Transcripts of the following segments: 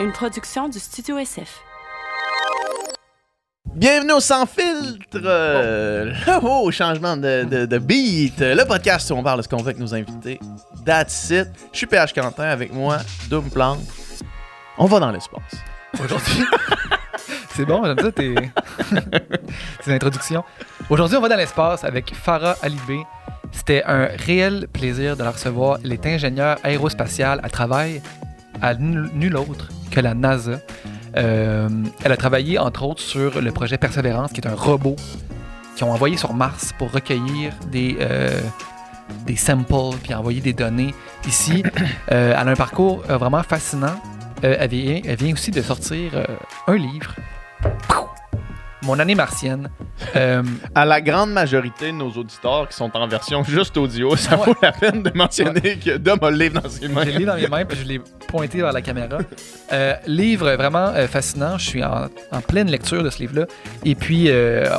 une production du Studio SF. Bienvenue au Sans Filtre! euh, Oh, changement de, de- de beat! Le podcast où on parle de ce qu'on fait avec nos invités. That's it. Je suis PH Quentin avec moi, Doom Plante. On va dans l'espace. Aujourd'hui. C'est bon, j'aime ça, tes, tes introductions. Aujourd'hui, on va dans l'espace avec Farah Alibé. C'était un réel plaisir de la recevoir. Elle est ingénieure aérospatiale. Elle travaille à nul, autre que la NASA. Euh, elle a travaillé, entre autres, sur le projet Persévérance, qui est un robot qu'ils ont envoyé sur Mars pour recueillir des, euh, samples puis envoyer des données ici. Euh, elle a un parcours vraiment fascinant. Elle, vient, aussi de sortir un livre. Mon année martienne. Euh, À la grande majorité de nos auditeurs qui sont en version juste audio, ça Ouais. vaut la peine de mentionner que Dom a le livre dans ses mains. je l'ai dans mes mains puis je l'ai pointé vers la caméra. Euh, livre vraiment euh, fascinant. Je suis en, en pleine lecture de ce livre-là. Et puis,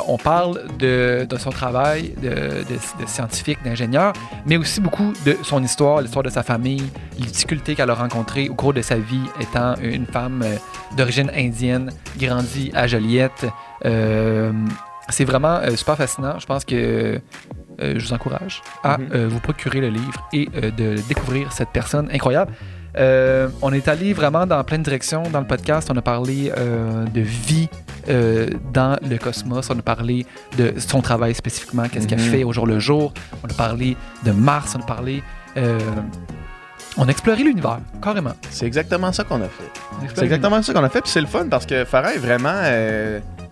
on parle de, de son travail de, de- de scientifique, d'ingénieur, mais aussi beaucoup de son histoire, l'histoire de sa famille, les difficultés qu'elle a rencontrées au cours de sa vie, étant une femme d'origine indienne, grandie à Joliette. Euh, c'est vraiment euh, super fascinant. Je pense que euh, je vous encourage à Mhm. vous procurer le livre et de découvrir cette personne incroyable. Euh, on est allé vraiment dans plein de directions dans le podcast. On a parlé euh, de vie euh, dans le cosmos. On a parlé de son travail spécifiquement, qu'est-ce qu'elle Mhm. fait au jour le jour. On a parlé de Mars. On a parlé. on a exploré l'univers, carrément. C'est exactement ça qu'on a fait. C'est exactement ça qu'on a fait, puis c'est le fun parce que Farah est vraiment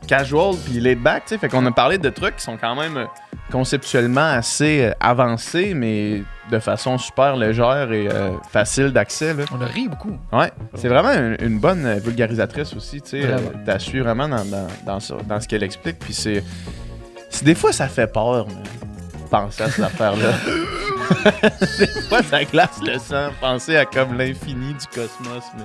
casual puis laid back, tu sais, fait qu'on a parlé de trucs qui sont quand même euh, conceptuellement assez euh, avancés, mais de façon super légère et euh, facile d'accès. là. On a ri beaucoup. Ouais, c'est vraiment une, une bonne vulgarisatrice aussi, tu sais, euh, t'as su vraiment dans, dans, dans, ça- dans ce qu'elle explique, puis c'est, c'est- des fois ça fait peur, mais penser à cette affaire-là. Des fois ça glace le sang, penser à comme l'infini du cosmos, mais...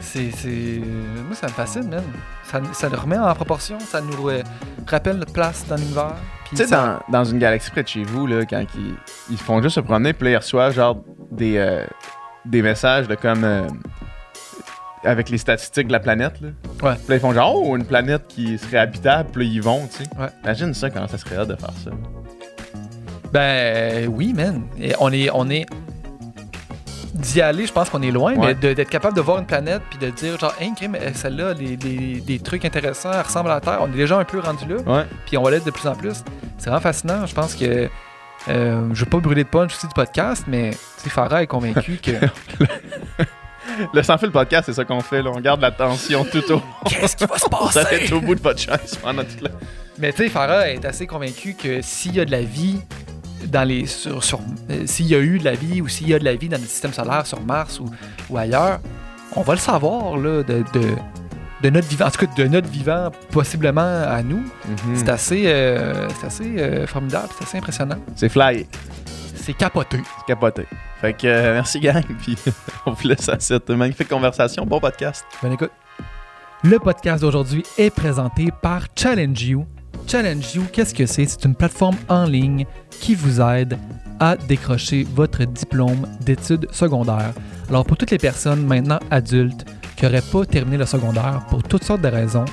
C'est, c'est... Moi, ça me fascine, man. Ça, ça le remet en proportion. Ça nous euh, rappelle notre place dans l'univers. Tu sais, ça- dans, dans une galaxie près de chez vous, là, quand ils, ils font juste se promener, puis là, ils reçoivent genre des, euh, des messages de comme. euh, avec les statistiques de la planète, là. Ouais. Puis là, ils font genre, oh, une planète qui serait habitable, puis là, ils vont, tu sais. Ouais. Imagine ça, comment ça serait hâte de faire ça. Ben oui, man. Et on est, on est d'y aller, je pense qu'on est loin, Ouais. mais d'être capable de voir une planète puis de dire genre, hey, euh, celle-là, des trucs intéressants, elle ressemble à la Terre. On est déjà un peu rendu là, puis on va l'être de plus en plus. C'est vraiment fascinant. Je pense que euh, je veux pas brûler de punch aussi du podcast, mais Farah est convaincu que Le sans fil podcast, c'est ça qu'on fait, là. On garde la tension tout au. qu'est-ce qui va se passer? au bout de votre chance pendant toute la. Mais tu sais, Farah est assez convaincu que s'il y a de la vie dans les sur, sur- euh, s'il y a eu de la vie ou s'il y a de la vie dans le système solaire sur Mars ou, ou ailleurs, on va le savoir là de, de, de notre vivant, en tout cas de notre vivant possiblement à nous. Mhm. C'est assez, euh, c'est assez euh, formidable, c'est assez impressionnant. C'est fly. C'est capoté. C'est capoté. Fait que euh, merci, gang, puis on vous laisse à cette magnifique conversation. Bon podcast. Bonne écoute. Le podcast d'aujourd'hui est présenté par Challenge You. Challenge You, qu'est-ce que c'est? C'est une plateforme en ligne qui vous aide à décrocher votre diplôme d'études secondaires. Alors pour toutes les personnes maintenant adultes qui n'auraient pas terminé le secondaire pour toutes sortes de raisons,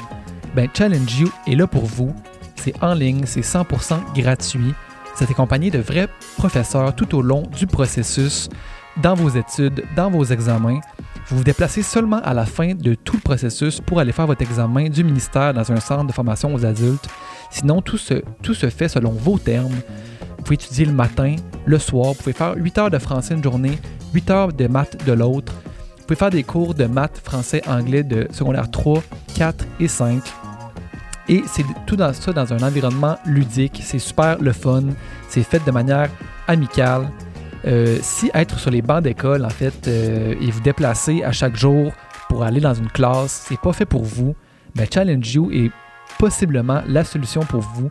ben Challenge You est là pour vous. C'est en ligne, c'est 100% gratuit. C'est accompagné de vrais professeurs tout au long du processus, dans vos études, dans vos examens. Vous vous déplacez seulement à la fin de tout le processus pour aller faire votre examen du ministère dans un centre de formation aux adultes. Sinon, tout se, tout se fait selon vos termes. Vous pouvez étudier le matin, le soir. Vous pouvez faire 8 heures de français une journée, 8 heures de maths de l'autre. Vous pouvez faire des cours de maths, français, anglais de secondaire 3, 4 et 5. Et c'est tout dans ça dans un environnement ludique. C'est super le fun. C'est fait de manière amicale. Euh, si être sur les bancs d'école, en fait, euh, et vous déplacer à chaque jour pour aller dans une classe, c'est pas fait pour vous, ben Challenge You est possiblement la solution pour vous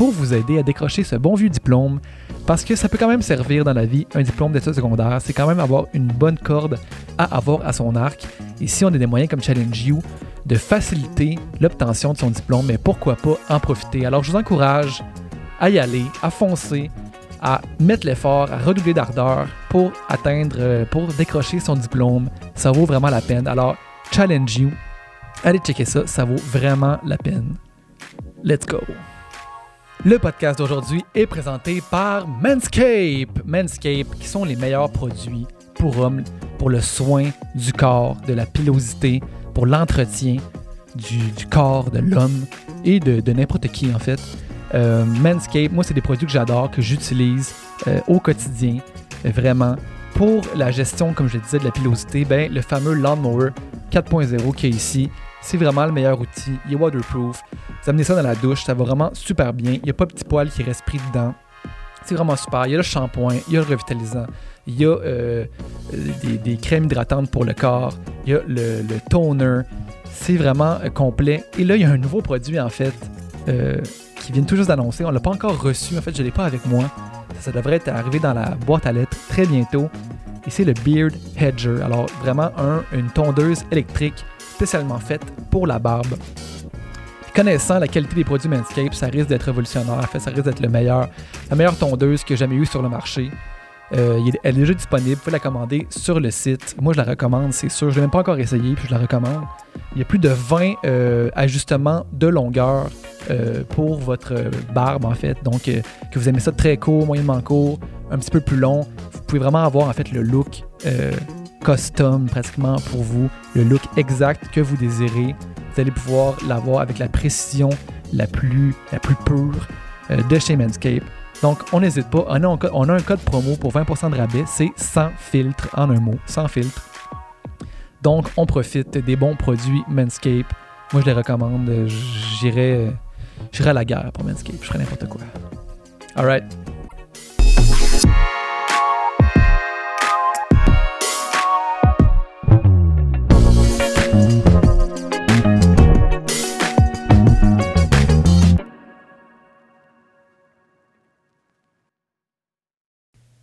pour vous aider à décrocher ce bon vieux diplôme parce que ça peut quand même servir dans la vie, un diplôme d'études secondaires. C'est quand même avoir une bonne corde à avoir à son arc. Et si on a des moyens comme Challenge You de faciliter l'obtention de son diplôme, mais pourquoi pas en profiter? Alors je vous encourage à y aller, à foncer, à mettre l'effort, à redoubler d'ardeur pour atteindre, euh, pour décrocher son diplôme. Ça vaut vraiment la peine. Alors, Challenge You. Allez checker ça, ça vaut vraiment la peine. Let's go! Le podcast d'aujourd'hui est présenté par Manscape. Manscape, qui sont les meilleurs produits pour hommes, pour le soin du corps, de la pilosité, pour l'entretien du, corps de l'homme et de n'importe qui en fait. Euh, Manscape, moi, c'est des produits que j'adore, que j'utilise euh, au quotidien, vraiment. Pour la gestion, comme je le disais, de la pilosité, ben, le fameux Lawnmower 4.0 qui est ici, c'est vraiment le meilleur outil. Il est waterproof. Vous amenez ça dans la douche, ça va vraiment super bien. Il n'y a pas de petits poils qui restent pris dedans. C'est vraiment super. Il y a le shampoing, il y a le revitalisant, il y a euh, des, crèmes hydratantes pour le corps, il y a le, toner. C'est vraiment complet. Et là, il y a un nouveau produit, en fait, qui vient tout juste d'annoncer. On l'a pas encore reçu. En fait, je l'ai pas avec moi. Ça devrait être arrivé dans la boîte à lettres très bientôt. Et c'est le Beard Hedger. Alors, vraiment, un, une tondeuse électrique spécialement faite pour la barbe. Connaissant la qualité des produits Manscaped, ça risque d'être révolutionnaire. En fait, ça risque d'être le meilleur, la meilleure tondeuse que j'ai jamais eue sur le marché. Euh, elle est déjà disponible, vous pouvez la commander sur le site. Moi, je la recommande, c'est sûr. Je l'ai même pas encore essayé, puis je la recommande. Il y a plus de 20 euh, ajustements de longueur euh, pour votre barbe, en fait. Donc, que vous aimez ça très court, moyennement court, un petit peu plus long, vous pouvez vraiment avoir, en fait, le look custom, pratiquement, pour vous. Le look exact que vous désirez. Vous allez pouvoir l'avoir avec la précision la plus, la plus pure de chez Manscaped. Donc, on n'hésite pas. On a, un code, promo pour 20% de rabais. C'est sans filtre, en un mot, sans filtre. Donc, on profite des bons produits Manscaped. Moi, je les recommande. J'irai, euh, j'irai à la guerre pour Manscaped. Je ferai n'importe quoi. All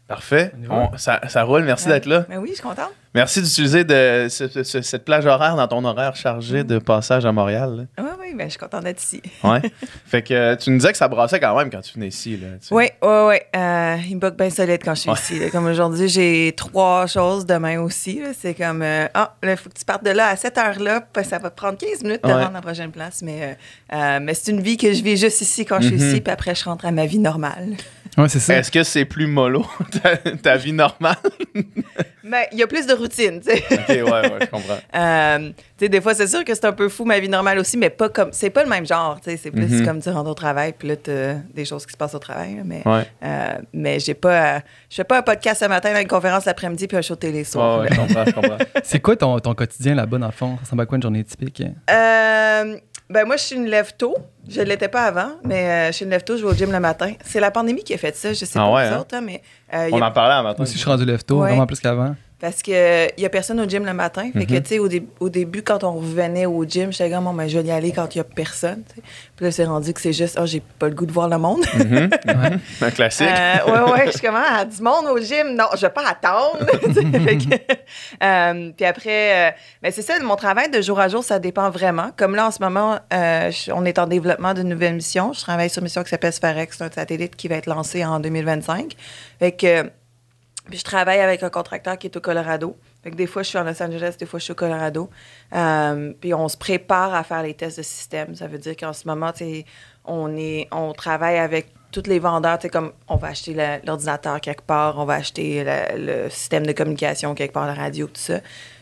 Parfait. On ça, ça roule. Merci Ouais. d'être là. Ben oui, je suis contente. Merci d'utiliser de, ce- ce- ce- cette plage horaire dans ton horaire chargé de passage à Montréal. Oui, oui, ben, je suis contente d'être ici. Ouais. fait que euh, tu nous disais que ça brassait quand même quand tu venais ici. Là, tu sais. Oui, oui, oui. Euh, il me bug bien solide quand je suis Ouais. ici. là. Comme aujourd'hui, j'ai trois choses demain aussi. C'est comme, euh, ah, il faut que tu partes de là à cette heure-là. Ça va te prendre 15 minutes de Ouais. rendre la prochaine place. Mais, euh, euh, mais c'est une vie que je vis juste ici quand je suis Mhm. ici. Puis après, je rentre à ma vie normale. Ouais, c'est ça. Est-ce que c'est plus mollo, ta, ta vie normale? Mais il y a plus de routine, tu sais. ok, ouais, ouais, je comprends. Euh, tu sais, des fois, c'est sûr que c'est un peu fou ma vie normale aussi, mais pas comme. C'est pas le même genre, tu sais. C'est plus Mhm. comme tu rentres au travail, puis là, t'as des choses qui se passent au travail. mais Ouais, euh, mais j'ai pas. euh, je fais pas un podcast ce matin, une conférence l'après-midi, puis un show télé le soir. ouais, ouais, je comprends, je comprends. C'est quoi ton, ton quotidien là-bas, dans le fond? Ça ressemble à quoi une journée typique? Euh, ben moi, je suis une lève tôt. Je ne l'étais pas avant, mais euh, je suis une lève tôt, je vais au gym le matin. C'est la pandémie qui a fait ça, je sais Ah pas ouais, vous hein? autres, hein, mais euh, On a- en parlait un matin. Moi aussi, je suis rendu lève tôt, Ouais. vraiment plus qu'avant. Parce qu'il n'y a personne au gym le matin. Fait que, Mhm. tu sais, au, dé- au début, quand on revenait au gym, j'étais comme, bon, ben, je vais y aller quand il n'y a personne. Puis là, c'est rendu que c'est juste, oh, j'ai pas le goût de voir le monde. Mhm, Ouais. Un classique. Euh, ouais, ouais, je suis comme, ah, du monde au gym, non, je vais pas attendre. Fait que, euh, puis après, euh, ben, c'est ça, mon travail de jour à jour, ça dépend vraiment. Comme là, en ce moment, on est en développement d'une nouvelle mission. Je travaille sur une mission qui s'appelle Spharex, c'est un satellite qui va être lancé en 2025. Fait que, puis je travaille avec un contracteur qui est au Colorado. Fait que des fois, je suis en Los Angeles, des fois, je suis au Colorado. Euh, puis on se prépare à faire les tests de système. Ça veut dire qu'en ce moment, on, on travaille avec tous les vendeurs. Comme on va acheter l'ordinateur quelque part, on va acheter le système de communication quelque part, la radio, tout ça.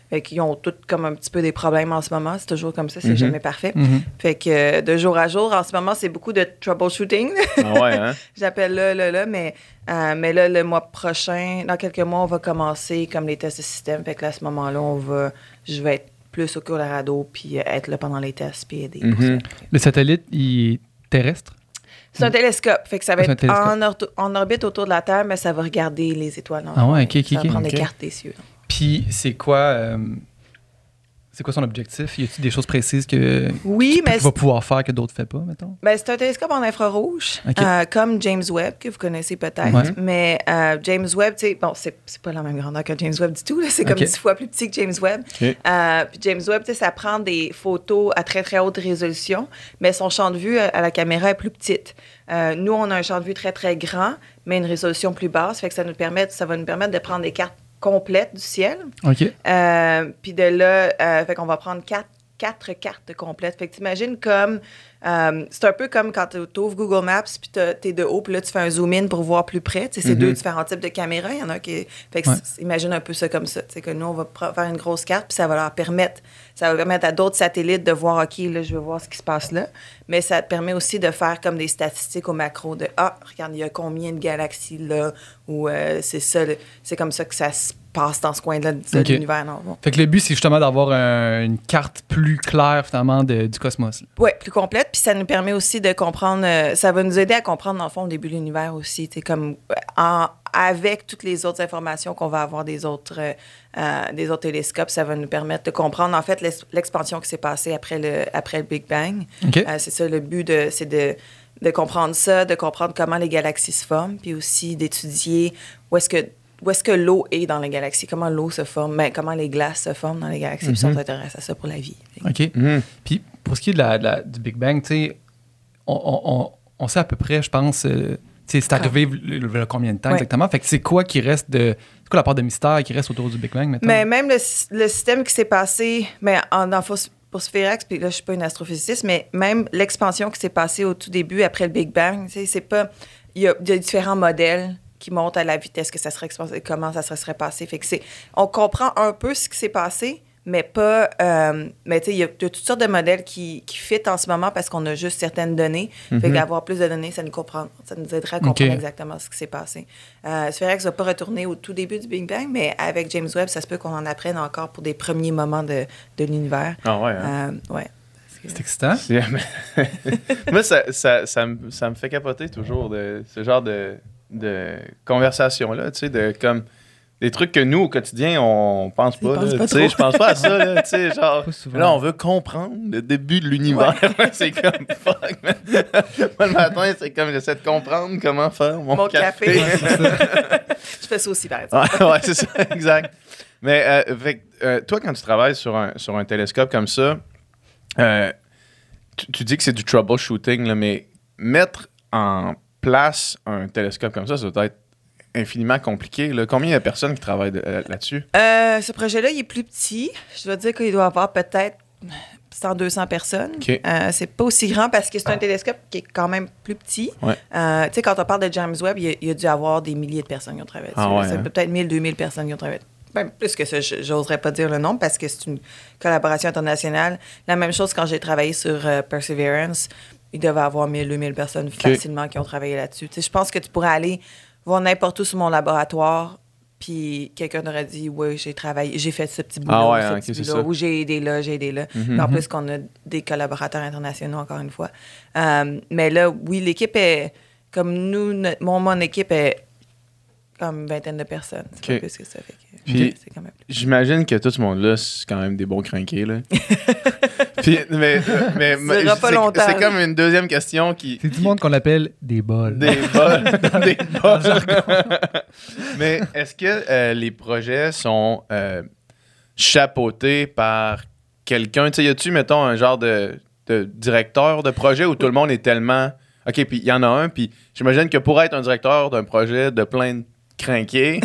Fait qu'ils ont tous comme un petit peu des problèmes en ce moment. C'est toujours comme ça, c'est Mhm. jamais parfait. Mhm. Fait que euh, de jour à jour, en ce moment, c'est beaucoup de troubleshooting. Ah ouais, hein? J'appelle là, là, là, mais, euh, mais là, le mois prochain, dans quelques mois, on va commencer comme les tests de système. Fait que là, à ce moment-là, on va, je vais être plus au Colorado, puis euh, être là pendant les tests, puis aider. pour Mhm. ça. Le satellite, il est terrestre? C'est un télescope, fait que ça va Ah, être en, en orbite autour de la Terre, mais ça va regarder les étoiles. Ah ouais, ok, ok, Ça va ok. prendre des cartes des cieux. Puis, c'est quoi... euh, c'est quoi son objectif? Y a-t-il des choses précises que Oui, mais qu'il va pouvoir faire que d'autres ne font pas, mettons? Ben, c'est un télescope en infrarouge, euh, comme James Webb, que vous connaissez peut-être. Ouais. Mais euh, James Webb, tu sais, bon, c'est c'est pas la même grandeur que James Webb du tout. là. C'est comme OK. dix fois plus petit que James Webb. OK. Euh, puis James Webb, tu sais, ça prend des photos à très, très haute résolution, mais son champ de vue à la caméra est plus petite. Euh, nous, on a un champ de vue très, très grand, mais une résolution plus basse. Fait que ça, nous permet, ça va nous permettre de prendre des cartes complète du ciel. OK. Euh, puis de là, euh, fait qu'on va prendre quatre, quatre cartes complètes. Fait que t'imagines comme... euh, c'est un peu comme quand tu ouvres Google Maps, puis t'as- t'es de haut, puis là, tu fais un zoom-in pour voir plus près. Tu c'est Mhm. deux différents types de caméras. Il y en a qui... Fait que Ouais. c'est- imagine un peu ça comme ça. Tu que nous, on va faire une grosse carte, puis ça va leur permettre... Ça va permettre à d'autres satellites de voir, OK, là, je veux voir ce qui se passe là. Mais ça te permet aussi de faire comme des statistiques au macro de, ah, regarde, il y a combien de galaxies là, ou euh, c'est ça, c'est comme ça que ça se passe dans ce coin-là de l'univers. Non. Fait que le but, c'est justement d'avoir un- une carte plus claire, finalement, de- du cosmos. Oui, plus complète. Puis ça nous permet aussi de comprendre, euh, ça va nous aider à comprendre, dans le fond, au début de l'univers aussi. Sais, comme euh, en, avec toutes les autres informations qu'on va avoir des autres, euh, des autres télescopes, ça va nous permettre de comprendre, en fait, l'ex- l'expansion qui s'est passée après le, après le Big Bang. Euh, c'est ça, le but, de, c'est de, de comprendre ça, de comprendre comment les galaxies se forment, puis aussi d'étudier où est-ce que où est-ce que l'eau est dans les galaxies, comment l'eau se forme, ben, comment les glaces se forment dans les galaxies, puis ça, on Mhm. s'intéresse à ça pour la vie. OK. Mhm. Puis pour ce qui est de la, de la- du Big Bang, tu sais, on, on- on- on sait à peu près, je pense, euh, tu sais, c'est arrivé le, le- le combien de temps Ouais. exactement? Fait que c'est quoi qui reste de. C'est quoi la part de mystère qui reste autour du Big Bang maintenant? Mais même le, le système qui s'est passé, mais en, dans Fos- pour Sphérax, puis là, je suis pas une astrophysiciste, mais même l'expansion qui s'est passée au tout début après le Big Bang, tu sais, c'est pas. Il y, a, il y a différents modèles qui montrent à la vitesse que ça serait expansé, comment ça se serait passé. Fait que c'est. On comprend un peu ce qui s'est passé, mais pas. euh, mais tu sais, il y a il y a toutes sortes de modèles qui, qui fit en ce moment parce qu'on a juste certaines données. Fait que d'avoir plus de données, ça nous, comprend, ça nous aiderait à comprendre exactement ce qui s'est passé. Euh, Sphérax va pas retourner au tout début du Big Bang, mais avec James Webb, ça se peut qu'on en apprenne encore pour des premiers moments de, de l'univers. Ah ouais. hein. Euh, ouais. C'est excitant. C'est- Moi, ça, ça, ça, me, ça me fait capoter toujours de ce genre de, de conversation-là, tu sais, de comme des trucs que nous, au quotidien, on pense pas. je pense pas à ça, là, tu sais, genre. Là, on veut comprendre le début de l'univers. c'est comme fuck, man. Moi, le matin, c'est comme j'essaie de comprendre comment faire mon, Mon café. café. Je fais ça aussi, par exemple. ouais, ouais, c'est ça, exact. Mais euh, fait que, euh, toi, quand tu travailles sur un, sur un télescope comme ça, euh, tu, tu dis que c'est du troubleshooting, là, mais mettre en place un télescope comme ça, ça doit être infiniment compliqué. là. Combien il y a de personnes qui travaillent euh, là-dessus? Euh, ce projet-là, il est plus petit. Je dois dire qu'il doit avoir peut-être 100-200 personnes. OK. Euh, c'est pas aussi grand parce que c'est un télescope qui est quand même plus petit. Ouais. Euh, tu sais, quand on parle de James Webb, il y, y a dû avoir des milliers de personnes qui ont travaillé Ah ouais, c'est hein? peut-être 1000, 2000 personnes qui ont travaillé. Même plus que ça, j'oserais pas dire le nombre parce que c'est une collaboration internationale. La même chose quand j'ai travaillé sur euh, Perseverance, il devait y avoir 1000, 2000 personnes facilement qui ont travaillé là-dessus. Je pense que tu pourrais aller voir n'importe où sur mon laboratoire, puis quelqu'un aurait dit Oui, j'ai travaillé, j'ai fait ce petit bout-là, Ah ouais, ce hein, petit ça. ou j'ai aidé là, j'ai aidé là. Mhm. En plus qu'on a des collaborateurs internationaux, encore une fois. Euh, mais là, oui, l'équipe est, comme nous, notre- mon, mon équipe est comme une vingtaine de personnes. C'est pas plus que ça. Fait que, Puis- c'est quand même plus. J'imagine que tout ce monde-là, c'est quand même des bons crinqués. Là. Puis, mais euh, mais, mais durera pas c'est- longtemps. c'est comme une deuxième question qui, C'est du monde qu'on appelle des bols. Des bols. des bols. Mais est-ce que euh, les projets sont euh, chapeautés par quelqu'un? Tu sais, y a-tu, mettons, un genre de, de directeur de projet où tout le monde est tellement. OK, puis il y en a un, puis j'imagine que pour être un directeur d'un projet de plein de crinqués,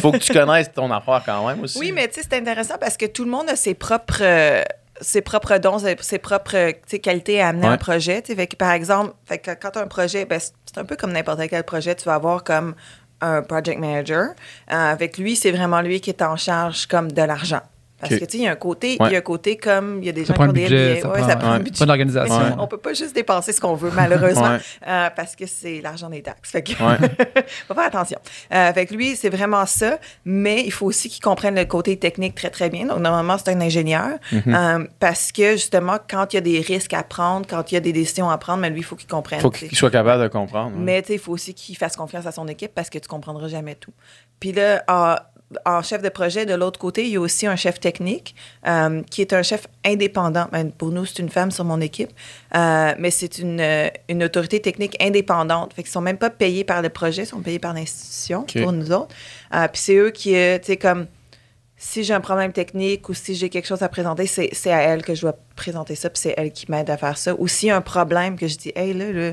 faut que tu connaisses ton affaire quand même aussi. Oui, mais tu sais, c'est intéressant parce que tout le monde a ses propres, euh, ses propres dons, ses propres euh, qualités à amener à Ouais. un projet. Fait que, par exemple, fait que quand tu as un projet, ben, c'est c'est un peu comme n'importe quel projet, tu vas avoir comme un project manager. Euh, avec lui, c'est vraiment lui qui est en charge comme de l'argent. Parce que, tu sais, il y a un côté, Ouais. il y a un côté comme, il y a des Ça gens qui ont un des budget, billets. ça Ouais, prend- ça prend un ouais. budget. Pas d'organisation. On peut pas juste dépenser ce qu'on veut, malheureusement, euh, parce que c'est l'argent des taxes. Fait que faut faire attention. Euh, fait que lui, c'est vraiment ça, mais il faut aussi qu'il comprenne le côté technique très, très bien. Donc, normalement, c'est un ingénieur, Mhm. euh, parce que, justement, quand il y a des risques à prendre, quand il y a des décisions à prendre, mais lui, il faut qu'il comprenne. faut qu'il soit capable de comprendre. Mais tu sais, il faut aussi qu'il fasse confiance à son équipe parce que tu comprendras jamais tout. Puis là, en, en chef de projet, de l'autre côté, il y a aussi un chef technique euh, qui est un chef indépendant. Ben, pour nous, c'est une femme sur mon équipe, euh, mais c'est une, euh, une autorité technique indépendante. Fait qu'ils sont même pas payés par le projet, ils sont payés par l'institution pour nous autres. Euh, puis c'est eux qui, tu sais, comme si j'ai un problème technique ou si j'ai quelque chose à présenter, c'est à elle que je dois présenter ça, puis c'est elle qui m'aide à faire ça. Ou s'il y a un problème que je dis, hey, là, là,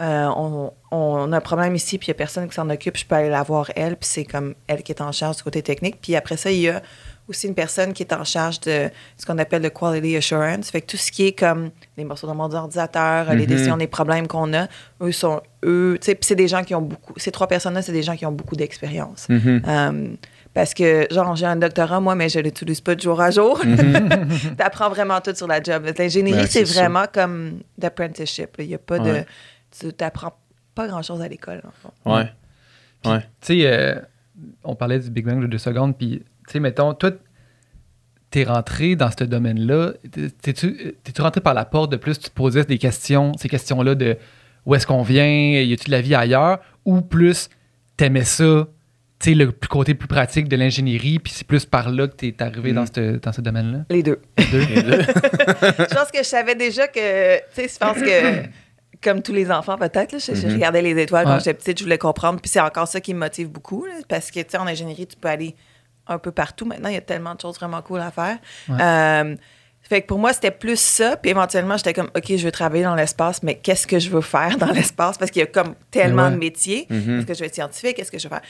euh, on, on a un problème ici, puis il n'y a personne qui s'en occupe, je peux aller la voir elle, puis c'est comme elle qui est en charge du côté technique. Puis après ça, il y a aussi une personne qui est en charge de ce qu'on appelle le quality assurance. Fait que tout ce qui est comme les morceaux dans mon ordinateur, les Mhm. décisions, les problèmes qu'on a, eux sont eux. Tu sais, puis c'est des gens qui ont beaucoup. Ces trois personnes-là, c'est des gens qui ont beaucoup d'expérience. Mhm. Euh, parce que, genre, j'ai un doctorat, moi, mais je ne l'utilise pas de jour à jour. tu apprends vraiment tout sur la job. L'ingénierie, Ben, c'est ça. vraiment comme d'apprenticeship. Il n'y a pas de. Tu n'apprends pas grand-chose à l'école, en fait. Ouais. Ouais. Tu sais, euh, on parlait du Big Bang de deux secondes, puis, tu sais, mettons, toi, t'es rentré dans ce domaine-là. T'es-tu rentré par la porte de plus, tu te posais des questions, ces questions-là de où est-ce qu'on vient, y a-tu de la vie ailleurs, ou plus t'aimais ça, tu sais, le côté plus pratique de l'ingénierie, puis c'est plus par là que t'es arrivé Mm. dans ce, dans ce domaine-là? Les deux. Les deux? Les deux. je pense que je savais déjà que, tu sais, je pense que, comme tous les enfants peut-être, là, je, je Mhm. regardais les étoiles quand Ouais. j'étais petite, je voulais comprendre. Puis c'est encore ça qui me motive beaucoup, là, parce que, tu sais, en ingénierie, tu peux aller un peu partout. Maintenant, il y a tellement de choses vraiment cool à faire. Ouais. Euh, fait que pour moi, c'était plus ça. Puis éventuellement, j'étais comme, OK, je veux travailler dans l'espace, mais qu'est-ce que je veux faire dans l'espace? Parce qu'il y a comme tellement Ouais. de métiers. Mhm. Est-ce que je vais être scientifique? Qu'est-ce que je vais faire?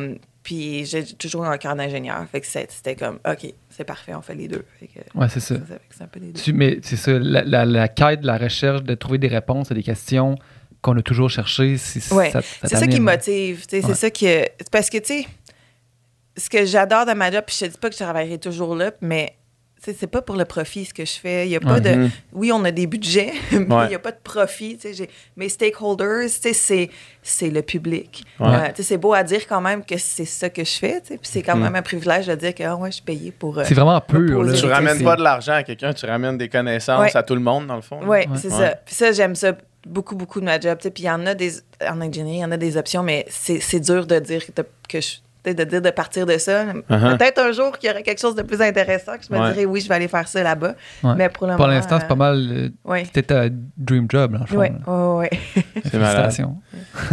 Euh, puis j'ai toujours eu un cœur d'ingénieur. Fait que c'était comme, OK, c'est parfait, on fait les deux. Fait que, Ouais, c'est ça. fait un peu les deux. Tu- mais c'est ça, la, la- la quête, la recherche de trouver des réponses à des questions qu'on a toujours cherchées, c'est Ouais, ça, C'est ça qui motive. Ouais. C'est ça qui. Parce que, tu sais, ce que j'adore de ma job, puis je te dis pas que je travaillerai toujours là, mais c'est pas pour le profit ce que je fais. Il y a pas de. Mhm. Oui, on a des budgets, mais il Ouais. n'y a pas de profit. tu sais, j'ai- Mes stakeholders, tu sais, c'est, c'est le public. Ouais. Euh, tu sais, c'est beau à dire quand même que c'est ça que je fais. tu sais, Puis c'est quand Mhm. même un privilège de dire que ah ouais, je suis payé pour. euh, C'est vraiment pur. là. Tu ramènes pas de l'argent à quelqu'un, tu ramènes des connaissances Ouais. à tout le monde, dans le fond. Oui, Ouais. c'est Ouais. ça. Puis ça, j'aime ça beaucoup, beaucoup de ma job. tu sais. Puis il y en a des. En ingénierie, il y en a des options, mais c'est c'est dur de dire que, que je. De dire de partir de ça. Uh-huh. Peut-être un jour qu'il y aurait quelque chose de plus intéressant que je me Ouais. dirais oui, je vais aller faire ça là-bas. Ouais. Mais pour le Pour moment, l'instant, c'est euh, pas mal. euh, Oui. C'était ta dream job, fond. Oui, là. oui, oui. C'est malade. Félicitations.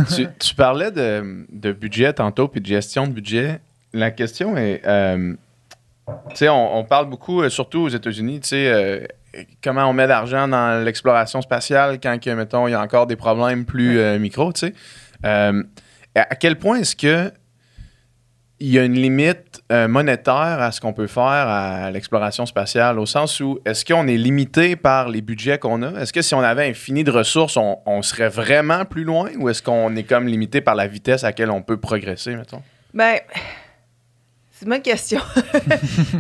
tu, tu parlais de, de budget tantôt, puis de gestion de budget. La question est, euh, tu sais, on, on parle beaucoup, euh, surtout aux États-Unis, tu sais, euh, comment on met d'argent dans l'exploration spatiale quand, que, mettons, il y a encore des problèmes plus euh, micro, tu sais. Euh, à à quel point est-ce que il y a une limite euh, monétaire à ce qu'on peut faire à l'exploration spatiale, au sens où est-ce qu'on est limité par les budgets qu'on a? Est-ce que si on avait infini de ressources, on, on serait vraiment plus loin ou est-ce qu'on est comme limité par la vitesse à laquelle on peut progresser, mettons? Ben, c'est une bonne question.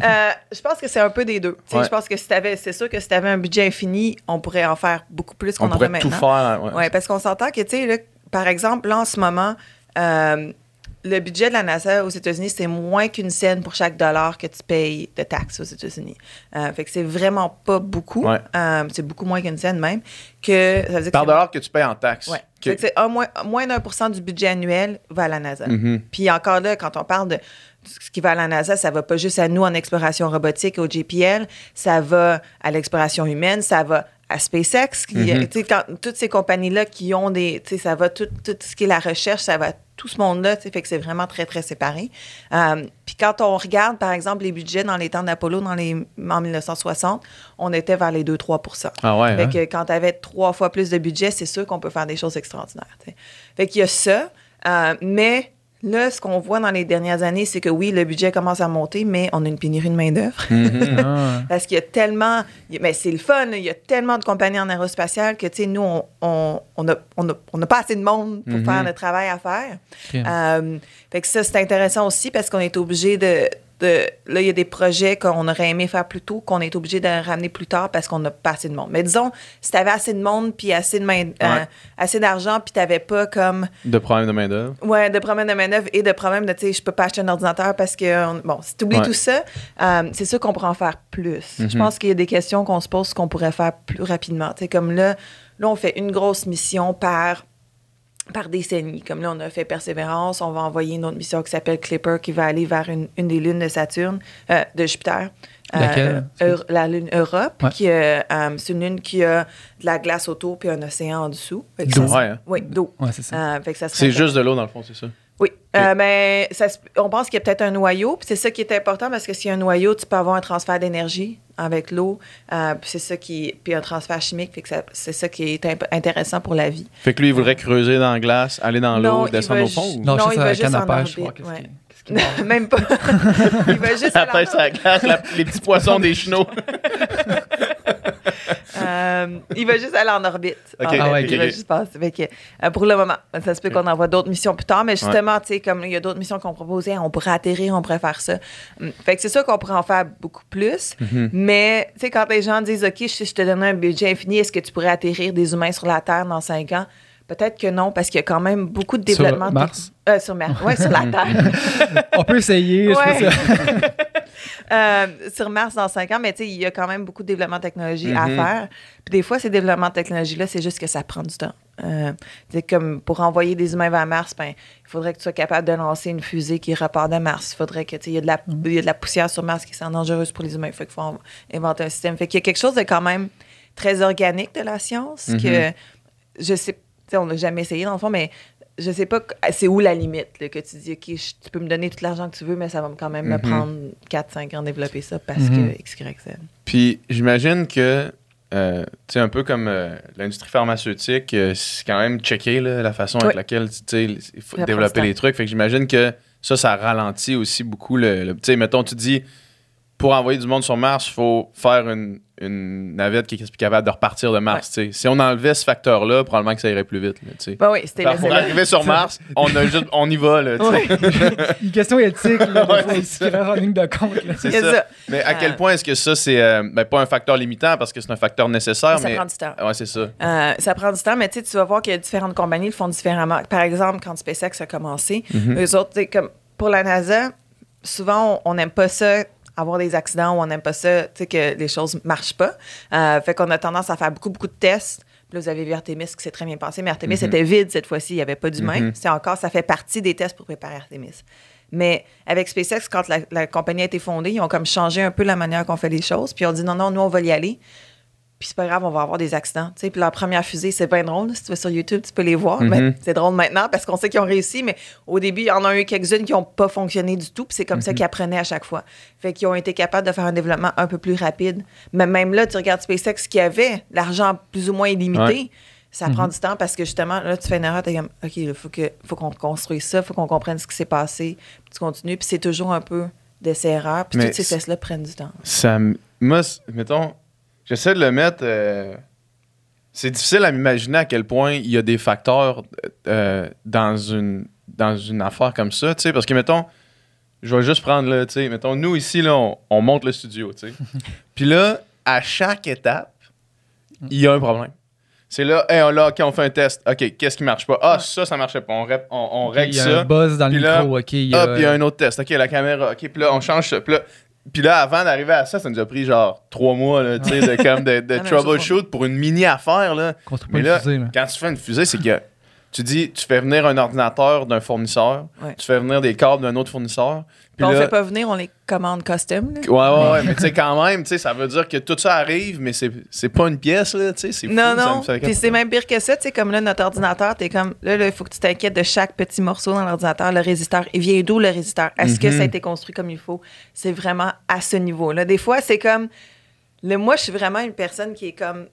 Euh, je pense que c'est un peu des deux. Ouais. Je pense que si c'est sûr que si tu avais un budget infini, on pourrait en faire beaucoup plus qu'on On en fait pourrait maintenant. tout faire. ouais. Oui, parce qu'on s'entend que, tu sais, par exemple, là, en ce moment, euh, le budget de la NASA aux États-Unis, c'est moins qu'une scène pour chaque dollar que tu payes de taxes aux États-Unis. Euh, fait que c'est vraiment pas beaucoup. Ouais. Euh, c'est beaucoup moins qu'une scène même. Que, ça veut dire que Par c'est- dollar que tu payes en taxes. Ouais. Ok. Fait que c'est moins, moins d'un pour cent du budget annuel va à la NASA. Mhm. Puis encore là, quand on parle de ce qui va à la NASA, ça va pas juste à nous en exploration robotique, au JPL, ça va à l'exploration humaine, ça va à SpaceX. Qui, tu sais, quand- toutes ces compagnies-là qui ont des... tu sais, Ça va tout, tout ce qui est la recherche, ça va à tout ce monde-là. tu sais, Fait que c'est vraiment très, très séparé. Euh, Puis quand on regarde, par exemple, les budgets dans les temps d'Apollo, dans les, en 1960, on était vers les 2-3 Ah ouais. fait hein? que quand tu avais trois fois plus de budget, c'est sûr qu'on peut faire des choses extraordinaires. tu sais. Fait qu'il y a ça. euh, mais là, ce qu'on voit dans les dernières années, c'est que oui, le budget commence à monter, mais on a une pénurie de main-d'œuvre. Mhm. Ah, Parce qu'il y a tellement. Mais c'est le fun, il y a tellement de compagnies en aérospatiale que, tu sais, nous, on n'a on a, on a, on a pas assez de monde pour Mhm. faire le travail à faire. Euh, fait que ça, c'est intéressant aussi parce qu'on est obligé de, de- Là, il y a des projets qu'on aurait aimé faire plus tôt, qu'on est obligé de ramener plus tard parce qu'on n'a pas assez de monde. Mais disons, si tu avais assez de monde, puis assez de main, euh, assez d'argent, puis tu n'avais pas comme. De problème de main-d'œuvre. Ouais, de problèmes de main-d'œuvre et de problèmes de, tu sais, je peux pas acheter un ordinateur parce que. on- bon, si tu oublies Ouais. tout ça, euh, c'est sûr qu'on pourrait en faire plus. Je Mhm. pense qu'il y a des questions qu'on se pose qu'on pourrait faire plus rapidement. Tu sais, comme là, là, on fait une grosse mission par par décennie. Comme là, on a fait Persévérance, on va envoyer une autre mission qui s'appelle Clipper qui va aller vers une, une des lunes de Saturne, euh, de Jupiter. Euh, la lune Europe, Ouais. qui euh, c'est une lune qui a de la glace autour puis un océan en dessous. D'eau. Ouais, hein. Oui, d'eau. Ouais, c'est ça. Euh, C'est juste de l'eau, dans le fond, c'est ça. Oui, euh, mais ça on pense qu'il y a peut-être un noyau, puis c'est ça qui est important parce que s'il y a un noyau, tu peux avoir un transfert d'énergie avec l'eau. Euh, puis c'est ça qui. Puis un transfert chimique, fait que c'est ça qui est imp- intéressant pour la vie. Fait que lui, il voudrait creuser dans la glace, aller dans Non, l'eau, descendre au ju- fond. ou- Non, Non, je il sais, va juste en pêche, Même pas. il va juste La pêche à la glace, la- les petits poissons des chenaux. Euh, il va juste aller en orbite. Ok, En fait, ah ouais, il va juste passer. Fait que, euh, pour le moment, ça se peut qu'on envoie d'autres missions plus tard, mais justement, tu sais, comme il y a d'autres missions qu'on proposait, on pourrait atterrir, on pourrait faire ça. Hum, Fait que c'est sûr qu'on pourrait en faire beaucoup plus. Mhm. Mais, tu sais, quand les gens disent, OK, si je te donnais un budget infini, est-ce que tu pourrais atterrir des humains sur la Terre dans cinq ans? Peut-être que non, parce qu'il y a quand même beaucoup de Sur développement. Mars? Euh, sur Mars. Oui, sur la Terre. On peut essayer. je Ouais. Euh, sur Mars dans cinq ans, mais tu sais, il y a quand même beaucoup de développement de technologie à Mhm. faire. Puis des fois, ces développements de technologie-là, c'est juste que ça prend du temps. Euh, comme pour envoyer des humains vers Mars, ben, il faudrait que tu sois capable de lancer une fusée qui repart de Mars. Il faudrait que, tu il y, a de la- il y a de la poussière sur Mars qui est dangereuse pour les humains. Fait qu'il faut en- inventer un système. Fait qu'il y a quelque chose de quand même très organique de la science que je sais, on n'a jamais essayé dans le fond, mais je sais pas, c'est où la limite, là, que tu dis, OK, je- tu peux me donner tout l'argent que tu veux, mais ça va quand même me Mhm. prendre 4-5 ans de développer ça parce Mhm. que X, Y, Z. Puis j'imagine que, euh, tu sais, un peu comme euh, l'industrie pharmaceutique, euh, c'est quand même checké là, la façon avec laquelle tu sais, il faut Ça développer les trucs. Fait que j'imagine que ça, ça ralentit aussi beaucoup le. le- tu sais, mettons, tu dis, pour envoyer du monde sur Mars, il faut faire une, une navette qui est capable de repartir de Mars. Si on enlevait ce facteur-là, probablement que ça irait plus vite. là. Ben oui, c'était Pour arriver sur Mars, on, a juste, on y va. Là, Une question éthique, là, Ouais, c'est en ligne de compte. là. C'est c'est ça. ça. Mais à quel Euh, point est-ce que ça, c'est euh, ben, pas un facteur limitant parce que c'est un facteur nécessaire, Ça mais. prend du temps. Ouais, c'est ça. Euh, ça prend du temps, mais tu vas voir que différentes compagnies le font différemment. Par exemple, quand SpaceX a commencé, Mhm. eux autres, tu sais, comme pour la NASA, souvent, on n'aime pas ça avoir des accidents ou on n'aime pas ça, tu sais, que les choses marchent pas. Euh, fait qu'on a tendance à faire beaucoup, beaucoup de tests. Puis là, vous avez vu Artemis qui s'est très bien passé, mais Artemis Mhm. était vide cette fois-ci. Il n'y avait pas d'humain. Mhm. C'est encore, ça fait partie des tests pour préparer Artemis. Mais avec SpaceX, quand la, la compagnie a été fondée, ils ont comme changé un peu la manière qu'on fait les choses. Puis on dit non, non, nous, on va y aller. Puis c'est pas grave, on va avoir des accidents. Tu sais, puis leur première fusée, c'est bien drôle. Si tu vas sur YouTube, tu peux les voir. Mhm. Mais c'est drôle maintenant parce qu'on sait qu'ils ont réussi. Mais au début, il y en a eu quelques-unes qui n'ont pas fonctionné du tout. Puis c'est comme ça qu'ils apprenaient à chaque fois. Fait qu'ils ont été capables de faire un développement un peu plus rapide. Mais même là, tu regardes SpaceX qui avait l'argent plus ou moins illimité. Ouais. Ça prend du temps parce que justement, là, tu fais une erreur, t'es comme, OK, il faut que- faut qu'on construise ça, il faut qu'on comprenne ce qui s'est passé, puis tu continues, puis c'est toujours un peu d'essai-erreur, puis Mais toutes ces tests-là prennent du temps. Ça, moi, mettons, j'essaie de le mettre. euh, c'est difficile à m'imaginer à quel point il y a des facteurs euh, dans, une, dans une affaire comme ça, tu sais, parce que, mettons, je vais juste prendre, là, tu sais, mettons, nous, ici, là, on, on monte le studio, tu sais. Puis là, à chaque étape, il y a un problème. C'est là, hey, on, là, OK, on fait un test. OK, qu'est-ce qui marche pas? Ah, ça, ça marchait pas. On, rép- on, on règle Il y a ça. un buzz dans le là, micro, OK. il y a- Ah, puis il y a un autre test. OK, la caméra. OK, puis là, on change ça. Puis là, puis là, avant d'arriver à ça, ça nous a pris genre trois mois, là, tu sais, de, comme de, de chose, troubleshoot pour une mini affaire, là. Mais là, fusée, là. quand tu fais une fusée, c'est que tu dis, tu fais venir un ordinateur d'un fournisseur, Ouais. tu fais venir des câbles d'un autre fournisseur. Puis on là, fait pas venir, on les commande custom. là. Ouais, ouais, ouais, mais tu sais, quand même, tu sais, ça veut dire que tout ça arrive, mais c'est pas une pièce, là, tu sais, c'est fou. Non, me non. Puis c'est même pire que ça, tu sais, comme là, notre ordinateur, t'es comme, là, là, il faut que tu t'inquiètes de chaque petit morceau dans l'ordinateur, le résisteur. Il vient d'où le résisteur? Est-ce que Mhm. ça a été construit comme il faut? C'est vraiment à ce niveau-là. Des fois, c'est comme, le, moi, je suis vraiment une personne qui est comme,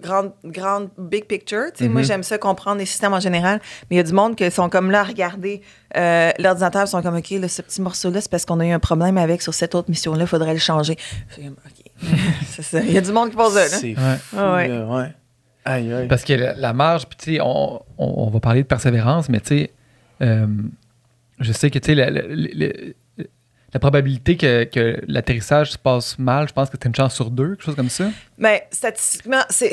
grande, grande big picture. Tu sais, Moi, Mhm. j'aime ça comprendre les systèmes en général. Mais il y a du monde qui sont comme là à regarder euh, l'ordinateur, ils sont comme, OK, là, ce petit morceau-là, c'est parce qu'on a eu un problème avec sur cette autre mission-là, il faudrait le changer. OK. c'est ça. Il y a du monde qui pose ça. là. C'est Ouais. Ah ouais. là, ouais. Aïe, aïe. Parce que la, la marge, puis tu sais, on, on, on va parler de persévérance, mais tu sais, euh, je sais que tu sais, la, probabilité que, que l'atterrissage se passe mal, je pense que c'est une chance sur deux, quelque chose comme ça. Mais statistiquement, c'est.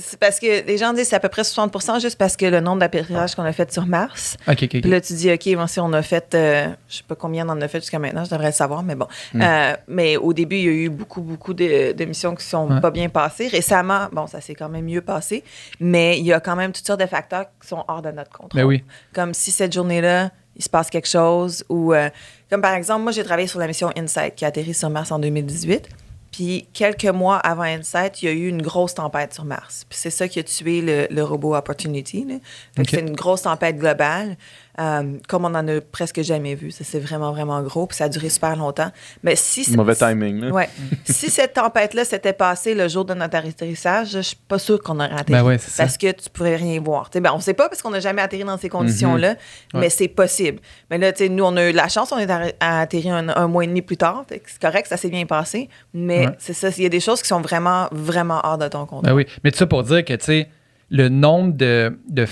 C'est parce que les gens disent que c'est à peu près 60 juste parce que le nombre d'atterrissages qu'on a fait sur Mars. Ok, ok, ok. Puis là, tu dis, OK, bon, si on a fait, euh, je sais pas combien on en a fait jusqu'à maintenant, je devrais le savoir, mais bon. Mm. Euh, mais au début, il y a eu beaucoup, beaucoup de, de missions qui sont Ouais. pas bien passées. Récemment, bon, ça s'est quand même mieux passé, mais il y a quand même toutes sortes de facteurs qui sont hors de notre contrôle. Ben oui. Comme si cette journée-là, il se passe quelque chose, ou euh, comme par exemple, moi, j'ai travaillé sur la mission InSight qui a atterri sur Mars en 2018. Puis quelques mois avant InSight, il y a eu une grosse tempête sur Mars. Puis c'est ça qui a tué le, le robot Opportunity. là. Fait que Ok. c'est une grosse tempête globale. Euh, comme on en a presque jamais vu. Ça, c'est vraiment, vraiment gros, puis ça a duré super longtemps. Mais si... Mauvais timing, là. Ouais. si cette tempête-là s'était passée le jour de notre atterrissage, je suis pas sûre qu'on aurait atterri. Ben ouais, c'est ça. Parce que tu pourrais rien voir. Tu sais, ben, on sait pas parce qu'on n'a jamais atterri dans ces conditions-là, Ouais. mais c'est possible. Mais là, tu sais, nous, on a eu la chance, on est atterri un, un mois et demi plus tard. C'est correct, ça s'est bien passé. Mais Ouais. c'est ça, il y a des choses qui sont vraiment, vraiment hors de ton contrôle. Ben oui, mais tout ça pour dire que, tu sais, le nombre de, de,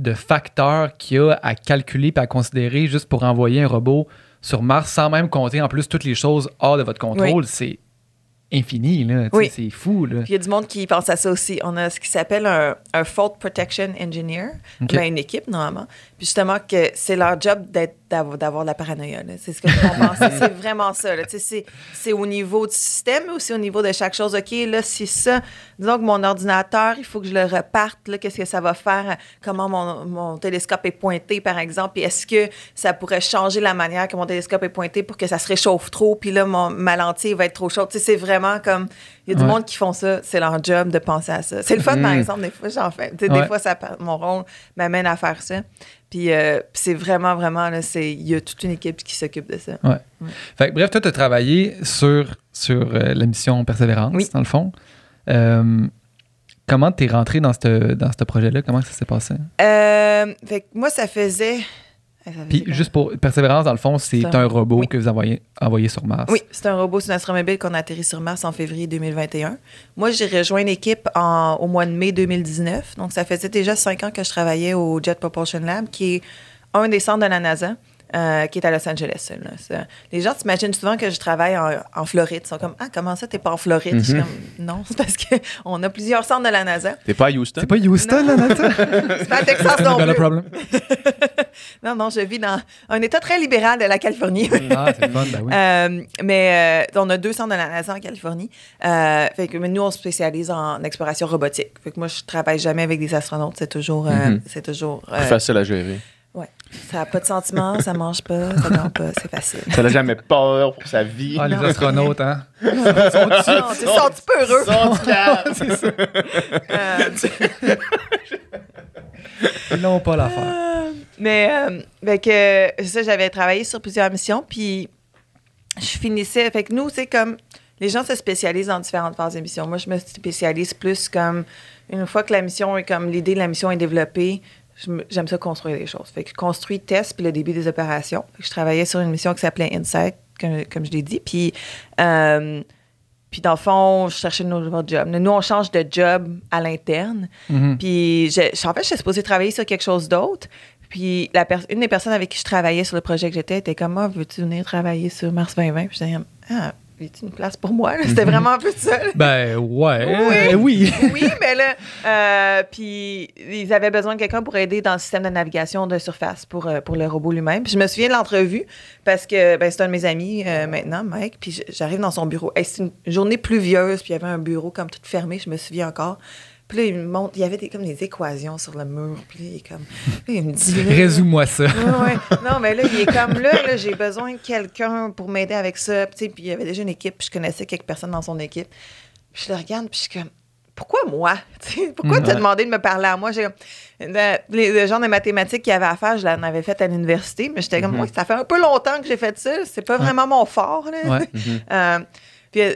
de facteurs qu'il y a à calculer et à considérer juste pour envoyer un robot sur Mars sans même compter en plus toutes les choses hors de votre contrôle, c'est infini, là. Oui. C'est fou, là. Il y a du monde qui pense à ça aussi. On a ce qui s'appelle un, un Fault Protection Engineer, OK. ben, une équipe normalement. Puis justement, que c'est leur job d'être, d'avoir, de la paranoïa. C'est ce que on pense. c'est vraiment ça. C'est, c'est au niveau du système, mais aussi au niveau de chaque chose. OK, là, c'est ça. Disons que mon ordinateur, il faut que je le reparte. Qu'est-ce que ça va faire? Comment mon, mon télescope est pointé, par exemple? Puis est-ce que ça pourrait changer la manière que mon télescope est pointé pour que ça se réchauffe trop? Puis là, mon, ma lentille va être trop chaude. C'est vraiment comme... Il y a du Ouais. monde qui font ça. C'est leur job de penser à ça. C'est le fun, par Mm. exemple. Des fois, j'en fais. Ouais. Des fois, ça, mon rôle m'amène à faire ça. Puis, euh, c'est vraiment, vraiment... Il y a toute une équipe qui s'occupe de ça. Fait que, bref, toi, tu as travaillé sur, sur euh, la mission Persévérance, Oui. dans le fond. Euh, comment tu es rentré dans ce dans projet-là? Comment ça s'est passé? Fait que moi, ça faisait... Puis, juste pour Persévérance, dans le fond, c'est C'est un un- robot oui. que vous envoyez, envoyé sur Mars. Oui, c'est un robot sur astromobile qu'on a atterri sur Mars en février 2021. Moi, j'ai rejoint l'équipe au mois de mai 2019. Donc, ça faisait déjà cinq ans que je travaillais au Jet Propulsion Lab, qui est un des centres de la NASA. Euh, qui est à Los Angeles. là. Les gens s'imaginent souvent que je travaille en, en Floride. Ils sont comme Ah, comment ça, t'es pas en Floride? Je suis Mhm. comme Non, c'est parce qu'on a plusieurs centres de la NASA. T'es pas à Houston? C'est pas Houston, là, Nathan? C'est pas à Texas non plus. problem. Non, non, je vis dans un état très libéral de la Californie. Ah, c'est le fun, ben oui. Euh, mais euh, on a deux centres de la NASA en Californie. Euh, fait que mais nous, on se spécialise en exploration robotique. Fait que moi, je travaille jamais avec des astronautes. C'est toujours. euh, Mhm. c'est toujours Plus facile à gérer. Ça n'a pas de sentiment, ça mange pas, ça dort pas, c'est facile. Ça n'a jamais peur pour sa vie. Ah, les astronautes, hein? Non, tu sens tu peu heureux? Son calme. Euh, Ils n'ont pas l'affaire. Euh, mais, euh, fait que, ça, j'avais travaillé sur plusieurs missions, puis je finissais. Fait que nous, c'est comme. Les gens se spécialisent dans différentes phases de mission. Moi, je me spécialise plus comme. Une fois que la mission est comme. L'idée de la mission est développée, j'aime ça construire des choses. Fait que je construis, test, puis le début des opérations. Fait que je travaillais sur une mission qui s'appelait Insight, comme, comme je l'ai dit. Puis. euh, puis dans le fond, je cherchais une autre job. Nous, on change de job à l'interne. Mhm. Puis, je, je- en fait, j'étais supposée travailler sur quelque chose d'autre. Puis, la une des personnes avec qui je travaillais sur le projet que j'étais était comme, ah, veux-tu venir travailler sur Mars 2020? Puis, j'étais comme, ah, y a une place pour moi? C'était vraiment un peu ça. là. Ben, ouais. Oui. oui. oui, mais là, euh, puis ils avaient besoin de quelqu'un pour aider dans le système de navigation de surface pour, euh, pour le robot lui-même. Puis je me souviens de l'entrevue parce que ben, c'est un de mes amis euh, maintenant, Mike. Puis j'arrive dans son bureau. Hey, c'est une journée pluvieuse, puis il y avait un bureau comme tout fermé, je me souviens encore. Puis là, il me montre, il y avait des, comme des équations sur le mur. Puis là, il est comme, là, il me dit. Résous-moi ça. Ouais, ouais. Non, mais là, il est comme là, là j'ai besoin de quelqu'un pour m'aider avec ça. Puis, puis il y avait déjà une équipe, puis je connaissais quelques personnes dans son équipe. Puis je le regarde, puis je suis comme, pourquoi moi? Pourquoi Mm, tu as ouais. demandé de me parler à moi? J'ai le, genre de mathématiques qu'il y avait à faire, je l'en avais fait à l'université, mais j'étais comme, moi, ça fait un peu longtemps que j'ai fait ça. C'est pas vraiment mon fort. Là. Ouais. Euh, puis euh,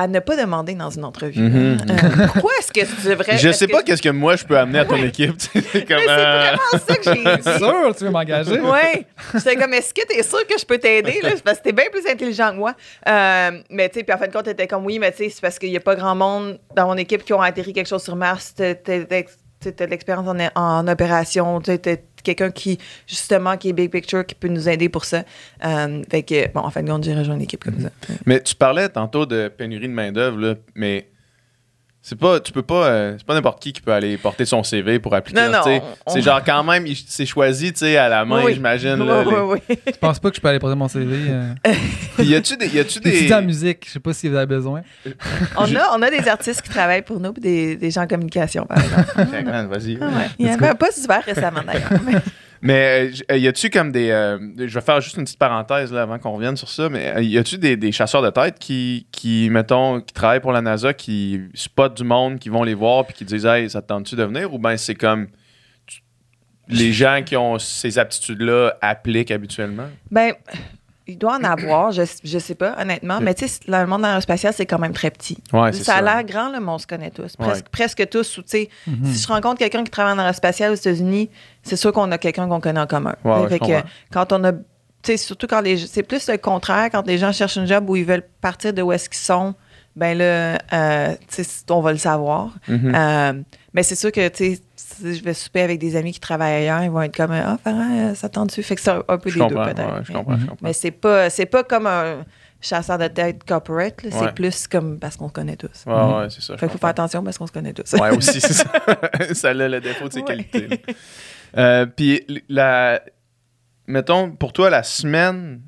à ne pas demander dans une entrevue. Mhm. Euh, pourquoi est-ce que tu devrais. Je sais pas qu'est-ce que moi je peux amener à ton équipe. tu C'est comme. Mais c'est euh, vraiment ça que j'ai dit. sûr, tu veux m'engager? Oui. J'étais comme, est-ce que t'es sûr que je peux t'aider? Parce que t'es bien plus intelligent que moi. Euh, mais tu sais, puis en fin de compte, t'étais comme, oui, mais tu sais, c'est parce qu'il n'y a pas grand monde dans mon équipe qui ont atterri quelque chose sur Mars. T'as de l'expérience en, en opération. T'as quelqu'un qui, justement, qui est big picture, qui peut nous aider pour ça. Euh, fait que, bon, en fin de compte, j'ai rejoint une équipe comme ça. Mais tu parlais tantôt de pénurie de main-d'œuvre, mais c'est pas, tu peux pas, euh, c'est pas n'importe qui qui peut aller porter son CV pour appliquer. Non, non, tu on- C'est genre quand même, c'est choisi, tu sais, à la main, Oui. j'imagine. là, Oui, les- oui, oui. Je pense pas que je peux aller poser mon CV. Euh... Puis y a-tu des, y a-tu Des... musique, je sais pas si vous avez besoin. On a, on a des artistes qui travaillent pour nous, puis des, des gens en communication, par exemple. Vas-y. Ah ouais. Il y avait un poste ouvert récemment, d'ailleurs. Mais- Mais euh, euh, y a-tu comme des, euh, je vais faire juste une petite parenthèse là avant qu'on revienne sur ça, mais y a-tu des, des chasseurs de tête qui, qui, mettons, qui travaillent pour la NASA, qui spotent du monde, qui vont les voir puis qui disent, hey, ça te tente-tu de venir, ou ben c'est comme les gens qui ont ces aptitudes-là appliquent habituellement? Ben, il doit en avoir, je, je sais pas, honnêtement. Mais tu sais, le monde aérospatial, c'est quand même très petit. Ouais, ça a l'air grand, mais on se connaît tous. Presque, Ouais. presque tous. ou Mhm. Si je rencontre quelqu'un qui travaille en aérospatial aux États-Unis, c'est sûr qu'on a quelqu'un qu'on connaît en commun. Ouais, Fait que, quand on a. Surtout quand les. C'est plus le contraire, quand les gens cherchent un job où ils veulent partir de où est-ce qu'ils sont, ben là, euh, on va le savoir. Mhm. Euh, mais c'est sûr que, tu sais, si je vais souper avec des amis qui travaillent ailleurs, ils vont être comme Ah, Farah, ça tente-tu? Fait que c'est un, un peu Je des deux, peut-être. ouais, je Mais- comprends, je comprends. Mais c'est pas, c'est pas comme un chasseur de tête corporate. Ouais. c'est plus comme parce qu'on se connaît tous. Ouais, ouais, c'est ça. Fait qu'il faut faire attention parce qu'on se connaît tous. Ouais, aussi, c'est ça. ça a le défaut de ses Ouais. qualités. Euh, Puis, la... mettons, pour toi, la semaine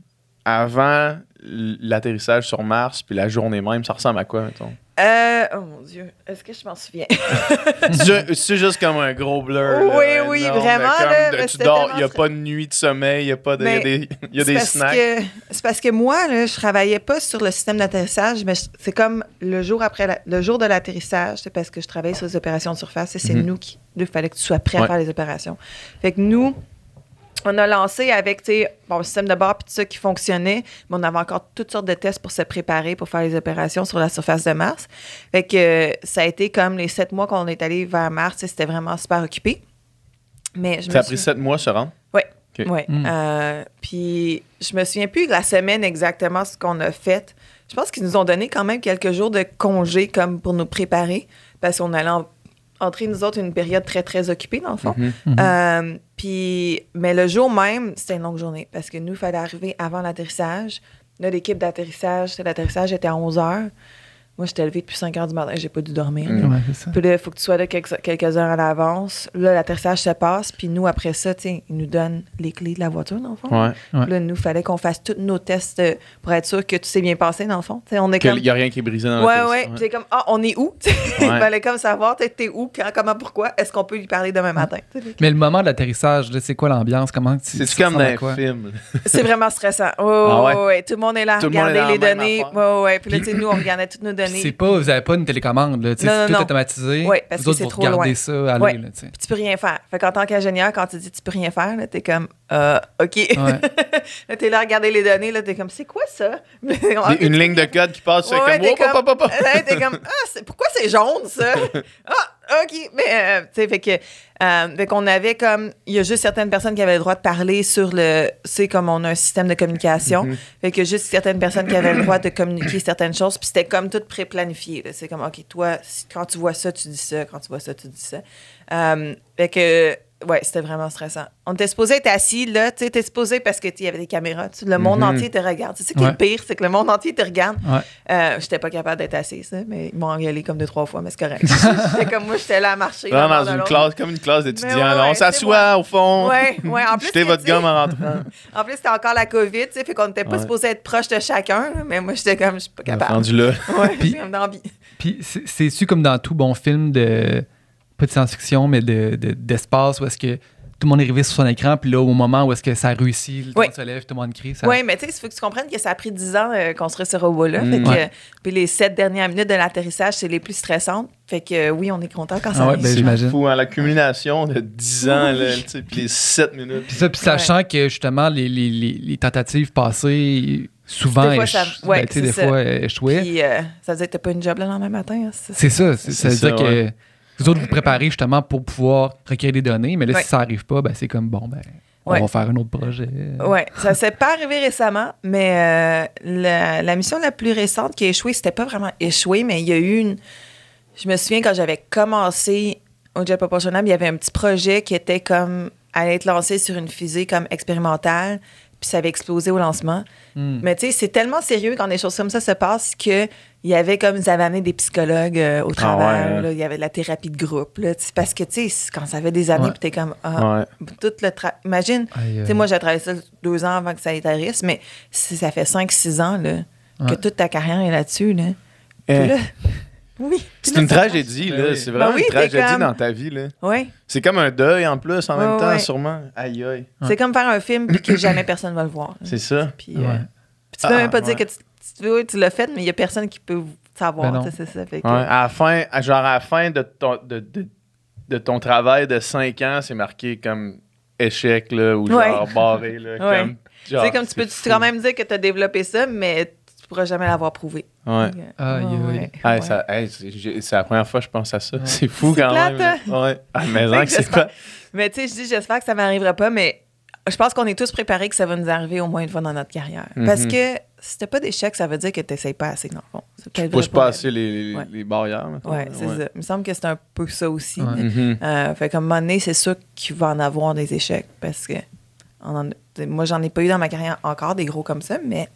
avant l'atterrissage sur Mars, puis la journée même, ça ressemble à quoi, mettons? Euh, oh mon Dieu, est-ce que je m'en souviens? C'est juste comme un gros blur. là, Oui, énorme, oui, vraiment, comme là, de- mais tu dors, il n'y a pas de nuit de sommeil, il y a, pas de, il y a Mais des, y a des snacks. C'est parce que moi, là, je travaillais pas sur le système d'atterrissage, mais c'est comme le jour après la- le jour de l'atterrissage, c'est parce que je travaillais sur les opérations de surface et c'est Mhm. nous qui il fallait que tu sois prêt Ouais. à faire les opérations. Fait que nous, on a lancé avec tu sais, bon, le système de bord puis tout ça qui fonctionnait, mais on avait encore toutes sortes de tests pour se préparer pour faire les opérations sur la surface de Mars. Fait que euh, ça a été comme les sept mois qu'on est allé vers Mars, c'était vraiment super occupé. Mais je Ça a pris sept mois se rendre. Ouais. Euh, puis je me souviens plus de la semaine exactement ce qu'on a fait. Je pense qu'ils nous ont donné quand même quelques jours de congé comme pour nous préparer parce qu'on allait en- entrer nous autres une période très très occupée dans le fond. Mhm. Mhm. Euh, puis mais le jour même, c'était une longue journée parce que nous il fallait arriver avant l'atterrissage. Là l'équipe d'atterrissage, l'atterrissage était à 11 heures. Moi, j'étais levée depuis 5 heures du matin, j'ai pas dû dormir. Mm. Ouais, ça. Puis là, il faut que tu sois là quelques, quelques heures à l'avance. Là, l'atterrissage se passe. Puis nous, après ça, tu sais, ils nous donnent les clés de la voiture, dans le fond. Ouais. Ouais. Puis Là, nous, il fallait qu'on fasse tous nos tests euh, pour être sûr que tout s'est bien passé, dans le fond. Tu sais, on est Il comme... n'y a rien qui est brisé dans Ouais, la ouais. Puis c'est comme, ah, on est où? il Ouais. fallait comme savoir, tu sais, t'es où, quand, comment, pourquoi? Est-ce qu'on peut lui parler demain matin? Mais le moment de l'atterrissage, c'est quoi l'ambiance? Comment tu C'est comme dans un quoi? film. C'est vraiment stressant. Ouais, Ah ouais? ouais, ouais. Tout le monde est là à regarder les données. Ouais, ouais. Puis là, tu sais, nous, on regardait toutes nos Puis C'est pas, vous avez pas une télécommande, là, tu Non, c'est non, tout non. automatisé. Ouais, parce vous que autres, c'est trop regardez loin. ça, aller, Ouais. là, tu. Puis tu peux rien faire. Fait qu'en tant qu'ingénieur, quand tu dis tu peux rien faire, là, t'es comme, euh, OK. Ouais. là, t'es là à regarder les données, là, t'es comme, c'est quoi ça? Une tu- ligne de code qui passe, Ouais, comme. Ouais, t'es comme, ah, pourquoi c'est jaune, ça? ah, OK. Mais, euh, tu sais, fait que, euh, fait qu'on avait comme, il y a juste certaines personnes qui avaient le droit de parler sur le, c'est comme on a un système de communication. Mhm. Fait que juste certaines personnes qui avaient le droit de communiquer certaines choses, puis c'était comme tout pré-planifié. C'est comme, OK, toi, si- quand tu vois ça, tu dis ça, quand tu vois ça, tu dis ça. Euh, fait que, ouais, c'était vraiment stressant. On était supposé être assis, là, tu sais, t'es supposé parce que, il y avait des caméras, le monde Mhm. entier te regarde. C'est ça qui est le pire, c'est que le monde entier te regarde. Ouais. Euh, j'étais pas capable d'être assise, hein, mais ils m'ont engueulé comme deux, trois fois, mais c'est correct. J'étais comme moi, j'étais là à marcher. Là, dans une classe, comme une classe d'étudiants. Ouais, on s'assoit au fond. Ouais, ouais, en plus, Jetez votre gomme en rentrant. En plus, c'était encore la COVID, tu sais, fait qu'on n'était pas Ouais. supposé être proche de chacun, mais moi, j'étais comme, je suis pas capable. Rendu là. Ouais, Puis- j'étais comme dans la vie. Puis c'est- c'est-tu comme dans tout bon film de. Pas de science-fiction, mais de- de- d'espace où est-ce que tout le monde est arrivé sur son écran, puis là, au moment où est-ce que ça réussit, tout le Oui. monde se lève, tout le monde crie. Ça... Oui, mais tu sais, il faut que tu comprennes que ça a pris 10 ans euh, construire ce robot-là. Mm. Fait que, Ouais. puis les sept dernières minutes de l'atterrissage, c'est les plus stressantes. Fait que euh, oui, on est content quand ça Ah ouais, arrive. ben, j'imagine. fou, hein, l'accumulation de 10 ans, là, tu sais, puis les 7 minutes. Puis ça, puis sachant que justement, les, les, les, les tentatives passées, souvent, Des fois, éch- ça- ouais, ben, tu sais, c'est des ça. fois, euh. Puis euh, ça veut dire que t'as pas une job le lendemain matin. hein, c'est ça. C'est ça. c'est- Ça veut dire que. Vous autres, vous préparez justement pour pouvoir recueillir des données, mais là, Ouais. si ça n'arrive pas, ben, c'est comme bon, ben, on Ouais. va faire un autre projet. Ouais, ça s'est pas arrivé récemment, mais euh, la, la mission la plus récente qui a échoué, c'était pas vraiment échoué, mais il y a eu une. Je me souviens quand j'avais commencé au Jet Propulsion Lab, il y avait un petit projet qui était comme allait être lancé sur une fusée comme expérimentale, puis ça avait explosé au lancement. Hmm. Mais tu sais, c'est tellement sérieux quand des choses comme ça se passent que il y avait comme ils avaient amené des psychologues euh, au travers, ouais, hein. là, il y avait de la thérapie de groupe, là, parce que tu sais, quand ça fait des années, Ouais. puis t'es comme ah, Ouais. tout le tra- imagine tu sais, moi, j'ai travaillé ça deux ans avant que ça atterrisse, mais si ça fait 5-6 ans là, que toute ta carrière est là-dessus. Là. Eh, Puis là, oui. Puis C'est là, une tragédie, Ben là. oui. C'est Ben vraiment oui, une tragédie comme- dans ta vie, là. Oui. C'est comme un deuil en plus, en même temps, ouais. sûrement. Aïe, aïe. C'est comme faire un film puis que jamais personne va le voir. C'est ça. Puis, euh, Ouais. puis tu peux Ah, même pas ouais. dire que tu, tu, oui, tu l'as fait, mais il y a personne qui peut savoir. Ben c'est ça. Fait que- Ouais, à la fin, genre à la fin de ton, de, de- de ton travail de 5 ans, c'est marqué comme échec, là, ou Ouais. genre barré, là. Ouais. Comme, genre, tu sais, comme tu peux fou. quand même dire que tu as développé ça, mais tu pourras jamais l'avoir prouvé. Ouais. Aïe, Ouais, aïe. ouais, ouais. ça- hey, c'est la première fois que je pense à ça. Ouais. C'est fou quand plate, même. Ouais. Ah, en que c'est j'espère- pas. Mais tu sais, je dis, j'espère que ça m'arrivera pas, mais je pense qu'on est tous préparés que ça va nous arriver au moins une fois dans notre carrière. Parce Mhm. que si t'as pas d'échec, ça veut dire que t'essayes pas assez, dans le fond. C'est peut-être Pousse vrai pas assez les, les, Ouais. les barrières. mettons. Ouais, c'est ça. Il me semble que c'est un peu ça aussi. Ouais. euh, fait comme un moment donné, c'est sûr qu'il va en avoir des échecs parce que en- moi, j'en ai pas eu dans ma carrière encore des gros comme ça, mais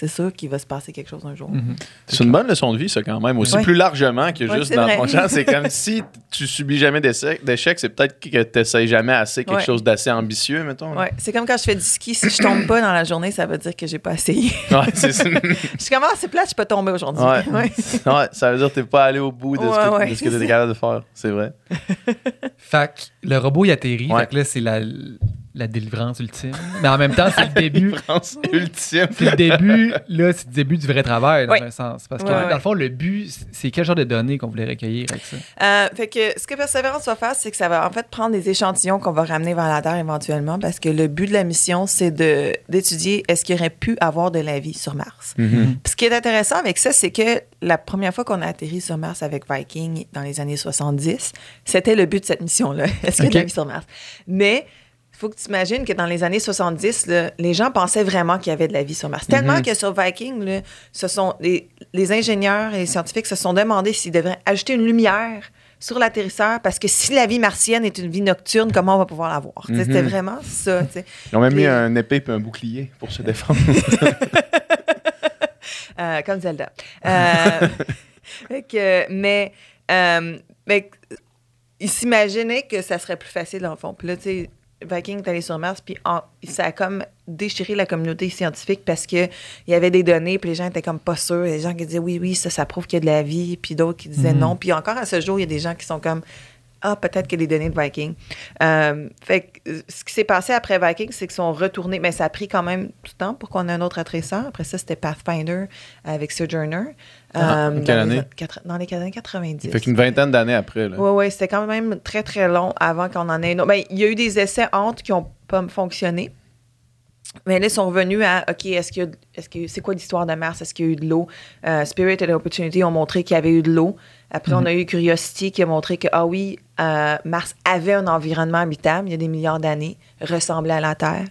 c'est sûr qu'il va se passer quelque chose un jour. Mhm. C'est une bonne leçon de vie, ça, quand même. Aussi Ouais. plus largement que Ouais, juste dans vrai. ton champ. C'est comme si tu subis jamais d'échecs, c'est peut-être que tu n'essayes jamais assez quelque Ouais. chose d'assez ambitieux, mettons. Ouais, c'est comme quand je fais du ski, si je tombe pas dans la journée, ça veut dire que j'ai pas essayé. Ouais, c'est ça. je suis comme, ah, c'est plate, je peux tomber aujourd'hui. Ouais. Ça veut dire que tu n'es pas allé au bout de Ouais, ce que, tu étais capable de faire. C'est vrai. Fait que le robot, il atterrit. Ouais. Fait que là, c'est la, la délivrance ultime. Mais en même temps, c'est le début. Ultime. C'est le début, là, c'est le début du vrai travail, dans Oui. un sens. Parce que, Ouais, dans le fond, le but, c'est quel genre de données qu'on voulait recueillir avec ça? Euh, fait que ce que Perseverance va faire, c'est que ça va en fait prendre des échantillons qu'on va ramener vers la Terre éventuellement parce que le but de la mission, c'est de, d'étudier est-ce qu'il y aurait pu avoir de la vie sur Mars. Puis ce qui est intéressant avec ça, c'est que la première fois qu'on a atterri sur Mars avec Viking dans les années 70, c'était le but de cette mission-là. Est-ce qu'il y a de la vie sur Mars? Mais faut que tu imagines que dans les années 70, là, les gens pensaient vraiment qu'il y avait de la vie sur Mars. Tellement Mhm. que sur Viking, là, ce sont les, les ingénieurs et les scientifiques se sont demandé s'ils devraient ajouter une lumière sur l'atterrisseur parce que si la vie martienne est une vie nocturne, comment on va pouvoir la voir? C'était Mhm. vraiment ça. Ils ont même mis un épée et un bouclier pour se défendre. Euh, comme Zelda. Euh, mais, euh, mais ils s'imaginaient que ça serait plus facile, dans le fond. Puis là, tu sais, Viking est allé sur Mars, puis en- ça a comme déchiré la communauté scientifique parce qu'il y avait des données, puis les gens étaient comme pas sûrs. Il y a des gens qui disaient oui, oui, ça, ça prouve qu'il y a de la vie, puis d'autres qui disaient Mhm. non. Puis encore à ce jour, il y a des gens qui sont comme ah, peut-être que les données de Viking. Euh, fait que, euh, ce qui s'est passé après Viking, c'est qu'ils sont retournés. Mais ça a pris quand même du temps pour qu'on ait un autre attresseur. Après ça, c'était Pathfinder avec Sojourner. Ah, Euh, dans les dans les années 90. fait qu'une vingtaine d'années après. Oui, oui, c'était quand même très, très long avant qu'on en ait un autre. Ben, il y a eu des essais entre qui n'ont pas fonctionné. Mais là, ils sont revenus à OK, est-ce que est-ce que c'est quoi l'histoire de Mars? Est-ce qu'il y a eu de l'eau? Euh, Spirit et Opportunity ont montré qu'il y avait eu de l'eau. Après, on a eu Curiosity qui a montré que, ah oui, euh, Mars avait un environnement habitable il y a des milliards d'années, ressemblait à la Terre.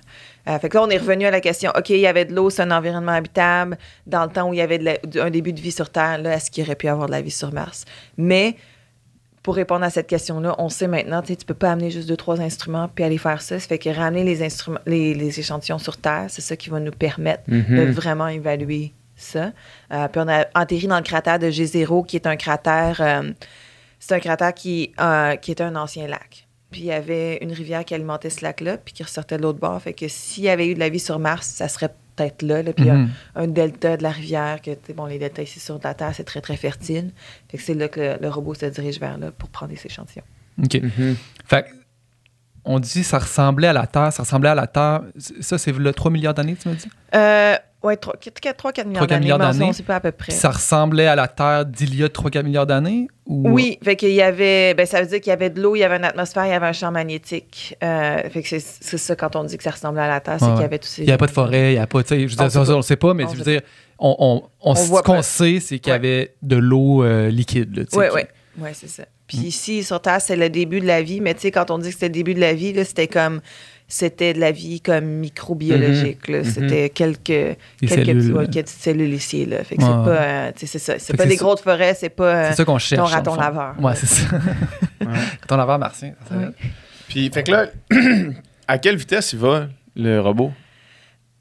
Euh, fait que là, on est revenu à la question, OK, il y avait de l'eau, c'est un environnement habitable. Dans le temps où il y avait de la- un début de vie sur Terre, là, est-ce qu'il aurait pu avoir de la vie sur Mars? Mais pour répondre à cette question-là, on sait maintenant, tu tu peux pas amener juste deux, trois instruments puis aller faire ça. Ça fait que ramener les instruments, les, les échantillons sur Terre, c'est ça qui va nous permettre de Mhm. vraiment évaluer ça. Euh, puis on a atterri dans le cratère de G0, qui est un cratère, euh, c'est un cratère qui, euh, qui était un ancien lac. Puis il y avait une rivière qui alimentait ce lac-là, puis qui ressortait de l'autre bord. Fait que s'il y avait eu de la vie sur Mars, ça serait peut-être là. là. Puis il y a Mhm. un delta de la rivière, que, tu sais, bon, les deltas ici sur la Terre, c'est très, très fertile. Fait que c'est là que le, le robot se dirige vers là pour prendre des échantillons. OK. Mhm. Fait que, on dit ça ressemblait à la Terre, ça ressemblait à la Terre. Ça, c'est le 3 milliards d'années, tu m'as dit? Euh, ouais, 3-4 milliards 3-4 d'années, milliards mais on- d'années. on sait pas à peu près. Puis ça ressemblait à la Terre d'il y a 3-4 milliards d'années? Ou... Oui, fait qu'il y avait, ben ça veut dire qu'il y avait de l'eau, il y avait une atmosphère, il y avait un champ magnétique. Euh, fait que c'est c'est ça quand on dit que ça ressemblait à la Terre, c'est Ouais, qu'il y avait tous ces. Il n'y a pas de forêt, il n'y a pas. tu sais, Je veux dire, On ça, sait ça, pas. on ne sait pas, mais On je veux dire, on, on, on, ce qu'on sait, c'est qu'il y avait de l'eau euh, liquide. Oui, oui. Oui, c'est ça. Puis Mm. ici, sur Terre, c'est le début de la vie, mais tu sais, quand on dit que c'était le début de la vie, là, c'était comme. C'était de la vie comme microbiologique. là. Mhm. C'était quelques, Des quelques, cellules. petits- ouais, quelques petites cellules ici. Là. Fait que Ouais. c'est pas. euh, c'est ça. C'est pas des grosses forêts, c'est pas. euh, C'est ça qu'on cherche. ton raton laveur. Ouais, c'est ça. raton laveur martien. ça Oui. s'appelle. Puis, fait que là, à quelle vitesse il va, le robot?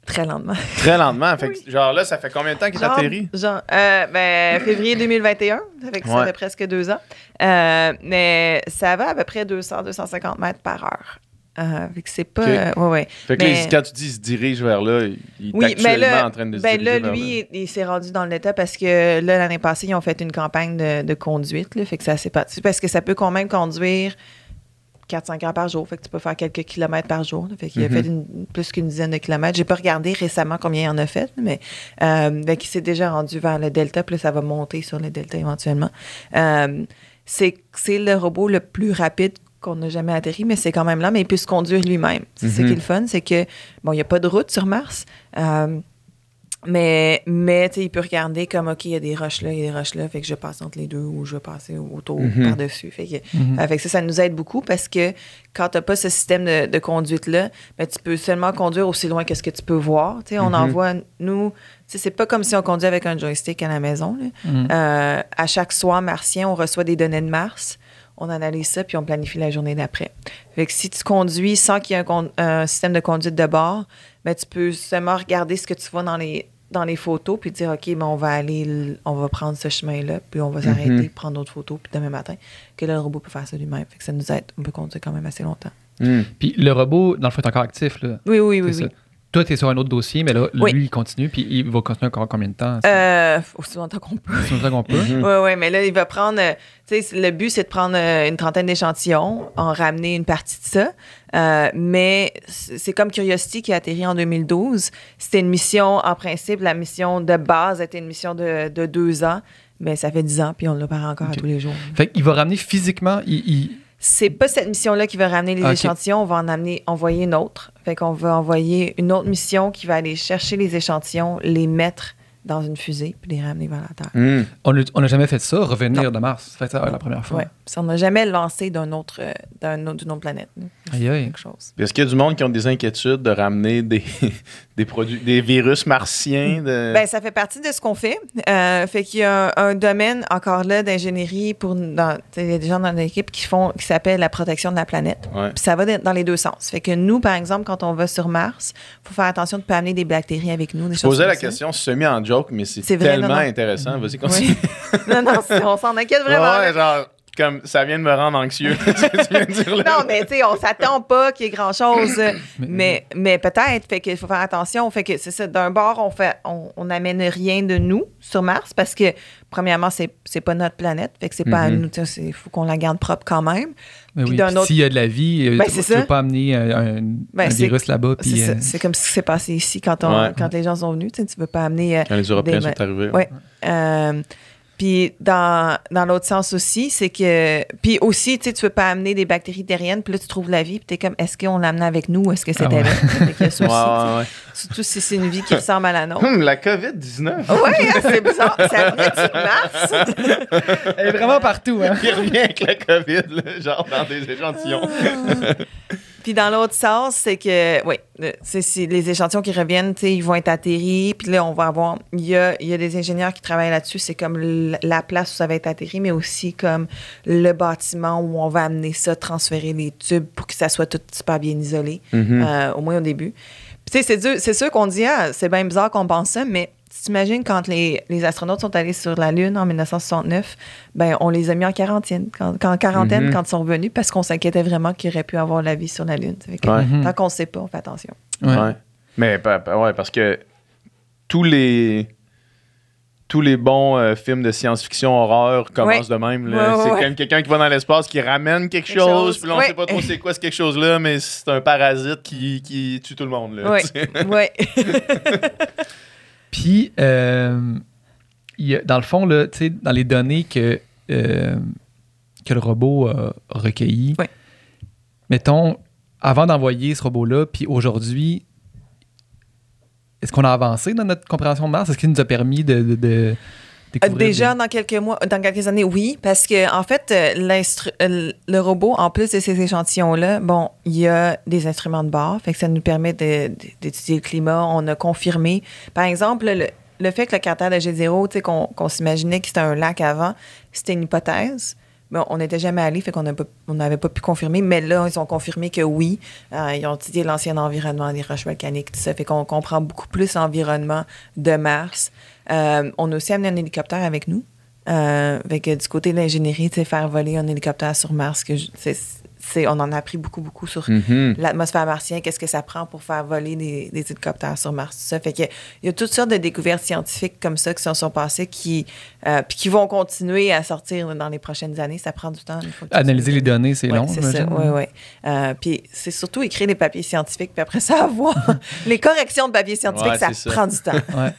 Très lentement. Très lentement. Fait que, genre là, ça fait combien de temps qu'il atterrit? genre, euh, ben, février 2021, ça fait que ça fait presque deux ans. Euh, mais ça va à peu près 200-250 mètres par heure. Euh, fait que c'est pas. Euh, ouais, ouais. Fait que Mais- là, quand tu dis il se dirige vers là, il il est Oui, actuellement là, en train de se ben diriger là, vers lui, il, il s'est rendu dans l'état parce que là, l'année passée, ils ont fait une campagne de, de conduite. Là, fait que ça s'est parti. Parce que ça peut quand même conduire 4-5 heures par jour. Fait que tu peux faire quelques kilomètres par jour. là. fait qu'il a fait une- plus qu'une dizaine de kilomètres. J'ai pas regardé récemment combien il en a fait, mais euh, fait qu'il s'est déjà rendu vers le delta. Puis là, ça va monter sur le delta éventuellement. Euh, c'est c'est le robot le plus rapide qu'on n'a jamais atterri, mais c'est quand même là, mais il peut se conduire lui-même. C'est ce qui est le fun, c'est que, bon, il n'y a pas de route sur Mars. euh, mais, mais il peut regarder comme, OK, il y a des roches là, il y a des roches là, fait que je passe entre les deux ou je vais passer autour, Mhm. par-dessus. Fait que, ça, ça nous aide beaucoup parce que quand tu n'as pas ce système de, de conduite-là, ben, tu peux seulement conduire aussi loin que ce que tu peux voir. On Mhm. envoie, nous, c'est pas comme si on conduit avec un joystick à la maison. là. Euh, à chaque soir martien, on reçoit des données de Mars. On analyse ça, puis on planifie la journée d'après. Fait que si tu conduis sans qu'il y ait un, système de conduite de bord, ben, tu peux seulement regarder ce que tu vois dans les, dans les photos, puis dire, OK, ben, on va aller, on va prendre ce chemin-là, puis on va s'arrêter, Mhm. prendre d'autres photos, puis demain matin, que là, le robot peut faire ça lui-même. Fait que ça nous aide. On peut conduire quand même assez longtemps. Hmm. Puis le robot, dans le fond, est encore actif. Là. Oui, oui, oui. Toi, tu es sur un autre dossier, mais là, Oui. lui, il continue, puis il va continuer encore combien de temps? Euh, aussi longtemps qu'on peut. c'est ça qu'on peut. Oui, oui, mais là, il va prendre. euh, Tu sais, le but, c'est de prendre euh, une trentaine d'échantillons, en ramener une partie de ça. Euh, mais c'est comme Curiosity qui a atterri en 2012. C'était une mission, en principe, la mission de base était une mission de, de deux ans. Mais ça fait dix ans, puis on le encore à tous les jours. Fait qu'il va ramener physiquement. Il, il- C'est pas cette mission-là qui va ramener les échantillons, on va en amener, envoyer une autre. Fait qu'on va envoyer une autre mission qui va aller chercher les échantillons, les mettre dans une fusée, puis les ramener vers la Terre. Hmm. on n'a jamais fait ça, revenir Non. de Mars. Fait ça la première fois. Ouais. Puis on n'a jamais lancé d'un autre, euh, autre- d'une autre planète. Aïe, aïe. Quelque chose. Puis Est-ce qu'il y a du monde qui ont des inquiétudes de ramener des, des produits, des virus martiens? De... Ben, ça fait partie de ce qu'on fait. Euh, fait qu'il y a un, un domaine encore là d'ingénierie pour dans, il y a des gens dans l'équipe qui font qui s'appelle la protection de la planète. Ouais. Puis ça va dans les deux sens. Fait que nous, par exemple, quand on va sur Mars, faut faire attention de ne pas amener des bactéries avec nous. Des Je posais la ça. question semi en joke, mais c'est tellement non, non. intéressant. Vas-y, continue. Oui. non, non, on s'en inquiète vraiment. Ouais, genre, comme ça vient de me rendre anxieux. Non, mais tu sais, on s'attend pas qu'il y ait grand-chose. mais mais peut-être, fait qu'il faut faire attention. Fait que c'est ça, d'un bord, on fait on, on amène rien de nous sur Mars parce que, premièrement, c'est, c'est pas notre planète. Fait que c'est pas à Mhm. nous. Il faut qu'on la garde propre quand même. Mais Puis oui, d'un puis autre- s'il y a de la vie, euh, Ben, tu veux ça. pas amener un, un- Ben, un c'est- virus là-bas. Puis, euh, C'est comme ce qui s'est passé ici quand, on, Ouais. quand les gens sont venus. Tu tu veux pas amener. euh, Quand les Européens Des- sont arrivés. Ouais. Euh, puis dans, dans l'autre sens aussi, c'est que. Puis aussi, tu sais, tu veux pas amener des bactéries terriennes, puis là, tu trouves la vie, puis t'es comme, est-ce qu'on l'amène avec nous ou est-ce que c'était Ah ouais. là? Fait qu'il y a ça Ouais. Surtout si c'est une vie qui ressemble à la nôtre. Hum, la COVID-19. Oui, c'est bizarre. Ça Mars? Elle est vraiment partout. Hein? Il revient avec la COVID, là, genre dans des échantillons. Puis dans l'autre sens, c'est que, oui, euh, c'est les échantillons qui reviennent, tu sais, ils vont être atterris. Puis là, on va avoir, il y a, y a des ingénieurs qui travaillent là-dessus. C'est comme la place où ça va être atterri, mais aussi comme le bâtiment où on va amener ça, transférer les tubes pour que ça soit tout super bien isolé, Mhm. euh, au moins au début. Puis tu sais, c'est sûr qu'on dit, ah, c'est bien bizarre qu'on pense ça, mais tu t'imagines quand les, les astronautes sont allés sur la Lune en 1969, ben on les a mis en quarantaine, quand, quand- en quarantaine Mhm. quand ils sont revenus parce qu'on s'inquiétait vraiment qu'il aurait pu avoir la vie sur la Lune. Que Ouais. Mhm. Tant qu'on ne sait pas, on fait attention. Ouais. Ouais. Mais ouais, parce que tous les tous les bons euh, films de science-fiction horreur commencent de même. là. Ouais, ouais, c'est ouais. comme quelqu'un qui va dans l'espace, qui ramène quelque, Quelque chose, chose. puis là, on Ouais. sait pas trop c'est quoi ce quelque chose-là, mais c'est un parasite qui, qui tue tout le monde. Là, oui. Puis, euh, il y a- dans le fond, là, dans les données que, euh, que le robot a recueillies, Ouais. mettons, avant d'envoyer ce robot-là, puis aujourd'hui, est-ce qu'on a avancé dans notre compréhension de Mars? Est-ce qu'il nous a permis de, de, de découvrir Déjà, des- dans quelques mois, dans quelques années, oui, parce que en fait, euh, euh, le robot, en plus de ces échantillons-là, bon, il y a des instruments de bord, fait que ça nous permet d'étudier le climat. On a confirmé, par exemple, le, le fait que le cratère de G0, tu sais, qu'on s'imaginait que c'était un lac avant, c'était une hypothèse. Mais on n'était jamais allé, fait qu'on n'avait pas pu confirmer. Mais là, ils ont confirmé que oui. Euh, ils ont étudié l'ancien environnement des roches volcaniques, tout ça. Fait qu'on comprend beaucoup plus l'environnement de Mars. Euh, on a aussi amené un hélicoptère avec nous. Euh, du côté de l'ingénierie, faire voler un hélicoptère sur Mars, que on en a appris beaucoup, beaucoup sur Mhm. l'atmosphère martienne, qu'est-ce que ça prend pour faire voler des, des hélicoptères sur Mars, tout ça. Fait que il y a toutes sortes de découvertes scientifiques comme ça qui se sont passées, qui, euh, puis qui vont continuer à sortir dans les prochaines années. Ça prend du temps. il faut Analyser les données, c'est Ouais, long. c'est ça, oui, oui. Euh, puis c'est surtout écrire des papiers scientifiques, puis après ça, avoir les corrections de papiers scientifiques, Ouais, ça, prend du temps. Ouais.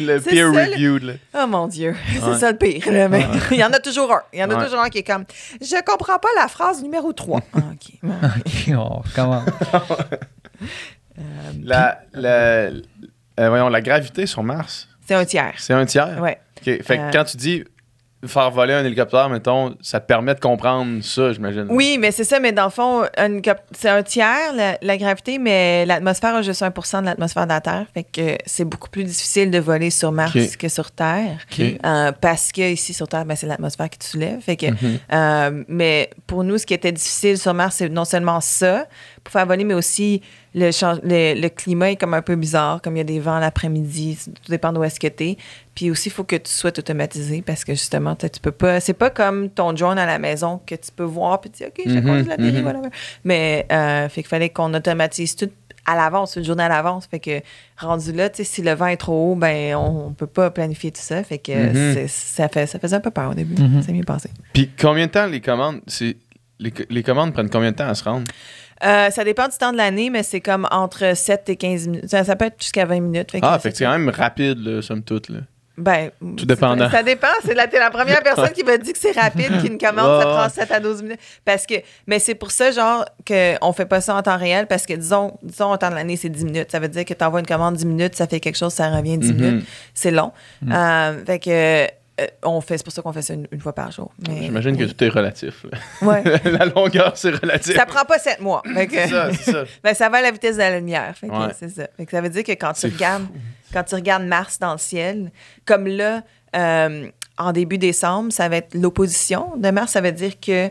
le peer ça, le- là. Oh mon Dieu, c'est ça le pire. mais il y en a toujours un. Il y en a Ouais. toujours un qui est comme Je comprends pas la phrase numéro 3. 3. Ah, OK. Ouais. Ok, on recommence. Euh, La, la, euh, voyons, la gravité sur Mars, c'est un tiers. c'est un tiers? Ouais. Ok, Fait que Euh, quand tu dis faire voler un hélicoptère, mettons, ça te permet de comprendre ça, j'imagine. Oui, mais c'est ça, mais dans le fond, c'est un tiers, la, la gravité, mais l'atmosphère a juste 1 de l'atmosphère de la Terre. Fait que c'est beaucoup plus difficile de voler sur Mars que sur Terre. Euh, parce que ici sur Terre, ben, c'est l'atmosphère qui te soulève. Fait que, Mhm. euh, mais pour nous, ce qui était difficile sur Mars, c'est non seulement ça, pour faire voler, mais aussi le, le, le climat est comme un peu bizarre, comme il y a des vents l'après-midi, tout dépend d'où est-ce que tu es. Puis aussi, il faut que tu sois automatisé parce que justement, tu peux pas. C'est pas comme ton drone à la maison que tu peux voir puis tu dis, OK, je conduis la télé, mhm. voilà. Mais euh, fait qu'il fallait qu'on automatise tout à l'avance, une journée à l'avance. Fait que rendu là, tu sais, si le vent est trop haut, ben on, on peut pas planifier tout ça. Fait que c'est- ça, fait, ça faisait un peu peur au début. C'est mieux passé. Puis combien de temps les commandes, les commandes prennent combien de temps à se rendre? Euh, ça dépend du temps de l'année, mais c'est comme entre 7 et 15 minutes. Ça, ça peut être jusqu'à 20 minutes. Fait que Ah, c'est- fait que c'est quand même rapide, là, somme toute. Là. Ben, Tout dépendant. Ça, dépend. C'est la, t'es la première personne qui m'a dit que c'est rapide, qu'une commande, ça prend 7 à 12 minutes. Parce que, mais c'est pour ça, genre, qu'on fait pas ça en temps réel, parce que, disons, disons au temps de l'année, c'est 10 minutes. Ça veut dire que tu envoies une commande 10 minutes, ça fait quelque chose, ça revient 10 Mhm. minutes. C'est long. Euh, fait que, euh, on fait, c'est pour ça qu'on fait ça une, une fois par jour. Mais- J'imagine que tout est relatif. là. Ouais. la longueur, c'est relatif. ça prend pas 7 mois. Que- C'est ça, c'est ça. Ben, ça va à la vitesse de la lumière. Fait que Ouais. c'est ça. Fait que ça veut dire que quand tu regardes, quand tu regardes Mars dans le ciel, comme là, euh, en début décembre, ça va être l'opposition de Mars. Ça veut dire que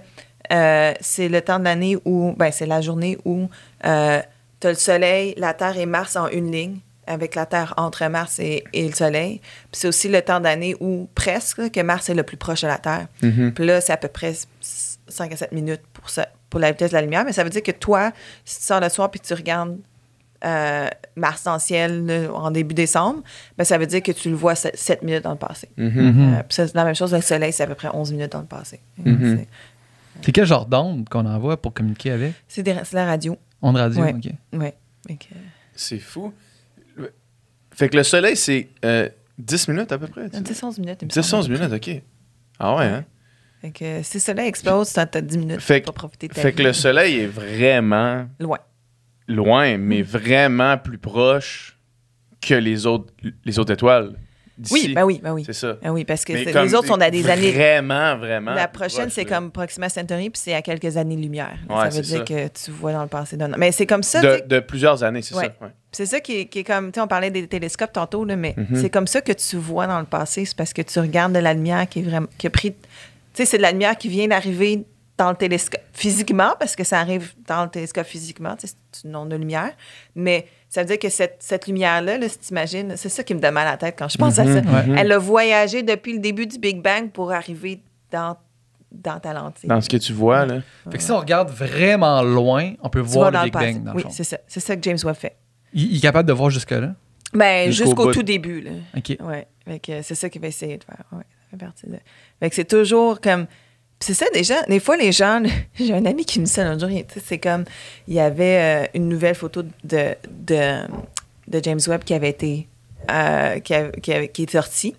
euh, c'est le temps de l'année où, ben, c'est la journée où tu as le Soleil, la Terre et Mars en une ligne, avec la Terre entre Mars et, et le Soleil. Puis c'est aussi le temps d'année où presque là, que Mars est le plus proche de la Terre. Puis là, c'est à peu près 5 à 7 minutes pour, ça, pour la vitesse de la lumière. Mais ça veut dire que toi, si tu sors le soir puis tu regardes euh, Mars dans le ciel là, en début décembre, ben, ça veut dire que tu le vois 7 minutes dans le passé. Mhm. Mhm. Euh, puis c'est la même chose, le soleil, c'est à peu près 11 minutes dans le passé. Mhm. C'est- C'est quel genre d'onde qu'on envoie pour communiquer avec? C'est des- c'est la radio. Onde radio, Ouais. ok. Ouais. C'est fou. Fait que le soleil, c'est euh, 10 minutes à peu près. tu dis? 10-11 minutes. il me 10, semble, 11 à peu près. minutes, OK. Ah ouais, hein? Fait que si le soleil explose, t'as t'as 10 minutes Fait que- pour profiter de ta Fait que vie. le soleil est vraiment Loin. loin, mais vraiment plus proche que les autres, les autres étoiles. Oui, ben oui, ben oui. C'est ça. Ben oui, parce que Mais c'est- comme les autres sont à des années. Vraiment, vraiment. La prochaine, c'est comme Proxima Centauri, puis c'est à quelques années-lumière. Ouais, ça veut dire ça. que tu vois dans le passé d'un an. Mais c'est comme ça, De, plusieurs années, c'est Ouais. ça. ouais. c'est ça qui est, qui est comme, tu sais, on parlait des télescopes tantôt, là, mais Mhm. c'est comme ça que tu vois dans le passé. C'est parce que tu regardes de la lumière qui est vraiment, qui a pris, tu sais, c'est de la lumière qui vient d'arriver dans le télescope physiquement, parce que ça arrive dans le télescope physiquement, tu sais, c'est une onde de lumière. Mais ça veut dire que cette, cette lumière-là, là, si tu imagines, c'est ça qui me donne mal à la tête quand je pense à ça. Mhm, Ouais. mhm. Elle a voyagé depuis le début du Big Bang pour arriver dans, dans ta lentille. Dans ce que tu vois, là. Fait que si on regarde vraiment loin, on peut Tu voir le Big. Bang dans le Oui, c'est ça. C'est ça que James Webb fait. Il, il est capable de voir jusque-là? Ben, Jusqu'au tout début, là. OK. Ouais. Fait que c'est ça qu'il va essayer de faire. Ouais, ça c'est toujours comme. C'est ça, déjà, des fois, les gens. J'ai un ami qui me dit ça l'autre jour. C'est comme. Il y avait euh, une nouvelle photo de, de, de James Webb qui avait été. euh, qui, a- qui, a- qui est sortie.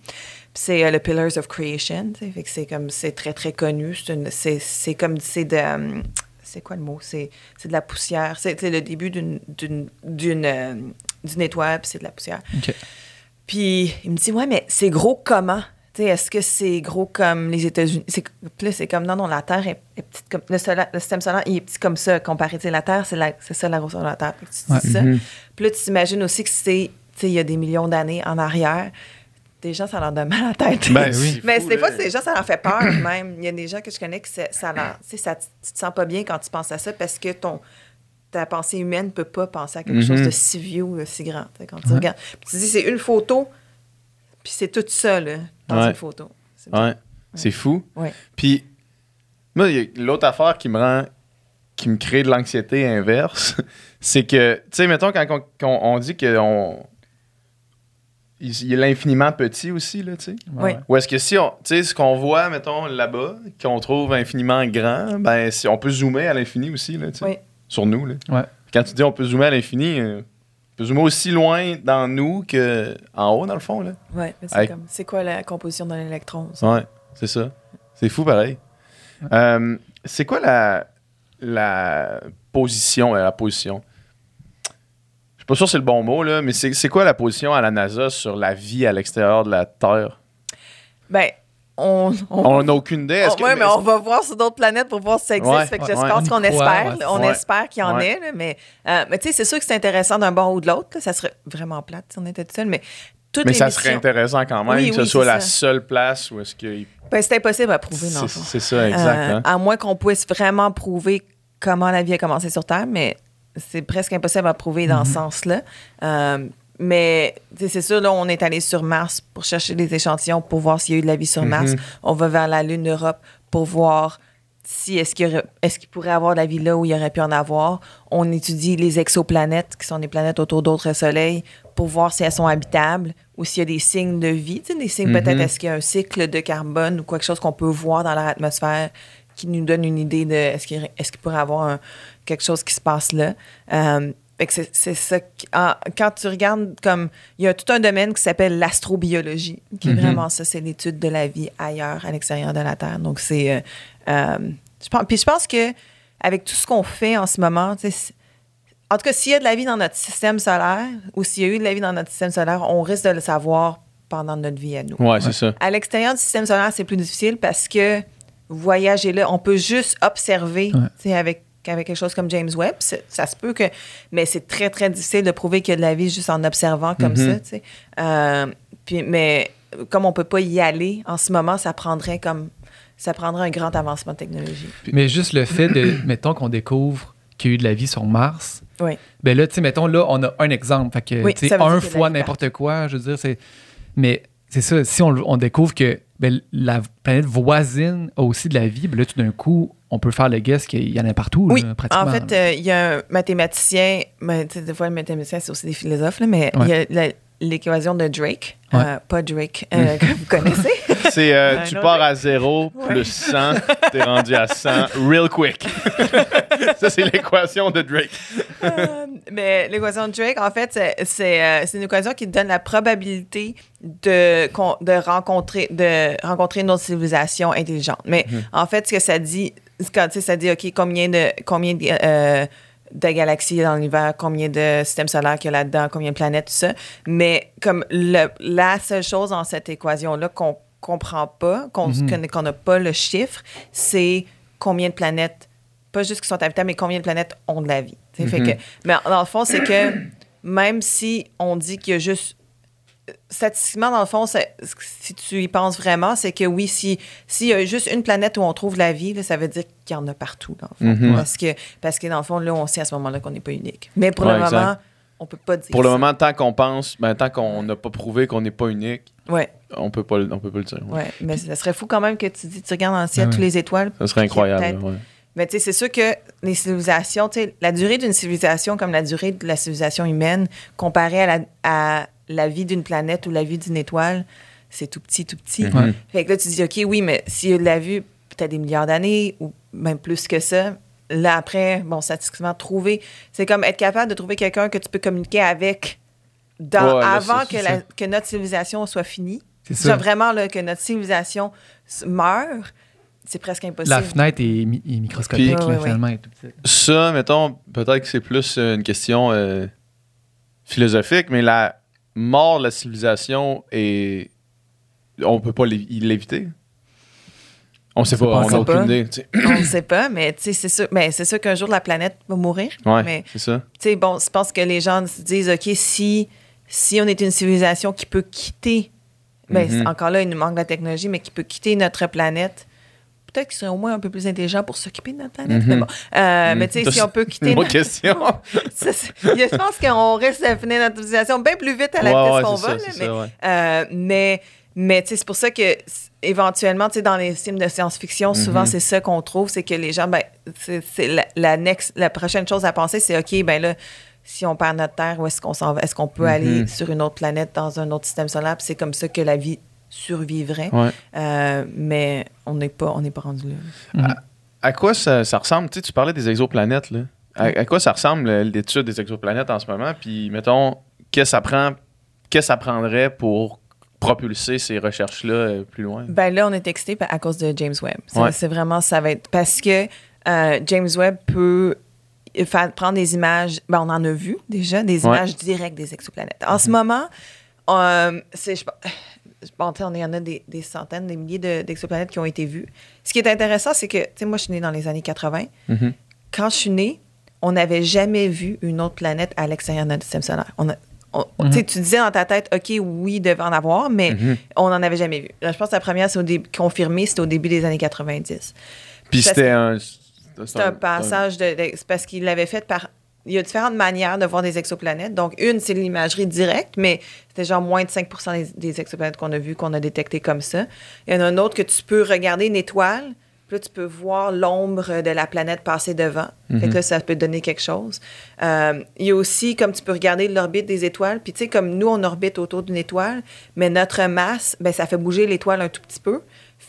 C'est euh, le Pillars of Creation. Fait que c'est comme. C'est très, très connu. C'est comme. C'est de. c'est quoi le mot? C'est de la poussière. C'est le début d'une d'une d'une d'une étoile, puis c'est de la poussière. OK. Puis il me dit ouais mais c'est gros comment? Est-ce que c'est gros comme les États-Unis? Puis là c'est comme non non la Terre est, est petite comme le, le système solaire il est petit comme ça comparé la Terre c'est ça la grosseur de la Terre que tu dis Ouais. ça Mhm. puis là tu t'imagines aussi que c'est tu sais il y a des millions d'années en arrière des gens ça leur donne mal à la tête Ben, oui. mais fou, des fois, des gens, ça leur fait peur même. Il y a des gens que je connais que ça, ça, leur- ça tu te sens pas bien quand tu penses à ça parce que ton, ta pensée humaine ne peut pas penser à quelque Mhm. chose de si vieux ou de si grand. Quand tu Ouais. regardes. Puis tu dis, c'est une photo, puis c'est tout ça là, dans Ouais. une photo. C'est. Ouais. C'est fou. Ouais. Puis, moi, il y a l'autre affaire qui me rend. qui me crée de l'anxiété inverse, c'est que, tu sais, mettons, quand on, on dit qu'on. Il il est l'infiniment petit aussi, là, tu sais. Ouais, Oui. Ou est-ce que si on. Tu sais, ce qu'on voit, mettons, là-bas, qu'on trouve infiniment grand, ben, si on peut zoomer à l'infini aussi, là, tu sais. Oui. Sur nous, là. Ouais. Quand tu dis on peut zoomer à l'infini, on peut zoomer aussi loin dans nous qu'en haut, dans le fond, là. Ouais, mais c'est Avec- comme, c'est quoi la composition d'un électron? ça? Ouais, c'est ça. C'est fou pareil. Euh, c'est quoi la. la position, euh, la position? Je suis pas sûr que c'est le bon mot, là, mais c'est c'est quoi la position à la NASA sur la vie à l'extérieur de la Terre? Ben, on. n'a aucune idée. Est-ce on- que- ouais, mais on va voir sur d'autres planètes pour voir si ça existe. Ouais, fait que ouais, j'espère ouais. qu'on On espère. ouais. On Ouais. espère qu'il y en Ouais. ait. là, mais euh, mais tu sais, c'est sûr que c'est intéressant d'un bord ou de l'autre. Ça serait vraiment plate si on était tout seul. Mais toutes mais ça missions- serait intéressant quand même Oui, que ce oui, soit la ça. seule place où est-ce que. Ben, c'est impossible à prouver, dans le C'est ça, exact. Euh, hein. À moins qu'on puisse vraiment prouver comment la vie a commencé sur Terre, mais c'est presque impossible à prouver dans ce sens-là. Euh, mais c'est sûr, là, on est allé sur Mars pour chercher des échantillons pour voir s'il y a eu de la vie sur Mars. Mhm. On va vers la Lune Europe pour voir si est-ce qu'il est-ce qu'il pourrait avoir de la vie là où il y aurait pu en avoir. On étudie les exoplanètes, qui sont des planètes autour d'autres soleils, pour voir si elles sont habitables ou s'il y a des signes de vie. Tu sais, des signes Mhm. peut-être est-ce qu'il y a un cycle de carbone ou quelque chose qu'on peut voir dans leur atmosphère qui nous donne une idée de est-ce qu'il est-ce qu'il pourrait avoir un- quelque chose qui se passe là. Euh, fait que c'est ça. en- quand tu regardes comme il y a tout un domaine qui s'appelle l'astrobiologie, qui est Mhm. vraiment ça, c'est l'étude de la vie ailleurs, à l'extérieur de la Terre. Donc c'est, euh, euh, je pense, puis je pense que avec tout ce qu'on fait en ce moment, en tout cas, s'il y a de la vie dans notre système solaire ou s'il y a eu de la vie dans notre système solaire, on risque de le savoir pendant notre vie à nous. Ouais, c'est ça. À l'extérieur du système solaire, c'est plus difficile parce que voyager là, on peut juste observer Ouais. avec, avec quelque chose comme James Webb. Ça se peut que. Mais c'est très, très difficile de prouver qu'il y a de la vie juste en observant comme Mhm. ça. tu sais. Euh, puis, mais comme on peut pas y aller en ce moment, ça prendrait comme. Ça prendrait un grand avancement de technologie. Mais juste le fait de, mettons qu'on découvre qu'il y a eu de la vie sur Mars, Oui. ben là, tu sais, mettons, là, on a un exemple. Fait que, Oui, tu sais, un fois n'importe quoi, je veux dire, c'est. Mais c'est ça, si on, on découvre que ben, la planète voisine a aussi de la vie, ben là, tout d'un coup, on peut faire le guess qu'il y en a partout, Oui, là, pratiquement. en fait, euh, il y a un mathématicien, mais, sais, des fois, le mathématicien, c'est aussi des philosophes, là, mais il y a l'équation de Drake, Ouais. euh, pas Drake, euh, que vous connaissez. C'est euh, Un tu autre- pars à zéro Ouais. plus 100, t'es rendu à 100 real quick. ça, c'est l'équation de Drake. Euh, mais l'équation de Drake, en fait, c'est- euh, une équation qui donne la probabilité de, de, rencontrer, de rencontrer une autre civilisation intelligente. Mais en fait, ce que ça dit, ça dit, OK, combien de, combien de, euh, de galaxies dans l'univers, combien de systèmes solaires qu'il y a là-dedans, combien de planètes, tout ça. Mais comme le- la seule chose dans cette équation-là qu'on comprend pas, qu'on qu'on n'a pas le chiffre, c'est combien de planètes, pas juste qui sont habitables, mais combien de planètes ont de la vie. Tu sais, fait Mhm. que, mais dans le fond, c'est que même si on dit qu'il y a juste. Statistiquement, dans le fond, si tu y penses vraiment, c'est que oui, si- s'il y a juste une planète où on trouve la vie, là, ça veut dire qu'il y en a partout, dans le fond. Mhm. parce, que, parce que, dans le fond, là, on sait à ce moment-là qu'on n'est pas unique. Mais pour Ouais, le exact. moment, on peut pas dire Pour le ça. moment, tant qu'on pense, ben, tant qu'on n'a pas prouvé qu'on n'est pas unique, Ouais, on peut pas, on peut pas le dire. ouais. Mais ça serait fou quand même que tu dis, tu regardes dans le ciel, toutes les étoiles. Ça serait incroyable. Mais tu sais, c'est sûr que les civilisations, tu sais, la durée d'une civilisation comme la durée de la civilisation humaine, comparée à la, à la vie d'une planète ou la vie d'une étoile, c'est tout petit, tout petit. Mhm. Fait que là, tu dis, OK, oui, mais s'il y a de la vue, peut-être des milliards d'années ou même plus que ça, là, après, bon, statistiquement, trouver, c'est comme être capable de trouver quelqu'un que tu peux communiquer avec dans, Ouais, là, avant c'est- que, c'est la- ça. que notre civilisation soit finie. C'est Genre ça. vraiment là, que notre civilisation meure, c'est presque impossible. La fenêtre est, mi- est microscopique, Puis- là, finalement. elle est tout petite. Ça, mettons, peut-être que c'est plus une question euh, philosophique, mais la mort la civilisation est. On peut pas l'évi- l'éviter. On sait sait pas, on n'a aucune idée. tu sais. on ne sait pas, mais sais, c'est sûr, mais c'est sûr qu'un jour la planète va mourir. Ouais, Mais c'est ça. bon, je pense que les gens se disent, OK, si, si on est une civilisation qui peut quitter, ben, Mhm. c'est- encore là, il nous manque de la technologie, mais qui peut quitter notre planète, peut-être qu'ils seraient au moins un peu plus intelligents pour s'occuper de notre planète. Mhm. Mais bon, Euh, Mhm. mais tu sais, si on peut quitter. bonne notre- question. Ça, je pense qu'on risque de finir notre civilisation bien plus vite à la vitesse ouais, qu'on va. ça, là, c'est mais, ça, ouais. euh, mais, mais tu sais, c'est pour ça que éventuellement, tu sais, dans les films de science-fiction, souvent Mhm. c'est ça qu'on trouve, c'est que les gens, ben, c'est la, la next, la prochaine chose à penser, c'est ok, ben là, si on perd notre terre, où est-ce qu'on s'en va? Est-ce qu'on peut Mhm. aller sur une autre planète dans un autre système solaire? C'est comme ça que la vie survivrait. Ouais. Euh, mais on n'est pas, on n'est pas rendu là. À quoi ça, ça ressemble? Tu sais, tu parlais des exoplanètes, là. À, à quoi ça ressemble euh, l'étude des exoplanètes en ce moment? Puis, mettons, qu'est-ce que ça prend, qu'est-ce que ça prendrait pour propulser ces recherches-là euh, plus loin? Ben là, on est excité à cause de James Webb. Ouais. C'est vraiment, ça va être parce que euh, James Webb peut faire, prendre des images, ben, on en a vu déjà, des Ouais. images directes des exoplanètes. En ce moment, euh, c'est, je, bon, on y en a des, des centaines, des milliers de- d'exoplanètes qui ont été vues. Ce qui est intéressant, c'est que, tu sais, moi, je suis née dans les années 80. Mhm. Quand je suis née, on n'avait jamais vu une autre planète à l'extérieur de notre système solaire. On a- on- on- tu sais, Tu disais dans ta tête, OK, oui, il devait en avoir, mais Mhm. on n'en avait jamais vu. Là, je pense que la première, c'est confirmée, c'était au début des années 90. Puis c'était un. C'est un passage de, de- c'est parce qu'il l'avait fait par. Il y a différentes manières de voir des exoplanètes. Donc, une, c'est l'imagerie directe, mais c'était genre moins de 5 des, des exoplanètes qu'on a vues, qu'on a détectées comme ça. Il y en a un autre que tu peux regarder une étoile, puis là, tu peux voir l'ombre de la planète passer devant. Fait que là, ça peut donner quelque chose. Euh, il y a aussi, comme tu peux regarder l'orbite des étoiles, puis tu sais, comme nous, on orbite autour d'une étoile, mais notre masse, ben, ça fait bouger l'étoile un tout petit peu.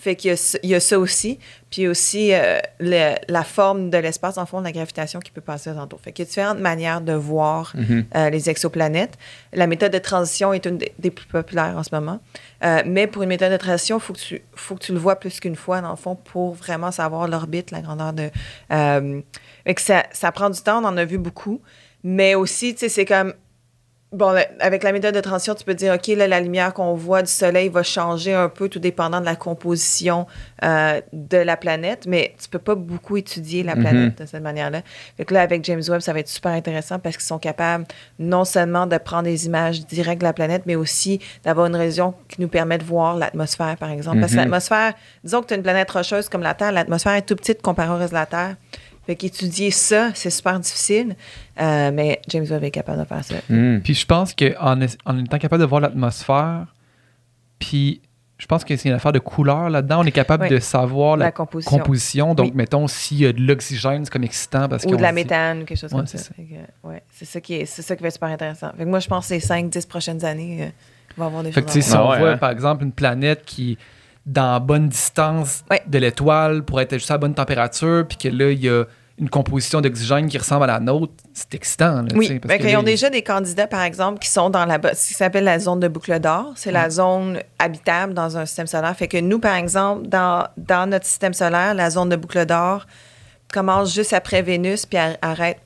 Fait qu'il y a, ça- il y a ça aussi. Puis aussi euh, le- la forme de l'espace, en fond, de la gravitation qui peut passer alentour. Fait qu'il y a différentes manières de voir Mhm. euh, les exoplanètes. La méthode de transition est une des, des plus populaires en ce moment. Euh, mais pour une méthode de transition, il faut, que tu- faut que tu le vois plus qu'une fois, dans le fond, pour vraiment savoir l'orbite, la grandeur de... Euh, fait que ça, ça prend du temps, on en a vu beaucoup. Mais aussi, tu sais, c'est comme... Bon, la- avec la méthode de transition, tu peux dire, OK, là, la lumière qu'on voit du soleil va changer un peu, tout dépendant de la composition euh, de la planète, mais tu peux pas beaucoup étudier la Mhm. planète de cette manière-là. Fait que là, avec James Webb, ça va être super intéressant parce qu'ils sont capables non seulement de prendre des images directes de la planète, mais aussi d'avoir une région qui nous permet de voir l'atmosphère, par exemple. Parce que Mhm. l'atmosphère, disons que tu as une planète rocheuse comme la Terre, l'atmosphère est tout petite comparée au reste de la Terre. Fait qu'étudier ça, c'est super difficile, euh, mais James Webb est capable de faire ça. Mhm. Puis je pense qu'en en étant capable de voir l'atmosphère, puis je pense que c'est une affaire de couleur là-dedans. On est capable Oui. de savoir la, La composition. composition. Donc, Oui. mettons, s'il y a de l'oxygène, c'est comme excitant parce Ou qu'on de la dit- méthane ou quelque chose Ouais, comme c'est ça. que, ouais, c'est ça qui est, c'est ça qui va être super intéressant. Fait que moi, je pense que ces 5-10 prochaines années, euh, on va avoir des Fait choses que, tu sais, à si on Ah ouais, voit, hein? par exemple, une planète qui dans la bonne distance Ouais. de l'étoile pour être juste à la bonne température, puis que là, il y a une composition d'oxygène qui ressemble à la nôtre, c'est excitant. là, Oui, parce ben, que ont déjà des candidats, par exemple, qui sont dans la, ce qui s'appelle la zone de boucle d'or. C'est la zone habitable dans un système solaire. Fait que nous, par exemple, dans, dans notre système solaire, la zone de boucle d'or commence juste après Vénus puis ar- arrête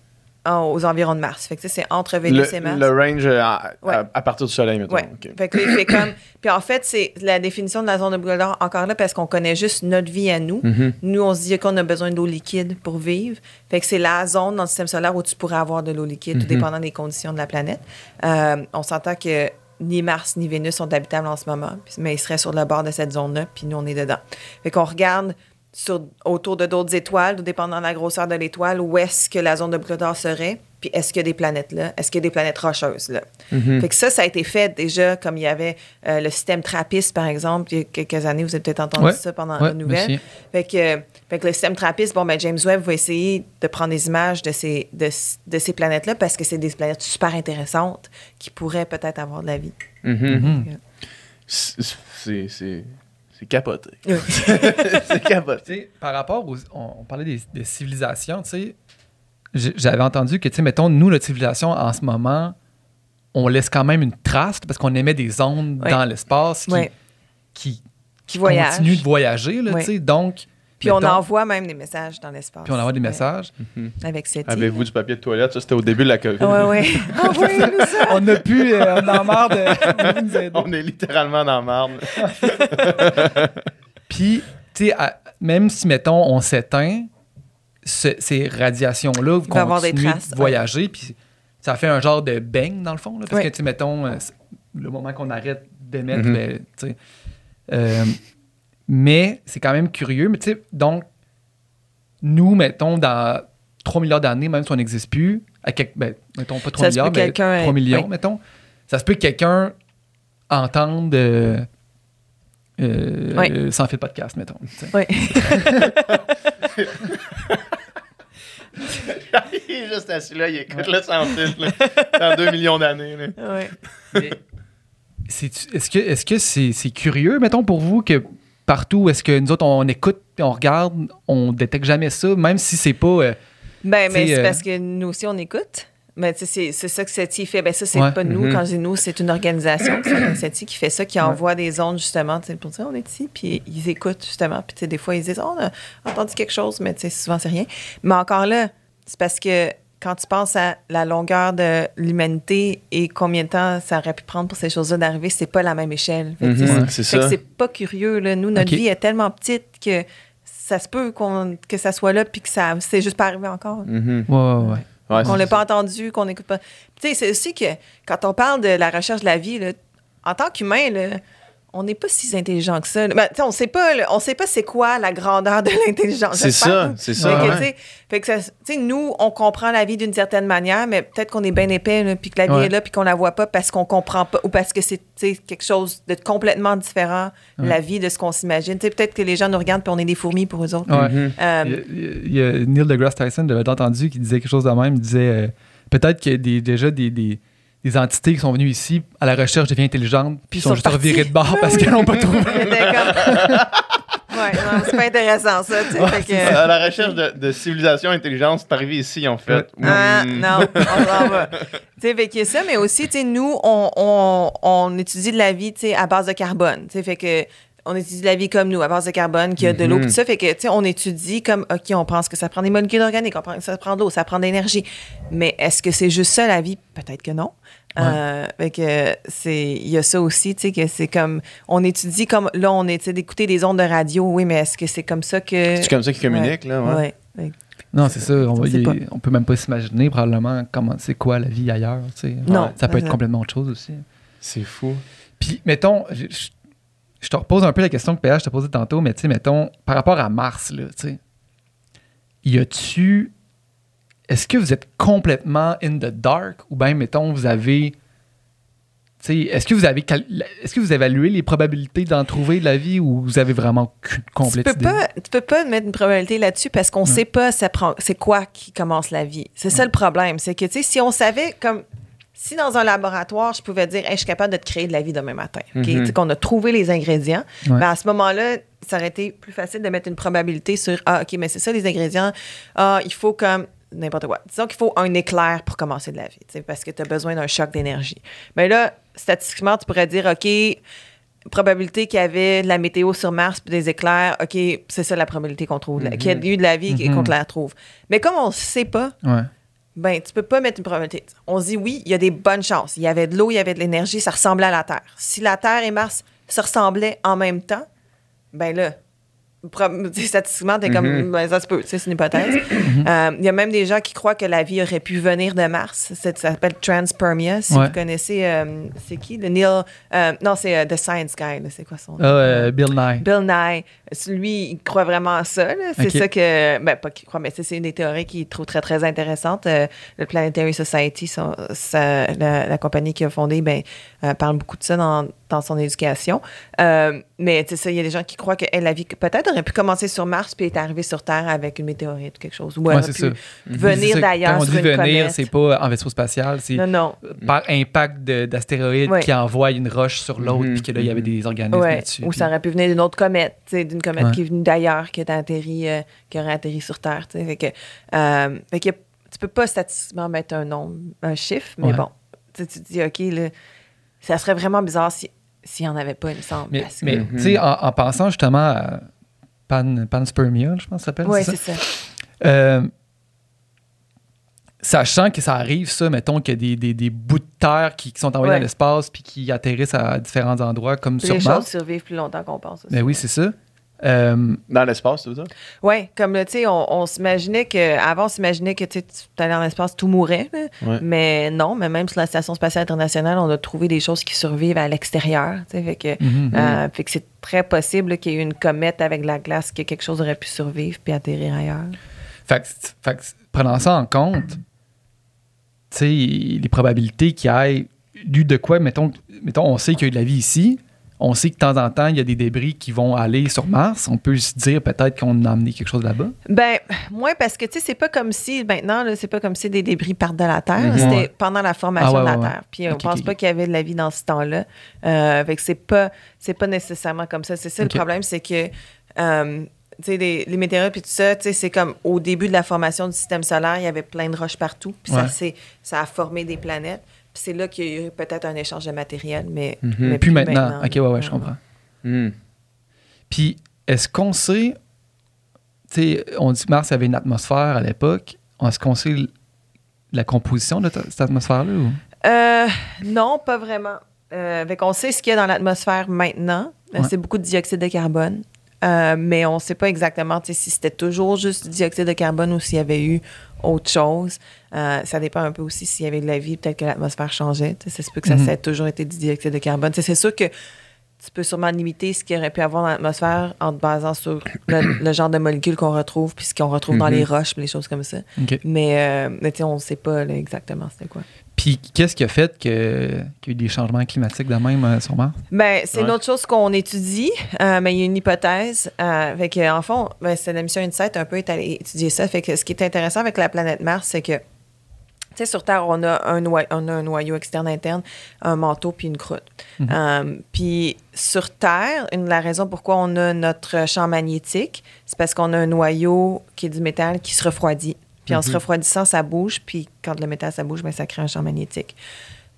aux environs de Mars. Fait que c'est entre Vénus et Mars. le range euh, à, Ouais. à- à partir du soleil, mettons. Ouais. Ok. Fait que comme. Puis en fait, c'est la définition de la zone de d'or encore là parce qu'on connaît juste notre vie à nous. Mhm. Nous, on se dit qu'on a besoin d'eau liquide pour vivre. Fait que c'est la zone dans le système solaire où tu pourrais avoir de l'eau liquide, tout Mhm. dépendant des conditions de la planète. Euh, on s'entend que ni Mars ni Vénus sont habitables en ce moment, mais ils seraient sur le bord de cette zone-là, puis nous, on est dedans. Fait qu'on regarde sur, autour de d'autres étoiles, dépendant de la grosseur de l'étoile, où est-ce que la zone de d'or serait, puis est-ce qu'il y a des planètes là, est-ce qu'il y a des planètes rocheuses là? Mhm. Fait que ça, ça a été fait déjà, comme il y avait euh, le système TRAPPIST, par exemple, il y a quelques années, vous avez peut-être entendu Ouais. ça pendant Ouais, une nouvelle. Fait que, fait que le système TRAPPIST, bon, ben, James Webb va essayer de prendre des images de ces, de, de ces planètes-là parce que c'est des planètes super intéressantes qui pourraient peut-être avoir de la vie. Mhm. Mhm. C'est- C'est capoté. C'est capoté. Tu sais, par rapport aux. On, on parlait des, des civilisations, tu sais. J'avais entendu que, tu sais, mettons, nous, notre civilisation, en ce moment, on laisse quand même une trace parce qu'on émet des ondes Ouais. dans l'espace qui, Ouais. qui, Qui voyagent. continuent de voyager, là, Ouais. tu sais. Donc. Puis on envoie même des messages dans l'espace. Puis on envoie des Ouais. messages. Avec SETI. Avez-vous du papier de toilette? Ça, c'était au début de la COVID. Ouais, ouais. Envoyez-nous ça. on a pu, euh, on en a marre de. On est littéralement dans la marde. Puis, tu sais, même si, mettons, on s'éteint, ce- ces radiations-là va avoir des traces, de voyager, puis ça fait un genre de bang, dans le fond. Là, parce Ouais. que, tu sais, mettons, euh, le moment qu'on arrête d'émettre, ben, tu sais. euh, mais c'est quand même curieux. Mais tu sais, donc, nous, mettons, dans 3 milliards d'années, même si on n'existe plus, à quelque, ben, mettons pas 3 Ça se peut milliards, mais quelqu'un 3 ait- millions, oui. mettons, ça se peut que quelqu'un entende euh, euh, Oui. euh, sans fil podcast, mettons. Oui. il est juste assis là, il écoute le sans fil, là, dans 2 millions d'années. là. Ouais. Mais c'est- Est-ce que est-ce que c'est c'est curieux, mettons, pour vous, que partout, est-ce que nous autres, on écoute puis on regarde, on détecte jamais ça, même si c'est pas. euh, Ben, mais c'est euh, parce que nous aussi, on écoute. Mais tu sais, c'est c'est ça que SETI fait. Ben ça, c'est Ouais. pas nous. Mhm. Quand je dis nous, c'est une organisation, c'est SETI qui fait ça, qui envoie des ondes justement tu sais, pour dire on est ici, puis ils écoutent justement. Puis tu sais, des fois, ils disent Oh, on a entendu quelque chose, mais tu sais, souvent, c'est rien. Mais encore là, c'est parce que quand tu penses à la longueur de l'humanité et combien de temps ça aurait pu prendre pour ces choses-là d'arriver, c'est pas la même échelle. Mhm, c'est ça. pas curieux. Là. Nous, notre vie est tellement petite que ça se peut qu'on, que ça soit là puis que ça c'est juste pas arrivé encore. Mhm. Ouais, ouais, ouais. Ouais, Qu'on l'a pas entendu, qu'on n'écoute pas. Tu sais, c'est aussi que quand on parle de la recherche de la vie, là, en tant qu'humain, là, on n'est pas si intelligent que ça. Ben, on sait pas, on sait pas c'est quoi la grandeur de l'intelligence. C'est ça, que- c'est Fait ça. que, Ouais. fait que ça- nous, on comprend la vie d'une certaine manière, mais peut-être qu'on est bien épais, puis que la vie Ouais. est là, puis qu'on la voit pas parce qu'on comprend pas, ou parce que c'est quelque chose de complètement différent, Ouais. la vie, de ce qu'on s'imagine. Tu sais, peut-être que les gens nous regardent, puis on est des fourmis pour eux autres. Ouais. Mhm. Euh, Il y a- il y a, Neil deGrasse Tyson, je l'avais entendu, qui disait quelque chose de même. Il disait euh, peut-être qu'il y a des, déjà des, des, des entités qui sont venues ici à la recherche de vie intelligente, puis ils sont sont juste partis. revirés de bord parce qu'ils n'ont pas trouvé. Ouais, non, c'est pas intéressant, ça. tu sais, fait que- À la recherche de, de civilisation intelligente, c'est arrivé ici, ont fait. Ah, non, on s'en va. Tu sais, fait ça, mais aussi, tu sais, nous, on, on, on étudie de la vie, tu sais, à base de carbone. Tu sais, fait que on étudie de la vie comme nous, à base de carbone, qui a de l'eau, Mhm. tout ça. Fait que, tu sais, on étudie comme, OK, on pense que ça prend des molécules organiques, on pense que ça prend de l'eau, ça prend de l'énergie. Mais est-ce que c'est juste ça, la vie? Peut-être que non. Euh, fait que c'est, il y a ça aussi, tu sais, que c'est comme, on étudie comme, là, on essaie d'écouter des ondes de radio, oui, mais est-ce que c'est comme ça que. C'est comme ça qu'ils communiquent, là, ouais. Ouais. Fait que- Non, c'est ça. On, va- peut même pas s'imaginer probablement comment c'est quoi la vie ailleurs. tu sais. Non, Ça peut être complètement autre chose aussi. C'est fou. Puis, mettons, je, je- je te repose un peu la question que PH t'a posée tantôt, mais tu sais, mettons, par rapport à Mars, là, tu sais, y a-tu. Est-ce que vous êtes complètement in the dark ou bien, mettons, vous avez. tu sais, Est-ce que vous avez cal- est-ce que vous évaluez les probabilités d'en trouver de la vie ou vous avez vraiment qu'une Tu peux, idée? pas, tu peux pas mettre une probabilité là-dessus parce qu'on sait pas ça prend- c'est quoi qui commence la vie. C'est ça le problème. C'est que, tu sais, si on savait, comme, si dans un laboratoire, je pouvais dire, Hey, je suis capable de te créer de la vie demain matin, OK? Mhm. Qu'on a trouvé les ingrédients, Ouais. ben, à ce moment-là, ça aurait été plus facile de mettre une probabilité sur, ah, OK, mais c'est ça les ingrédients. Ah, il faut comme n'importe quoi. Disons qu'il faut un éclair pour commencer de la vie, parce que tu as besoin d'un choc d'énergie. Mais là, statistiquement, tu pourrais dire, OK, probabilité qu'il y avait de la météo sur Mars puis des éclairs, OK, c'est ça la probabilité qu'on trouve, qu'il y ait eu de la vie et Mhm. qu'on te la trouve. Mais comme on ne sait pas, Ouais. Ben, tu peux pas mettre une probabilité. On se dit oui, il y a des bonnes chances. Il y avait de l'eau, il y avait de l'énergie, ça ressemblait à la Terre. Si la Terre et Mars se ressemblaient en même temps, ben là, statistiquement, t'es comme, Mhm. ben, ça se peut, c'est une hypothèse. Euh, Il y a même des gens qui croient que la vie aurait pu venir de Mars. C'est- Ça s'appelle transpermia. Si Ouais. vous connaissez, euh, c'est qui? Le Neil, euh, non, c'est The Science Guy, c'est quoi son nom? Ah, euh, Bill Nye. Bill Nye, lui, il croit vraiment à ça. C'est ça que. Ben, pas qu'il croit, mais c'est- une des théories qu'il trouve très, très intéressante. Euh, le Planetary Society, son- sa- la, la compagnie qu'il a fondée, ben, euh, parle beaucoup de ça dans, dans son éducation. Euh, mais tu sais, ça, il y a des gens qui croient que hey, la vie peut-être aurait pu commencer sur Mars puis est arrivée sur Terre avec une météorite ou quelque chose. Ou elle Ouais, aurait c'est pu ça. Venir d'ailleurs Quand on sur dit une venir, c'est pas en vaisseau spatial, c'est Non, non. par impact de- d'astéroïdes Ouais. qui envoie une roche sur l'autre, Mhm, puis que là, il y avait mhm. des organismes Ouais, là-dessus. ou puis- ça aurait pu venir d'une autre comète, tu d'une comète Ouais. qui est venue d'ailleurs, qui, atterri, euh, qui aurait atterri sur Terre. Fait que, euh, fait que tu peux pas statistiquement mettre un nombre, un chiffre, mais Ouais. bon, tu te dis, OK, là, ça serait vraiment bizarre si- s'il n'y en avait pas, il me semble. Mais, que- tu sais, en, en pensant justement à pan, panspermia, je pense que ça s'appelle. Ouais, c'est ça? ça. Euh, sachant que ça arrive, ça, mettons qu'il y a des, des, des bouts de terre qui, qui sont envoyés Ouais. dans l'espace puis qui atterrissent à différents endroits, comme sur les Mars. choses survivent plus longtemps qu'on pense. aussi. Mais oui, c'est ça. Euh, Dans l'espace, c'est ça? Oui, comme là, tu sais, on, on s'imaginait que, avant, on s'imaginait que tu tu allais dans l'espace, tout mourait. là. Ouais. Mais non, mais même sur la Station spatiale internationale, on a trouvé des choses qui survivent à l'extérieur. tu Fait que, mhm. euh, fait que c'est très possible qu'il y ait eu une comète avec de la glace, que quelque chose aurait pu survivre puis atterrir ailleurs. Fait que, fait que, prenant ça en compte, tu sais, les probabilités qu'il y ait eu de quoi, mettons, mettons on sait qu'il y a eu de la vie ici, on sait que de temps en temps, il y a des débris qui vont aller sur Mars, on peut se dire peut-être qu'on a amené quelque chose là-bas. Ben, moi, parce que, tu sais, c'est pas comme si, maintenant, là, c'est pas comme si des débris partent de la Terre. Mhm. C'était Ouais. pendant la formation Ah ouais, de la ouais. Terre. Puis, on pense pas qu'il y avait de la vie dans ce temps-là. Euh, fait que c'est pas, c'est pas nécessairement comme ça. C'est ça le problème, c'est que euh, tu sais, les, les météorites puis tout ça, tu sais, c'est comme au début de la formation du système solaire, il y avait plein de roches partout, puis ça, ça a formé des planètes. Puis c'est là qu'il y a eu peut-être un échange de matériel, mais, Mhm. mais Puis maintenant. Ok, ouais, ouais, je comprends. Hmm. Puis, est-ce qu'on sait, tu sais, on dit que Mars avait une atmosphère à l'époque. Est-ce qu'on sait la composition de cette atmosphère-là? Ou? Euh, non, pas vraiment. Euh, fait qu'on sait ce qu'il y a dans l'atmosphère maintenant. Euh, Ouais. C'est beaucoup de dioxyde de carbone. Euh, mais on ne sait pas exactement si c'était toujours juste du dioxyde de carbone ou s'il y avait eu autre chose. Euh, ça dépend un peu aussi s'il y avait de la vie, peut-être que l'atmosphère changeait. Ça se peut que ça, Mhm. ça ait toujours été du dioxyde de carbone. C'est sûr que tu peux sûrement limiter ce qu'il aurait pu avoir dans l'atmosphère en te basant sur le, le genre de molécules qu'on retrouve puis ce qu'on retrouve dans Mhm. les roches puis les choses comme ça. Mais, euh, mais on ne sait pas là, exactement c'était quoi. Puis, qu'est-ce qui a fait que- qu'il y a eu des changements climatiques de même euh, sur Mars? Ben, c'est une autre chose qu'on étudie, euh, mais il y a une hypothèse. Euh, fait que, en fond, ben, c'est la mission Insight un peu est allée étudier ça. Fait que ce qui est intéressant avec la planète Mars, c'est que, tu sais, sur Terre, on a, un noyau, on a un noyau externe interne, un manteau puis une croûte. Mhm. Euh, puis sur Terre, une, la raison pourquoi on a notre champ magnétique, c'est parce qu'on a un noyau qui est du métal qui se refroidit. Puis en se Mhm. refroidissant, ça bouge. Puis quand le métal, ça bouge, ben, ça crée un champ magnétique.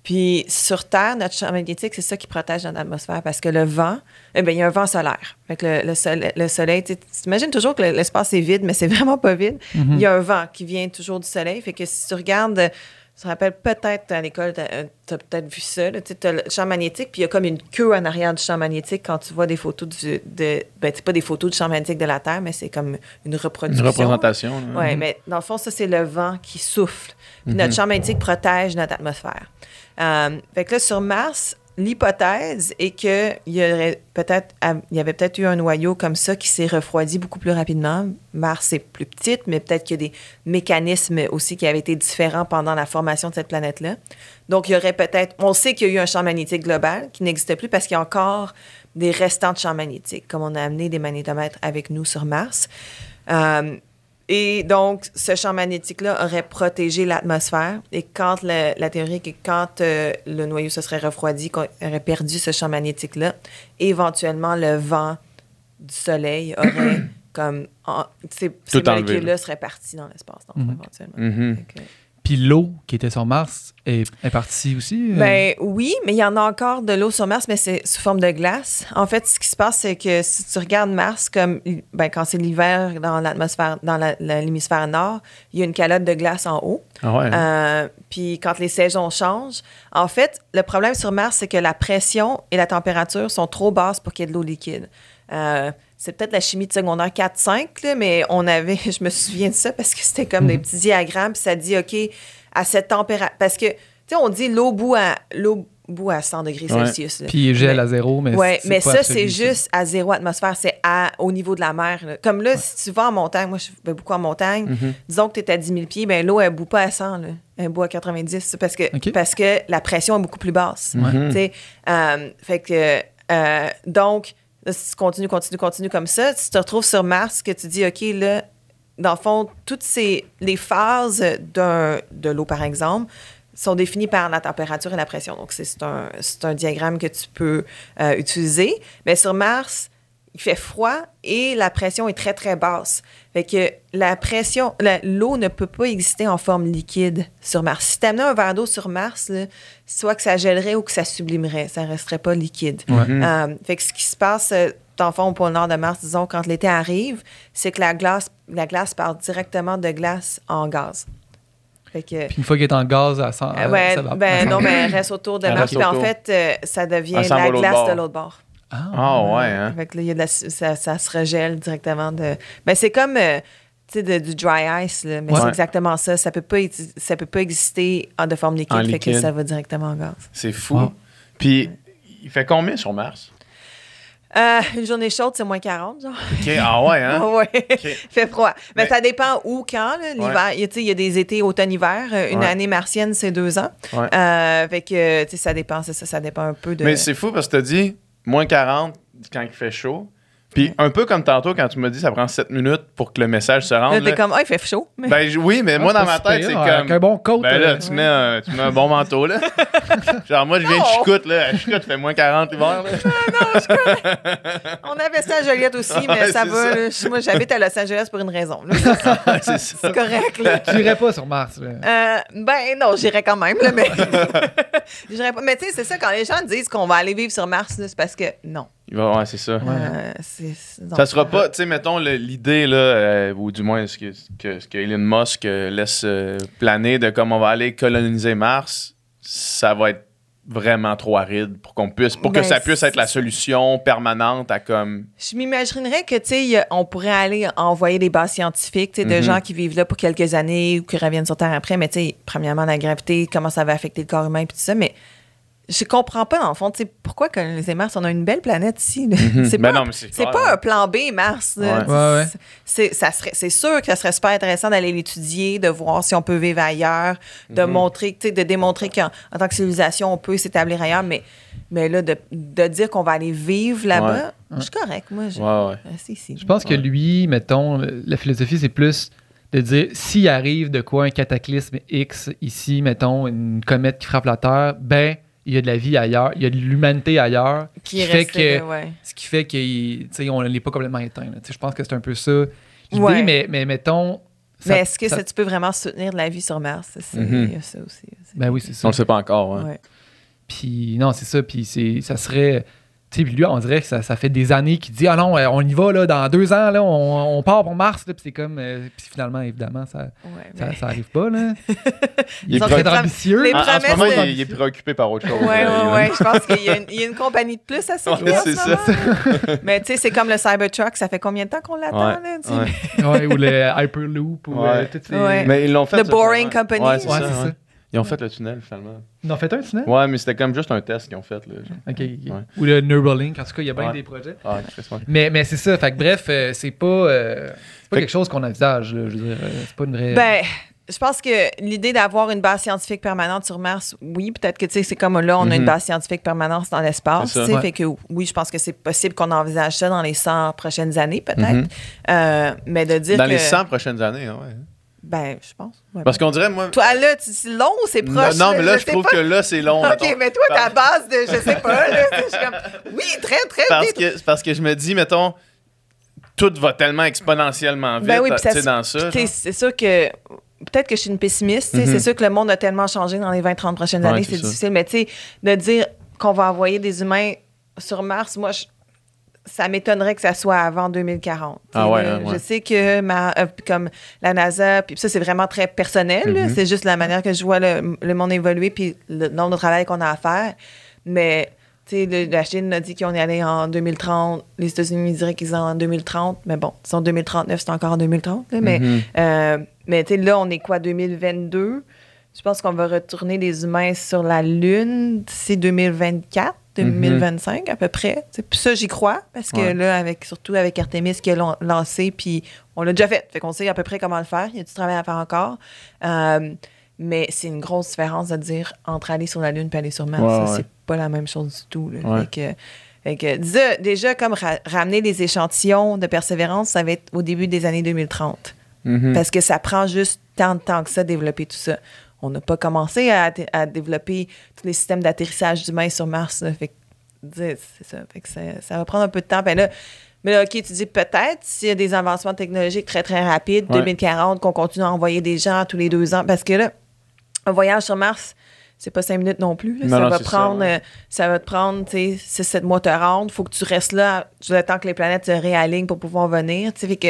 Puis sur Terre, notre champ magnétique, c'est ça qui protège notre atmosphère parce que le vent, eh bien, il y a un vent solaire. Fait que le, le, soleil, le soleil, tu imagines toujours que le- l'espace est vide, mais c'est vraiment pas vide. Mhm. Il y a un vent qui vient toujours du soleil. Fait que si tu regardes, tu te rappelles peut-être à l'école, tu as, peut-être vu ça. Tu as le champ magnétique, puis il y a comme une queue en arrière du champ magnétique quand tu vois des photos du, de. Ben, c'est pas des photos du champ magnétique de la Terre, mais c'est comme une Une reproduction. représentation. là. Oui, mais dans le fond, ça, c'est le vent qui souffle. Puis notre champ magnétique protège notre atmosphère. Euh, fait que là, sur Mars, l'hypothèse est qu'il y aurait peut-être, il y avait peut-être eu un noyau comme ça qui s'est refroidi beaucoup plus rapidement. Mars est plus petite, mais peut-être qu'il y a des mécanismes aussi qui avaient été différents pendant la formation de cette planète-là. Donc, il y aurait peut-être, on sait qu'il y a eu un champ magnétique global qui n'existe plus parce qu'il y a encore des restants de champs magnétiques, comme on a amené des magnétomètres avec nous sur Mars. Euh, et donc, ce champ magnétique-là aurait protégé l'atmosphère. Et quand le- la théorie est que quand euh, le noyau se serait refroidi, qu'on aurait perdu ce champ magnétique-là, éventuellement, le vent du soleil aurait comme... en- ces, ces molécules-là seraient parties dans l'espace, fond, Mhm. éventuellement. Mhm. Que- Puis l'eau qui était sur Mars est, est partie aussi? euh? Ben oui, mais il y en a encore de l'eau sur Mars, mais c'est sous forme de glace. En fait, ce qui se passe, c'est que si tu regardes Mars, comme ben, quand c'est l'hiver dans l'atmosphère, dans la- l'hémisphère nord, il y a une calotte de glace en haut. Ah ouais. Euh, puis quand les saisons changent, en fait, le problème sur Mars, c'est que la pression et la température sont trop basses pour qu'il y ait de l'eau liquide. Euh, c'est peut-être la chimie de secondaire 4-5, là, mais on avait, je me souviens de ça parce que c'était comme des petits diagrammes, puis ça dit, OK, à cette température. Parce que, tu sais, on dit l'eau bout à, l'eau bout à 100 degrés Ouais. Celsius. là. Puis il gèle Mais- à zéro, mais Ouais, c'est mais pas ça, c'est juste à zéro atmosphère. C'est à- au niveau de la mer. là. Comme là, si tu vas en montagne, moi, je vais beaucoup en montagne, Mhm. disons que tu es à 10 000 pieds, ben, l'eau, elle bout pas à 100. Là. Elle bout à 90 c'est parce que, OK. parce que la pression est beaucoup plus basse. Ouais. Mhm. Tu sais, euh, fait que, euh, donc, si tu continues, continues, continues comme ça, tu te retrouves sur Mars, que tu dis, OK, là, dans le fond, toutes ces, les phases d'un, de l'eau, par exemple, sont définies par la température et la pression. Donc, c'est, c'est un, c'est un diagramme que tu peux euh, utiliser. Mais sur Mars, il fait froid et la pression est très, très basse. Fait que la pression, l'eau ne peut pas exister en forme liquide sur Mars. Si tu amenais un verre d'eau sur Mars, là, soit que ça gèlerait ou que ça sublimerait, ça ne resterait pas liquide. Ouais. Mhm. Euh, fait que ce qui se passe, dans le fond, au pôle nord de Mars, disons, quand l'été arrive, c'est que la glace, la glace part directement de glace en gaz. Fait que, Puis une fois qu'il est en gaz, 100, euh, ouais, ça va. ben non, mais elle reste autour de Elle Mars. reste Puis en fait, euh, ça devient Elle la glace bord. de l'autre bord. Ah ouais, hein? Fait que là, il y a de la- ça, ça se regèle directement de. Ben, c'est comme euh, tu sais, de- du dry ice, là, mais Ouais. c'est exactement ça. Ça peut pas, ça peut pas exister en de forme liquide, En fait que liquide. ça va directement en gaz. C'est fou. Wow. Puis, il fait combien sur Mars? Euh, une journée chaude, c'est moins 40, genre. OK, ah ouais, hein? ouais. OK. Il fait froid. Mais Mais- ça dépend où, quand, l'hiver. Il y a- tu sais, il y a des étés, automne, hiver. Euh, Une Ouais. année martienne, c'est deux ans. Euh, fait que, tu sais, ça dépend, c'est ça, ça dépend un peu de. Mais c'est fou parce que tu as dit moins 40 quand il fait chaud, Puis un peu comme tantôt quand tu m'as dit ça prend 7 minutes pour que le message se Là, rende. t'es là. comme, ah, il fait chaud. Mais... Ben oui, mais moi Ah, dans pas ma tête, c'est Avec comme. un bon coat. Ben là, euh, tu mets, un, tu mets un bon manteau, là. Genre, moi, je viens de Non. Chicoute, là. À Chicoute, fait moins 40 l'hiver, là. On avait ça à Joliette aussi, mais Ouais, ça va. ça. là. Je- Moi, j'habite à Los Angeles pour une raison. là. c'est ça. C'est correct, là. Tu irais pas sur Mars. là. Euh, ben non, j'irais quand même, là, mais. Pas. Mais tu sais, c'est ça, quand les gens disent qu'on va aller vivre sur Mars, c'est parce que non. Ouais, c'est ça. Euh. Ça sera pas, tu sais, mettons, le- l'idée, là, euh, ou du moins ce que, que, ce que Elon Musk euh, laisse euh, planer de comme on va aller coloniser Mars, ça va être vraiment trop aride pour qu'on puisse, pour que Ben, ça puisse être la solution permanente à comme. Je m'imaginerais que, tu sais, on pourrait aller envoyer des bases scientifiques, tu sais, de Mhm. gens qui vivent là pour quelques années ou qui reviennent sur Terre après. Mais, tu sais, premièrement, la gravité, comment ça va affecter le corps humain, puis tout ça. Mais je comprends pas, dans le fond, pourquoi coloniser Mars? On a une belle planète ici. là? C'est Ben pas, clair, pas un plan B, Mars. Ouais. Ouais, ouais. C'est, ça serait, c'est sûr que ça serait super intéressant d'aller l'étudier, de voir si on peut vivre ailleurs, de Mhm. montrer, tu sais, de démontrer qu'en en tant que civilisation, on peut s'établir ailleurs. Mais, mais là, de, de dire qu'on va aller vivre là-bas, je suis correct. Moi, je Ouais, ouais. reste ici. Je pense que lui, mettons, la philosophie, c'est plus de dire s'il arrive de quoi un cataclysme X ici, mettons, une comète qui frappe la Terre, ben, il y a de la vie ailleurs, il y a de l'humanité ailleurs. Qui qui fait resté que- là, ouais. Ce qui fait qu'on n'est pas complètement éteint. Je pense que c'est un peu ça l'idée, Ouais. mais, mais mettons. ça- mais est-ce que ça- ça, tu peux vraiment soutenir de la vie sur Mars? C'est, Mhm. il y a ça aussi. C'est- Ben oui, c'est ça. On le sait pas encore. Ouais. Puis non, c'est ça. Puis c'est, ça serait. Tu sais, puis lui, on dirait que ça, ça fait des années qu'il dit Ah non, euh, on y va, là, dans deux ans, là, on, on part pour Mars. Là, puis c'est comme. euh, puis finalement, évidemment, ça, Ouais, ça, mais- ça arrive pas. Là. Il est Très ambitieux. les en, en ce moment, de- il, est- il est préoccupé par autre chose. Ouais, là, ouais, Elon. ouais. Je pense qu'il y a, une, il y a une compagnie de plus à s'écrire. Ouais, en c'est ce ça. Mais tu sais, c'est comme le Cybertruck. Ça fait combien de temps qu'on l'attend? Ouais, là, tu sais? ouais. ouais, ou le Hyperloop. Ou, Ouais. euh, toutes ces- Ouais. Mais ils l'ont fait. The ça, Boring. Company. Ouais, c'est ça, ça. Ils ont fait le tunnel, finalement. Ils en fait un, sinon Ouais, mais c'était comme juste un test qu'ils ont fait, là. Ok. Ouais. Ou le Neuralink. En tout cas, il y a bien Ouais. des projets. Ah. Mais, mais c'est ça. Fait que bref, euh, c'est pas, euh, c'est pas Fait quelque chose qu'on envisage. Là, je veux dire, euh, c'est pas une vraie. Ben, je pense que l'idée d'avoir une base scientifique permanente sur Mars, oui, peut-être que tu sais, c'est comme là, on a une Mhm. base scientifique permanente dans l'espace. Ça. Ouais. Fait que oui, je pense que c'est possible qu'on envisage ça dans les 100 prochaines années, peut-être. Mhm. Euh, mais de dire Dans que. les 100 prochaines années, hein, ouais. Ben, je pense. ouais. Parce qu'on dirait, moi. Toi, là, tu- c'est long ou c'est proche? non, mais là, je trouve pas. que là, c'est long. OK, mettons. mais toi, ta base de, je sais pas, là, je suis comme, oui, très, très Parce que, parce que je me dis, mettons, tout va tellement exponentiellement vite Ben oui, ça dans ça. C'est sûr que peut-être que je suis une pessimiste. sais, Mhm. C'est sûr que le monde a tellement changé dans les 20-30 prochaines Ouais, années, c'est c'est difficile. Mais tu sais, de dire qu'on va envoyer des humains sur Mars, moi, je- ça m'étonnerait que ça soit avant 2040. Tu sais, Ah ouais, hein, ouais. Je sais que ma, euh, comme la NASA, puis ça, c'est vraiment très personnel. Mhm. C'est juste la manière que je vois le, le monde évoluer, puis le nombre de travail qu'on a à faire. Mais tu sais, le- la Chine a dit qu'on est allé en 2030. Les États-Unis diraient qu'ils sont en 2030. Mais bon, c'est en 2039, c'est encore en 2030. là, mais Mhm. euh, mais tu sais, là, on est quoi, 2022? Je pense qu'on va retourner des humains sur la Lune d'ici 2024, 2025 à peu près. Puis ça, j'y crois, parce que Ouais. là, avec, surtout avec Artemis qui a lan- lancé, puis on l'a déjà fait. Fait qu'on sait à peu près comment le faire. Il y a du travail à faire encore. Euh, mais c'est une grosse différence de dire entre aller sur la Lune et aller sur Mars. Ouais. C'est pas la même chose du tout. là. Ouais. Fait que, fait que, déjà, déjà, comme ra- ramener des échantillons de persévérance, ça va être au début des années 2030. Mhm. Parce que ça prend juste tant de temps que ça, développer tout ça. On n'a pas commencé à, à développer tous les systèmes d'atterrissage d'humains sur Mars. là. Fait que, c'est ça. Fait que ça, ça va prendre un peu de temps. Ben là, mais là, OK, tu dis peut-être s'il y a des avancements technologiques très, très rapides, Ouais. 2040, qu'on continue à envoyer des gens tous les deux ans. Parce que là, un voyage sur Mars, c'est pas cinq minutes non plus. Non, ça, non, va ça, prendre, ouais. euh, ça va te prendre, tu sais, 6-7 mois te rendre. faut que tu restes là le temps que les planètes se réalignent pour pouvoir venir. Tu sais, fait que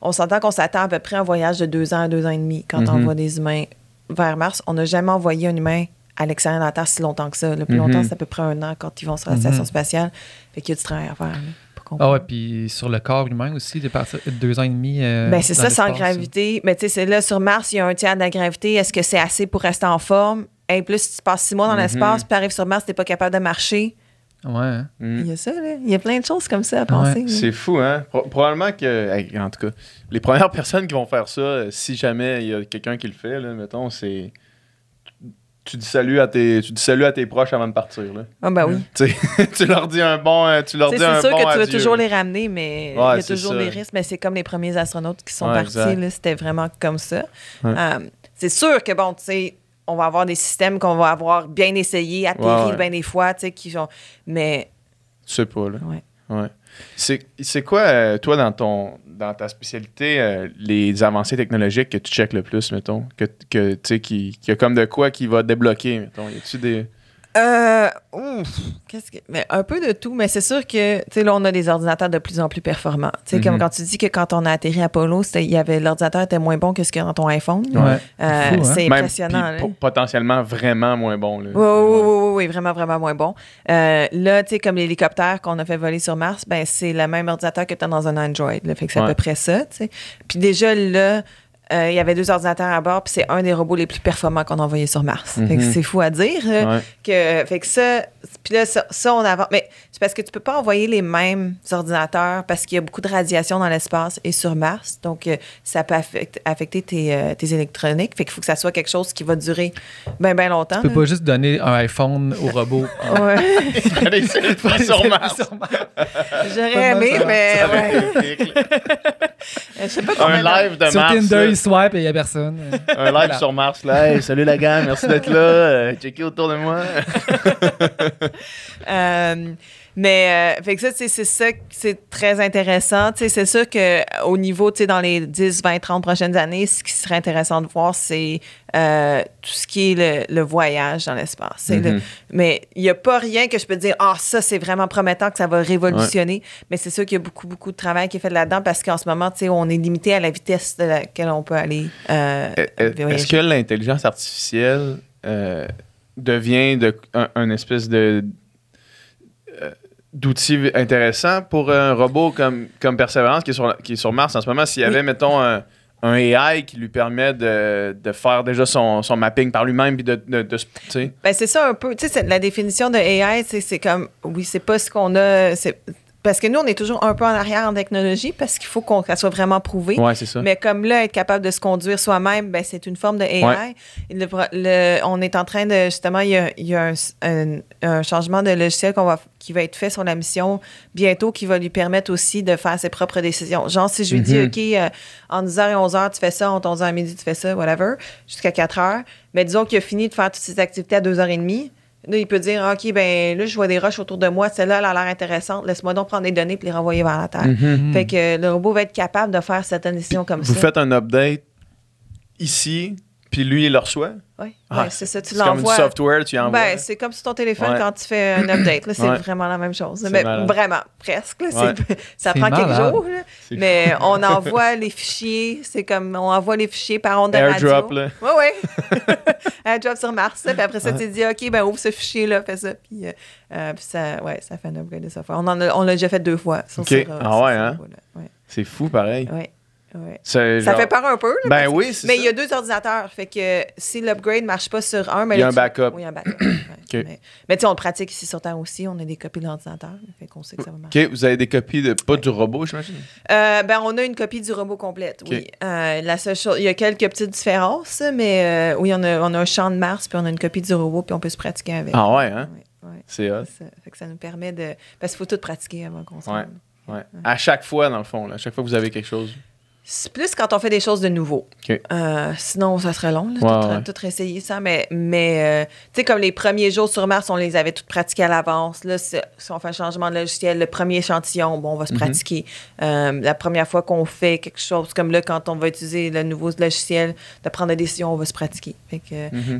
on s'entend qu'on s'attend à peu près à un voyage de deux ans à deux ans et demi quand on Mhm. envoie des humains vers Mars. On n'a jamais envoyé un humain à l'extérieur de la Terre si longtemps que ça. Le plus Mhm. longtemps, c'est à peu près un an quand ils vont sur la Mhm. station spatiale. Fait qu'il y a du travail à faire. là, Ah ouais, puis sur le corps humain aussi, de partir de deux ans et demi. euh, Ben, c'est ça, sans l'espace. gravité. Mais tu sais, c'est là, sur Mars, il y a un tiers de la gravité. Est-ce que c'est assez pour rester en forme? Et plus, si tu passes six mois dans Mhm. l'espace, puis arrives sur Mars, t'es pas capable de marcher. Ouais. Mhm. Il y a ça, là. Il y a plein de choses comme ça à penser. C'est fou, hein? Pro- probablement que, hey, en tout cas, les premières personnes qui vont faire ça, euh, si jamais il y a quelqu'un qui le fait, là, mettons, c'est tu dis salut à tes, tu dis salut à tes proches avant de partir. Là. Ah, ben oui. Tu leur dis un bon, euh, tu leur dis un C'est sûr bon que tu vas adieu. toujours les ramener, mais il y a toujours ça. des risques. Mais c'est comme les premiers astronautes qui sont Ouais, partis. C'était vraiment comme ça. Ouais. Euh, c'est sûr que, bon, tu sais, on va avoir des systèmes qu'on va avoir bien essayés, atterri Ouais, ouais. bien des fois, tu sais, qui sont... Mais, Tu sais pas, là. ouais. C'est quoi, euh, toi, dans, ton, dans ta spécialité, euh, les avancées technologiques que tu checkes le plus, mettons? Que, que tu sais, qui, qui a comme de quoi qui va débloquer, mettons? Y a-tu des. Euh, ouf, qu'est-ce que. Mais un peu de tout, mais c'est sûr que, tu sais, là, on a des ordinateurs de plus en plus performants. Tu sais, comme Mhm. quand tu dis que quand on a atterri Apollo, c'était- il y avait l'ordinateur était moins bon que ce qu'il y a dans ton iPhone. Ouais. Euh, C'est fou, hein? c'est Même, impressionnant. potentiellement vraiment moins bon. Là. Oui, oui, oui, oui, oui, vraiment, vraiment moins bon. Euh, là, tu sais, comme l'hélicoptère qu'on a fait voler sur Mars, ben, c'est le même ordinateur que tu as dans un Android. Là, fait que c'est à peu près ça, tu sais. Puis déjà, là, euh, il y avait deux ordinateurs à bord, puis c'est un des robots les plus performants qu'on a envoyé sur Mars. Fait que Mhm. c'est fou à dire. Ouais. que, fait que ça, puis là, ça, ça, on avance. Mais c'est parce que tu peux pas envoyer les mêmes ordinateurs parce qu'il y a beaucoup de radiation dans l'espace et sur Mars. Donc, euh, ça peut affecter, affecter tes, euh, tes électroniques. Fait qu'il faut que ça soit quelque chose qui va durer bien, bien longtemps. Tu peux là. pas juste donner un iPhone au robot. Ouais. Selfies sur Mars. J'aurais aimé, mais ouais. Je sais pas combien Un live de Sur Mars. Tinder, swipe et il y a personne. Un live Voilà. sur Mars. Là. Hey, salut la gang, merci d'être là. Euh, checkez autour de moi. Euh, mais euh, fait que ça, c'est ça, c'est très intéressant. Tu sais, C'est sûr qu'au niveau, tu sais, dans les 10, 20, 30 prochaines années, ce qui serait intéressant de voir, c'est euh, tout ce qui est le, le voyage dans l'espace. Le- Mhm. Mais il n'y a pas rien que je peux dire, ah, ça, c'est vraiment promettant, que ça va révolutionner. Mais c'est sûr qu'il y a beaucoup, beaucoup de travail qui est fait là-dedans parce qu'en ce moment, tu sais, on est limité à la vitesse de laquelle on peut aller. euh. Est-ce que l'intelligence artificielle devient de, un, un espèce de euh, d'outil intéressant pour un robot comme, comme Perseverance qui est, sur, qui est sur Mars en ce moment? S'il y avait, Oui. mettons, un, un AI qui lui permet de, de faire déjà son, son mapping par lui-même puis de, de, de. Ben, c'est ça un peu. Tu sais, la définition de AI, c'est c'est comme, oui, c'est pas ce qu'on a. c'est- Parce que nous, on est toujours un peu en arrière en technologie parce qu'il faut qu'on soit vraiment prouvé. Ouais, c'est ça. Mais comme là, être capable de se conduire soi-même, ben, c'est une forme de AI. Ouais. Le pro- le- on est en train de, justement, il y a, il y a un, un- un changement de logiciel qu'on va, qui va être fait sur la mission bientôt qui va lui permettre aussi de faire ses propres décisions. Genre, si je lui dis, OK, euh, en 10h et 11h, tu fais ça, en 11h à midi, tu fais ça, whatever, jusqu'à 4h, mais disons qu'il a fini de faire toutes ses activités à 2h30. Là, il peut dire, OK, ben là, je vois des roches autour de moi, celle-là, elle a l'air intéressante, laisse-moi donc prendre des données puis les renvoyer vers la Terre. Mhm. Fait que le robot va être capable de faire certaines décisions comme Vous ça. faites un update ici, puis lui, il le reçoit. Oui, Ah, c'est ça, tu C'est comme du l'envoies. software, tu envoies. Ben, c'est comme sur ton téléphone Ouais. quand tu fais un update. là, C'est Ouais. vraiment la même chose. Mais malade. vraiment, presque. là, c'est- Ouais. ça prend quelques jours. là. Mais on envoie les fichiers. C'est comme on envoie les fichiers par onde de Airdrop, radio. là. Oui, oui. Airdrop sur Mars. là, Puis après ça, tu dis, OK, ben ouvre ce fichier-là, fais ça. Puis, euh, euh, puis ça, ouais, ça fait un upgrade de software. On l'a déjà fait deux fois. Sur, OK. sur, euh, Ah sur ouais, hein? C'est fou, pareil. ouais, ouais. Ça genre- fait peur un peu. là, Ben oui, Mais ça. il y a deux ordinateurs. Fait que si l'upgrade marche pas sur un, mais Il y a un tu- backup. Oui, un backup. ouais. Mais, mais tu sais, on le pratique ici sur Terre aussi. On a des copies de l'ordinateur. Fait qu'on sait que ça va marcher. OK, vous avez des copies de pas du robot, j'imagine? Euh, ben, on a une copie du robot complète, oui. Euh, la seule chose, il y a quelques petites différences, mais euh, oui, on a, on a un champ de Mars, puis on a une copie du robot, puis on peut se pratiquer avec. Ah ouais, hein? C'est hot. ça. Fait que ça nous permet de. Parce qu'il faut tout pratiquer avant qu'on se Ouais. À chaque fois, dans le fond, là, à chaque fois que vous avez quelque chose. C'est plus quand on fait des choses de nouveau. Euh, sinon, ça serait long, là, tout, ouais. tout réessayer ça. Mais, mais euh, tu sais, comme les premiers jours sur Mars, on les avait toutes pratiqués à l'avance. Là, si on fait un changement de logiciel, le premier échantillon, bon, on va se Mhm. pratiquer. Euh, la première fois qu'on fait quelque chose, comme là, quand on va utiliser le nouveau logiciel, de prendre des décisions, on va se pratiquer. Puis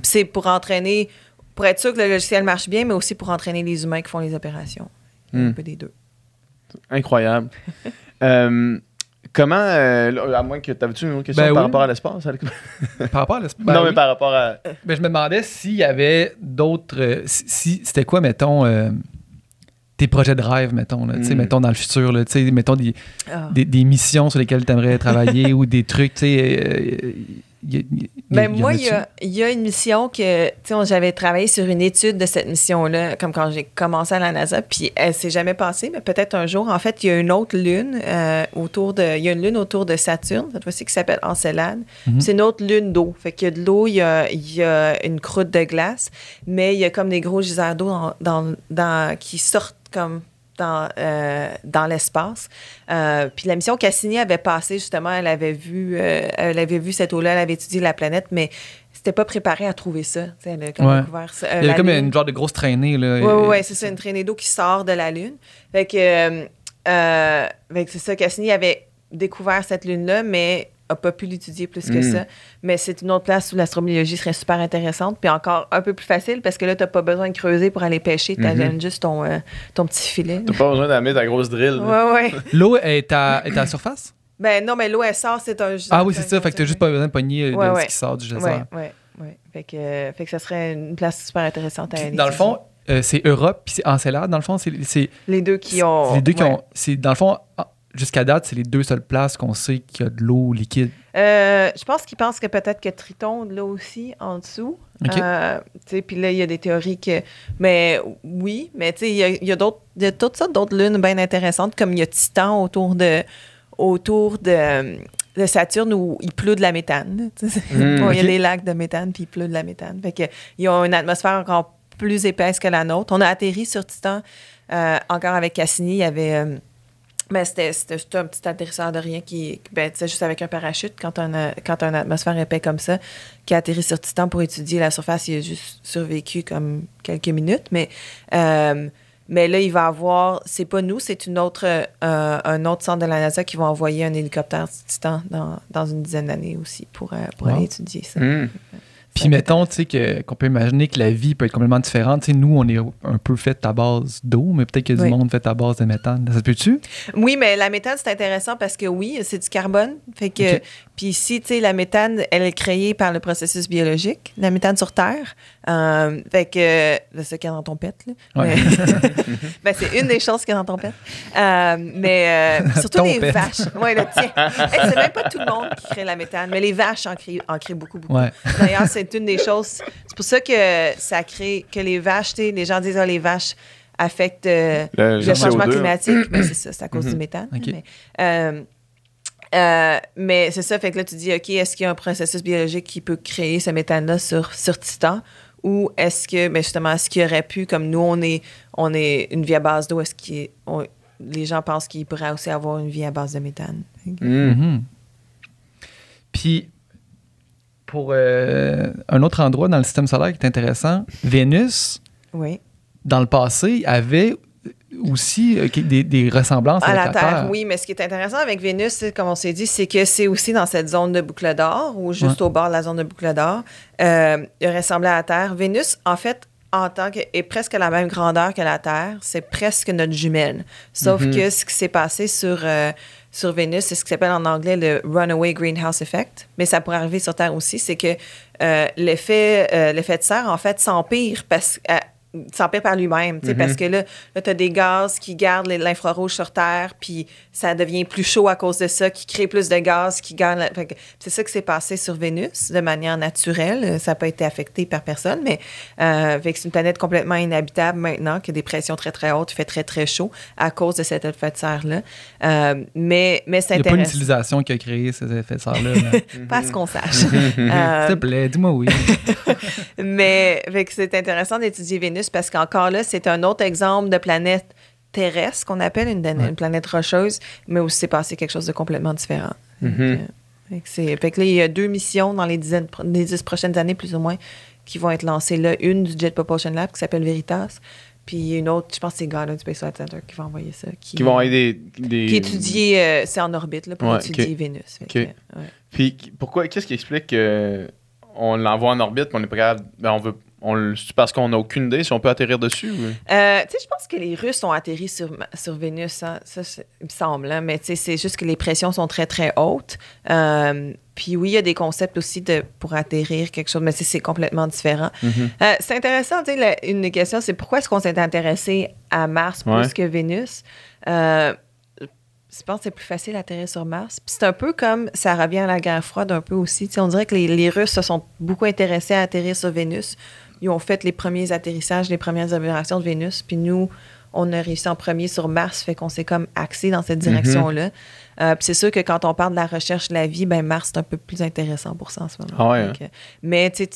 c'est pour entraîner, pour être sûr que le logiciel marche bien, mais aussi pour entraîner les humains qui font les opérations. Un Mm. peu des deux. Incroyable. Comment, euh, à moins que t'avais-tu une autre question Ben par oui. rapport à l'espace? Par rapport à l'espace. ben non, oui. mais par rapport à. Ben, je me demandais s'il y avait d'autres. euh, si, si- c'était quoi, mettons, euh, tes projets de rêve, mettons, là, tu sais, Mm. mettons dans le futur, là, tu mettons des, Ah. des, des missions sur lesquelles tu aimerais travailler ou des trucs, tu sais. euh, y a- il y a- Ben, y moi, il y a, une mission que, j'avais travaillé sur une étude de cette mission-là, comme quand j'ai commencé à la NASA, puis elle s'est jamais passée, mais peut-être un jour. En fait, il y a une autre lune euh, autour de, il y a une lune autour de Saturne, cette fois-ci qui s'appelle Encelade. Mhm. C'est une autre lune d'eau. Fait qu'il y a de l'eau, il y a, une croûte de glace, mais il y a comme des gros giseurs d'eau dans, dans- dans- qui sortent comme dans, euh, dans l'espace. Euh, puis la mission Cassini avait passé, justement, elle avait vu, euh, elle avait vu cette eau-là, elle avait étudié la planète, mais c'était pas préparé à trouver ça. Elle a comme Ouais. découvert ça. Il y a comme une genre de grosse traînée. Là, Oui, oui, ouais, c'est ça, une traînée d'eau qui sort de la Lune. Fait que c'est ça, Cassini avait découvert cette Lune-là, mais n'a pas pu l'étudier plus que Mm. ça. Mais c'est une autre place où l'astrobiologie serait super intéressante, puis encore un peu plus facile parce que là, tu n'as pas besoin de creuser pour aller pêcher. Tu Mhm. juste ton, euh, ton petit filet. T'as pas besoin d'amener ta grosse drill. Ouais, ouais. L'eau est à, est à la surface? Ben non, mais l'eau, elle sort, c'est un Ah oui, c'est ça. Fait que t'as juste pas besoin de pogner euh, Ouais, de ouais. ce qui sort du geyser. Ouais, ouais, ouais. Fait que, euh, fait que ça serait une place super intéressante à aller. Dans le fond, euh, c'est Europe puis c'est Encelade. Dans le fond, c'est c'est- les deux qui ont. c'est les deux qui ouais. ont. c'est- Dans le fond, ah, jusqu'à date, c'est les deux seules places qu'on sait qu'il y a de l'eau liquide. Euh, je pense qu'ils pensent que peut-être que Triton, là aussi, en dessous. OK. Euh, puis là, il y a des théories que. Mais oui, mais tu sais, il y a, il y a d'autres. Il y a toutes sortes d'autres lunes bien intéressantes, comme il y a Titan autour de. autour de. de Saturne où il pleut de la méthane. Mm, Bon, Il y a des lacs de méthane, puis il pleut de la méthane. Fait que, ils ont une atmosphère encore plus épaisse que la nôtre. On a atterri sur Titan euh, encore avec Cassini. Il y avait. euh, ben, c'était, un petit atterrisseur de rien qui. Ben, tu sais, juste avec un parachute, quand on a, quand un atmosphère épais comme ça, qui a atterri sur Titan pour étudier la surface, il a juste survécu comme quelques minutes. Mais, euh, mais là, il va avoir. C'est pas nous, c'est une autre, euh, un autre centre de la NASA qui va envoyer un hélicoptère sur Titan dans, dans une dizaine d'années aussi pour, euh, pour Wow. aller étudier ça. Hmm. Puis mettons, tu sais, que- qu'on peut imaginer que la vie peut être complètement différente. Tu sais, nous, on est un peu fait à base d'eau, mais peut-être qu'il y a du Oui. monde fait à base de méthane. Ça se peut-tu? Oui, mais la méthane, c'est intéressant parce que oui, c'est du carbone. Fait que. Puis ici, tu sais, la méthane, elle est créée par le processus biologique, la méthane sur Terre. Euh, fait que, c'est ça qu'il y a dans ton pet, là. Ouais. Mais- ben, c'est une des choses qu'il y a dans ton pet. Euh, mais euh, surtout Ton les pet. vaches. Oui, le tien. Hey, c'est même pas tout le monde qui crée la méthane, mais les vaches en créent, en créent beaucoup, beaucoup. Ouais. D'ailleurs, c'est une des choses. C'est pour ça que ça crée que les vaches, tu sais, les gens disent ah, les vaches affectent euh, Le, le changement CO2. climatique. Ben, c'est ça, c'est à cause du méthane. OK. Mais, euh, mais c'est ça, fait que là, tu dis, OK, est-ce qu'il y a un processus biologique qui peut créer ce méthane-là sur, sur Titan? Ou est-ce que, ben justement, est-ce qu'il aurait pu, comme nous, on est, on est une vie à base d'eau, est-ce que les gens pensent qu'il pourrait aussi avoir une vie à base de méthane? Hmm. Mhm. Puis, pour euh, un autre endroit dans le système solaire qui est intéressant, Vénus, Oui. dans le passé, avait aussi euh, des, des ressemblances À avec la Terre, oui, mais ce qui est intéressant avec Vénus, comme on s'est dit, c'est que c'est aussi dans cette zone de boucle d'or ou juste au bord de la zone de boucle d'or. Euh, il ressemblait à la Terre. Vénus, en fait, en tant que est presque à la même grandeur que la Terre, c'est presque notre jumelle. Sauf Mhm. que ce qui s'est passé sur euh, sur Vénus, c'est ce qui s'appelle en anglais le runaway greenhouse effect, mais ça pourrait arriver sur Terre aussi, c'est que euh, l'effet l'effet de serre en fait s'empire parce euh, s'empire par lui-même, sais, Mhm. parce que là, là tu as des gaz qui gardent l'infrarouge sur Terre, puis ça devient plus chaud à cause de ça, qui crée plus de gaz, qui garde... la- C'est ça qui s'est passé sur Vénus de manière naturelle. Ça n'a pas été affecté par personne, mais euh, c'est une planète complètement inhabitable maintenant, qui a des pressions très, très hautes, il fait très, très chaud à cause de cet effet de serre-là. Euh, mais mais c'est Il n'y a pas une intéressant. utilisation qui a créé ces effets de serre-là. là. Pas à ce qu'on sache. S'il Euh, te plaît, dis-moi oui. mais c'est intéressant d'étudier Vénus parce qu'encore là, c'est un autre exemple de planète terrestre qu'on appelle une, une planète rocheuse, mais où s'est passé quelque chose de complètement différent. Fait que, Mhm. fait que c'est- fait que là, il y a deux missions dans les, dizaines, les dix prochaines années, plus ou moins, qui vont être lancées là. Une du Jet Propulsion Lab qui s'appelle Veritas, puis une autre, je pense que c'est Goddard Space Flight Center qui va envoyer ça. Qui, Qui vont aider des. Qui étudie, euh, c'est en orbite là, pour Ouais, étudier. Vénus. Que, ouais. Puis pourquoi Qu'est-ce qui explique qu'on l'envoie en orbite, mais on est pas capable. Ben, on veut. C'est parce qu'on n'a aucune idée si on peut atterrir dessus. ou- Euh, tu sais, je pense que les Russes ont atterri sur, sur Vénus, hein. ça, il me semble, hein. mais tu sais, c'est juste que les pressions sont très, très hautes. Euh, puis oui, il y a des concepts aussi de, pour atterrir quelque chose, mais c'est complètement différent. Mhm. Euh, c'est intéressant, tu sais, une des questions, c'est pourquoi est-ce qu'on s'est intéressé à Mars Ouais. plus que Vénus? Je pense que c'est plus facile d'atterrir sur Mars. Puis c'est un peu comme, ça revient à la guerre froide un peu aussi. Tu sais, on dirait que les, les Russes se sont beaucoup intéressés à atterrir sur Vénus. Ils ont fait les premiers atterrissages, les premières observations de Vénus. Puis nous, on a réussi en premier sur Mars, fait qu'on s'est comme axé dans cette direction-là. Euh, puis c'est sûr que quand on parle de la recherche de la vie, ben Mars, c'est un peu plus intéressant pour ça en ce moment. Ah ouais, Fait que- mais tu sais,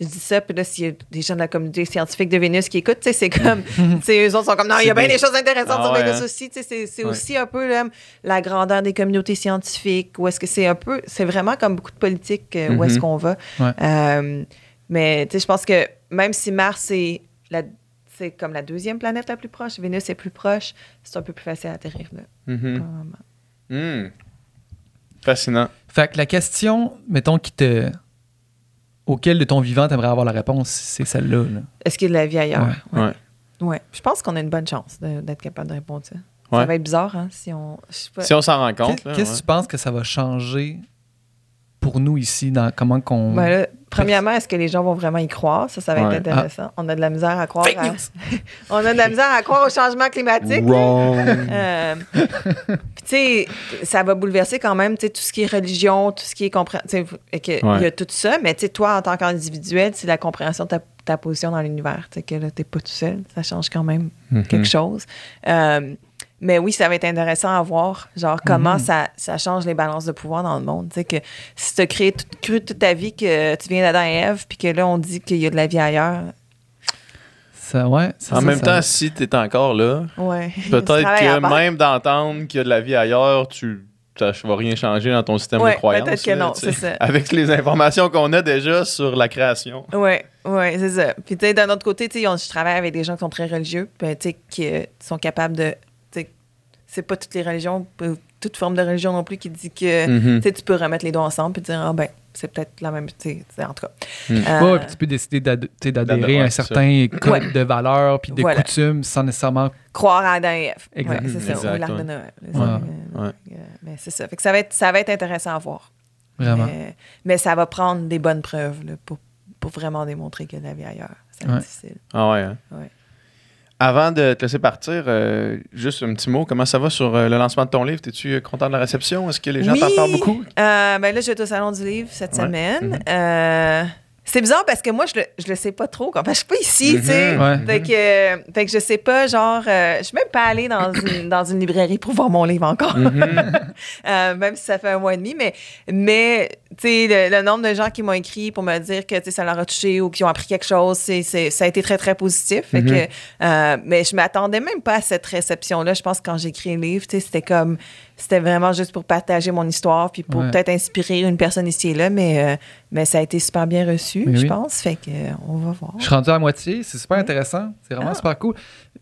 je dis ça, puis là, s'il y a des gens de la communauté scientifique de Vénus qui écoutent, tu sais, c'est comme, tu sais, eux autres sont comme, non, il y a bien des- choses intéressantes Ah sur ouais, Vénus hein? aussi, tu sais, c'est, Ouais. aussi un peu là, la grandeur des communautés scientifiques, ou est-ce que c'est un peu, c'est vraiment comme beaucoup de politique, euh, où est-ce Mhm. qu'on va. Mais tu sais, je pense que même si Mars est la, c'est comme la deuxième planète la plus proche, Vénus est plus proche, c'est un peu plus facile à atterrir là. Mhm. probablement. Hmm. Fascinant. Fait que la question, mettons, qui te. auquel de ton vivant t'aimerais avoir la réponse, c'est celle-là. là. Est-ce qu'il y a de la vie ailleurs? Ouais. Ouais. Ouais. Je pense qu'on a une bonne chance de- d'être capable de répondre ça. Ouais. Ça va être bizarre, hein, si on. je sais pas. Si on s'en rend compte. Qu'est- là, Qu'est-ce que ouais. tu penses que ça va changer pour nous ici, dans comment qu'on. Ben là, premièrement, est-ce que les gens vont vraiment y croire? Ça, ça va Ouais. être intéressant. On a de la misère à croire. À- on a de la misère à croire au changement climatique. Wrong. Euh, Puis, tu sais, ça va bouleverser quand même, tu sais, tout ce qui est religion, tout ce qui est compréhension. Il Ouais. y a tout ça, mais tu sais, toi, en tant qu'individuel, c'est la compréhension de ta, ta position dans l'univers. Tu sais, que là, t'es pas tout seul. Ça change quand même Mhm. quelque chose. Euh, mais oui, ça va être intéressant à voir, genre, comment Mhm. ça, ça change les balances de pouvoir dans le monde. Tu sais, que si tu as créé tout- cru toute ta vie que tu viens d'Adam et Ève, puis que là, on dit qu'il y a de la vie ailleurs. Ça, ouais, c'est En ça, même ça- temps, si tu es encore là, Ouais. peut-être que même d'entendre qu'il y a de la vie ailleurs, tu ça va rien changer dans ton système Ouais, de croyance. peut-être que là, non, c'est ça. Avec les informations qu'on a déjà sur la création. Oui, oui, c'est ça. Puis, tu sais, d'un autre côté, tu sais, on- je travaille avec des gens qui sont très religieux, puis, tu sais, qui euh, sont capables de. C'est pas toutes les religions, toute forme de religion non plus qui dit que Mhm. tu peux remettre les doigts ensemble puis dire, ah ben, c'est peut-être la même. Tu sais, tu sais, en tout cas. Mm. Euh, Ouais, puis tu peux décider d'adhérer à un certain code Ouais. de valeurs puis de Voilà. coutumes sans nécessairement. croire à Adam et Ève. Exact. Ouais, c'est ça. Exact, Ou l'arc de. Noël. Ouais. Euh, Ouais. Mais c'est ça. Fait que ça va être, ça va être intéressant à voir. Vraiment. Mais, mais ça va prendre des bonnes preuves là, pour, pour vraiment démontrer qu'il y a de la vie ailleurs. Être difficile. Ah ouais, hein? Ouais. Avant de te laisser partir, euh, juste un petit mot. Comment ça va sur euh, le lancement de ton livre? Es-tu euh, content de la réception? Est-ce que les gens Oui. t'en parlent beaucoup? Euh, ben là, je vais être au Salon du Livre cette Ouais. semaine. Mhm. C'est bizarre parce que moi, je le, je le sais pas trop. Quand, que je suis pas ici, tu sais. Mhm. Ouais. Fait, que, fait que je sais pas, genre, je suis même pas allée dans une, dans une librairie pour voir mon livre encore. Mhm. Même si ça fait un mois et demi, mais, le, le nombre de gens qui m'ont écrit pour me dire que ça leur a touché ou qui ont appris quelque chose, c'est, c'est- ça a été très, très positif. Fait Mhm. que, euh, mais je m'attendais même pas à cette réception-là. Je pense que quand j'ai écrit le livre, c'était comme, c'était vraiment juste pour partager mon histoire, puis pour Ouais. peut-être inspirer une personne ici et là, mais, euh, mais ça a été super bien reçu, Mais je oui. pense. Fait que, euh, on va voir. Je suis rendu à moitié, c'est super Ouais. intéressant, c'est vraiment Ah. super cool.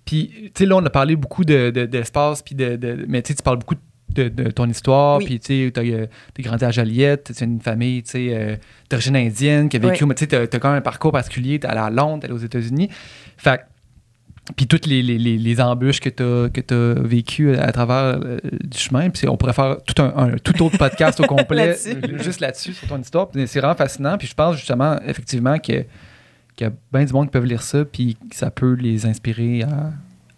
Puis, tu sais, là, on a parlé beaucoup de, de- d'espace, puis de, de- mais tu parles beaucoup de, de ton histoire, Oui. puis tu sais, t'as, euh, grandi à Joliette, tu as une famille, tu sais, euh, d'origine indienne qui a vécu, Oui. mais tu t'as quand même un parcours particulier, t'es allé à Londres, t'es allé aux États-Unis. Fait puis toutes les, les, les, les embûches que tu as que t'as vécues à travers euh, du chemin. Puis on pourrait faire tout un, un tout autre podcast au complet juste là-dessus sur ton histoire. C'est vraiment fascinant. Puis je pense justement effectivement que qu'il y a bien du monde qui peuvent lire ça puis que ça peut les inspirer à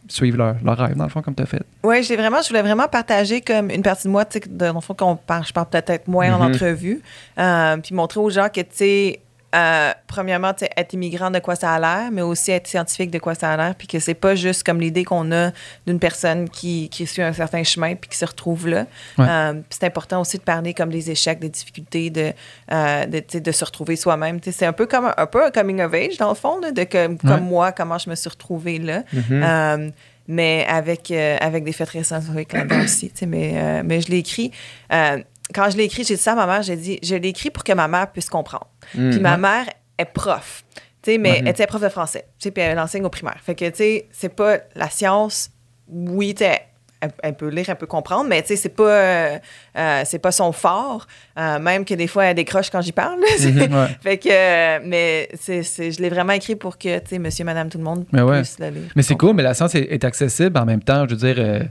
suivre leur, leur rêve dans le fond comme tu as fait. Oui, j'ai vraiment, je voulais vraiment partager comme une partie de moi, tu sais, dans le fond, qu'on parle, je parle peut-être moins en Mhm. entrevue, euh, puis montrer aux gens que, tu sais, euh, premièrement, être immigrant, de quoi ça a l'air, mais aussi être scientifique, de quoi ça a l'air, puis que c'est pas juste comme l'idée qu'on a d'une personne qui, qui suit un certain chemin puis qui se retrouve là. Ouais. Euh, c'est important aussi de parler comme des échecs, des difficultés, de, euh, de, se retrouver soi-même. C'est un peu comme un, un peu un coming of age, dans le fond, là, de comme, Ouais. comme moi, comment je me suis retrouvée là. Mhm. Euh, mais avec, euh, avec des faits très là-dedans aussi. Mais, euh, mais je l'ai écrit. euh, quand je l'ai écrit, j'ai dit ça à ma mère, j'ai dit, je l'ai écrit pour que ma mère puisse comprendre. Mhm. Puis ma mère est prof. Tu sais, mais elle était prof de français. Tu sais, puis elle enseigne au primaire. Fait que, tu sais, c'est pas la science. Oui, tu sais, elle, elle peut lire, elle peut comprendre, mais tu sais, c'est pas, euh, euh, c'est pas son fort. Euh, même que des fois, elle décroche quand j'y parle. Mhm, ouais. fait que, mais c'est, c'est- je l'ai vraiment écrit pour que, tu sais, monsieur, madame, tout le monde Mais ouais. puisse le lire. Mais c'est cool, mais la science est, est accessible en même temps. Je veux dire,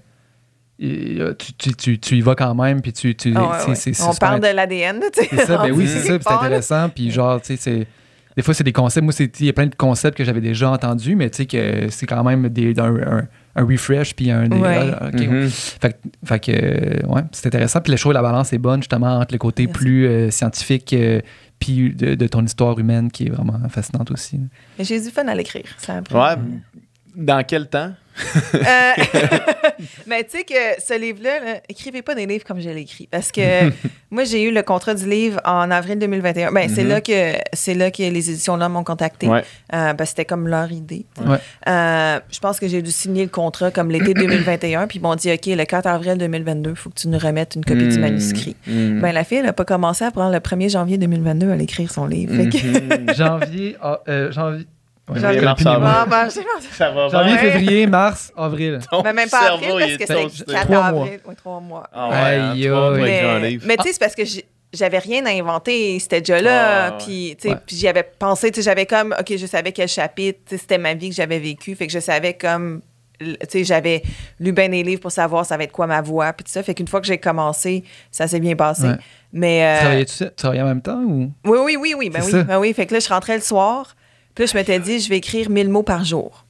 tu, tu, tu, tu y vas quand même, puis tu. tu Ah ouais, ouais. c'est- c'est On super parle de l'ADN, tu sais. C'est ça, ben oui, c'est ça, c'est intéressant. Puis genre, tu sais, c'est. Des fois, c'est des concepts. Moi, c'est- il y a plein de concepts que j'avais déjà entendus, mais tu sais que c'est quand même des, un, un- un refresh, puis un. des- Ouais. ah, ok, Mhm. Fait, que- fait que, euh, ouais, c'est intéressant. Puis le show et la balance est bonne, justement, entre le côté Merci. plus euh, scientifique, euh, puis de, de ton histoire humaine, qui est vraiment fascinante aussi. J'ai du fun à l'écrire. Ça a pris- Ouais. Dans quel temps? Euh, mais tu sais que ce livre-là, là, écrivez pas des livres comme je l'ai écrit. Parce que moi, j'ai eu le contrat du livre en avril 2021. Ben, c'est Mhm. là que c'est là que les éditions-là m'ont contacté. Ouais. Euh, parce que c'était comme leur idée. Ouais. Euh, je pense que j'ai dû signer le contrat comme l'été 2021. Puis ils m'ont dit, OK, le 4 avril 2022, il faut que tu nous remettes une copie du Mm. manuscrit. Mm. Ben, la fille, elle n'a pas commencé à prendre le 1er janvier 2022 à l'écrire son livre. Que- Mhm. janvier, ah, euh, janvier. Ouais, Janvier, mars, avril. Ah, j'ai- Ça va Janvier, février, mars, avril. Ben, même pas cerveau, avril, il parce que c'est toasté. 4 Trois mois. avril. Ouais, trois mois. Ah ouais, Aïe, hein, aïe. Mais, livre. mais tu sais, c'est parce que j'ai- j'avais rien à inventer, c'était déjà là. Ah. Puis, Ouais. puis j'y avais pensé, j'avais comme, OK, je savais quel chapitre, c'était ma vie que j'avais vécue. Fait que je savais comme, tu sais, j'avais lu bien des livres pour savoir ça va être quoi ma voix, puis tout ça. Fait qu'une fois que j'ai commencé, ça s'est bien passé. Ouais. Mais. Tu euh, travaillais-tu tu travaillais en même temps ou? oui, oui, oui, oui. Ben oui, ben oui. Fait que là, je rentrais le soir. Puis là, je m'étais dit, je vais écrire 1000 mots par jour.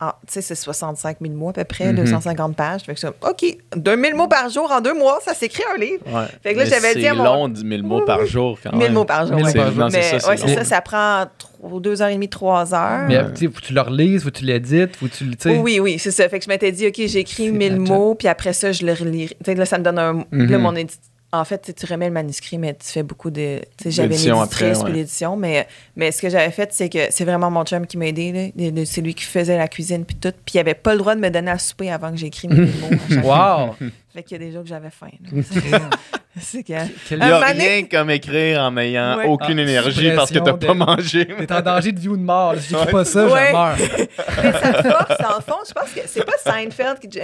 Ah, tu sais, c'est 65 000 mots à peu près, Mhm. 250 pages. Fait que ça, OK, 2000 mots par jour en deux mois, ça s'écrit un livre. Ouais. Fait que là, j'avais dit à mon- C'est long, 10 000 mots par jour quand 1000 même. mots par jour. 1000 ouais. mots par jour. C'est Mais ça, ouais, ça, ça prend trop- deux heures et demie, trois heures. Mais tu faut que tu le relises, faut que tu l'édites, faut que tu le. Oui, oui, c'est ça. Fait que je m'étais dit, OK, j'écris C'est 1000 la mots, puis après ça, je le relis. Tu sais, là, ça me donne un. Mhm. Là, mon édi- En fait, tu remets le manuscrit, mais tu fais beaucoup de. J'avais une L'édition éditrice après, puis ouais. l'édition, mais, mais ce que j'avais fait, c'est que c'est vraiment mon chum qui m'a aidé. C'est lui qui faisait la cuisine, puis tout. Puis il avait pas le droit de me donner à souper avant que j'écris mes mots. fois. Wow! Fait qu'il y a des jours que j'avais faim. c'est que. Il n'y a rien comme écrire en ayant Ouais. aucune Ah, énergie parce que t'as pas mangé. T'es en danger de vie ou de mort. Si j'écris Ouais. pas ça, Ouais. je meurs. Mais ça te force, dans le fond, je pense que c'est pas Seinfeld qui.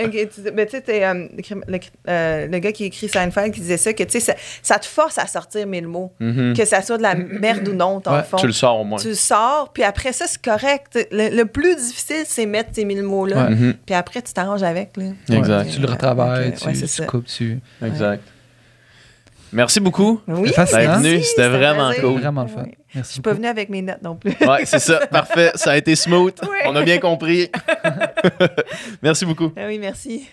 Mais tu sais, t'es, euh, le crime- le, euh, le gars qui écrit Seinfeld qui disait ça, que tu sais, ça, ça te force à sortir mille mots. Mhm. Que ça soit de la merde ou non, dans Ouais, le fond. Tu le sors au moins. Tu le sors, puis après ça, c'est correct. Le, le plus difficile, c'est mettre ces mille mots-là. Ouais. Mhm. Puis après, tu t'arranges avec. Là. Exact. Ouais, tu le retravailles, tu, tu coupes, tu. Exact. Merci beaucoup. Oui, venu, merci, c'était vraiment plaisir. cool. Vraiment le fun. Ouais. Merci. Je suis pas venue avec mes notes non plus. Ouais, c'est ça. Parfait. Ça a été smooth. Ouais. On a bien compris. Merci beaucoup. Ah oui, merci.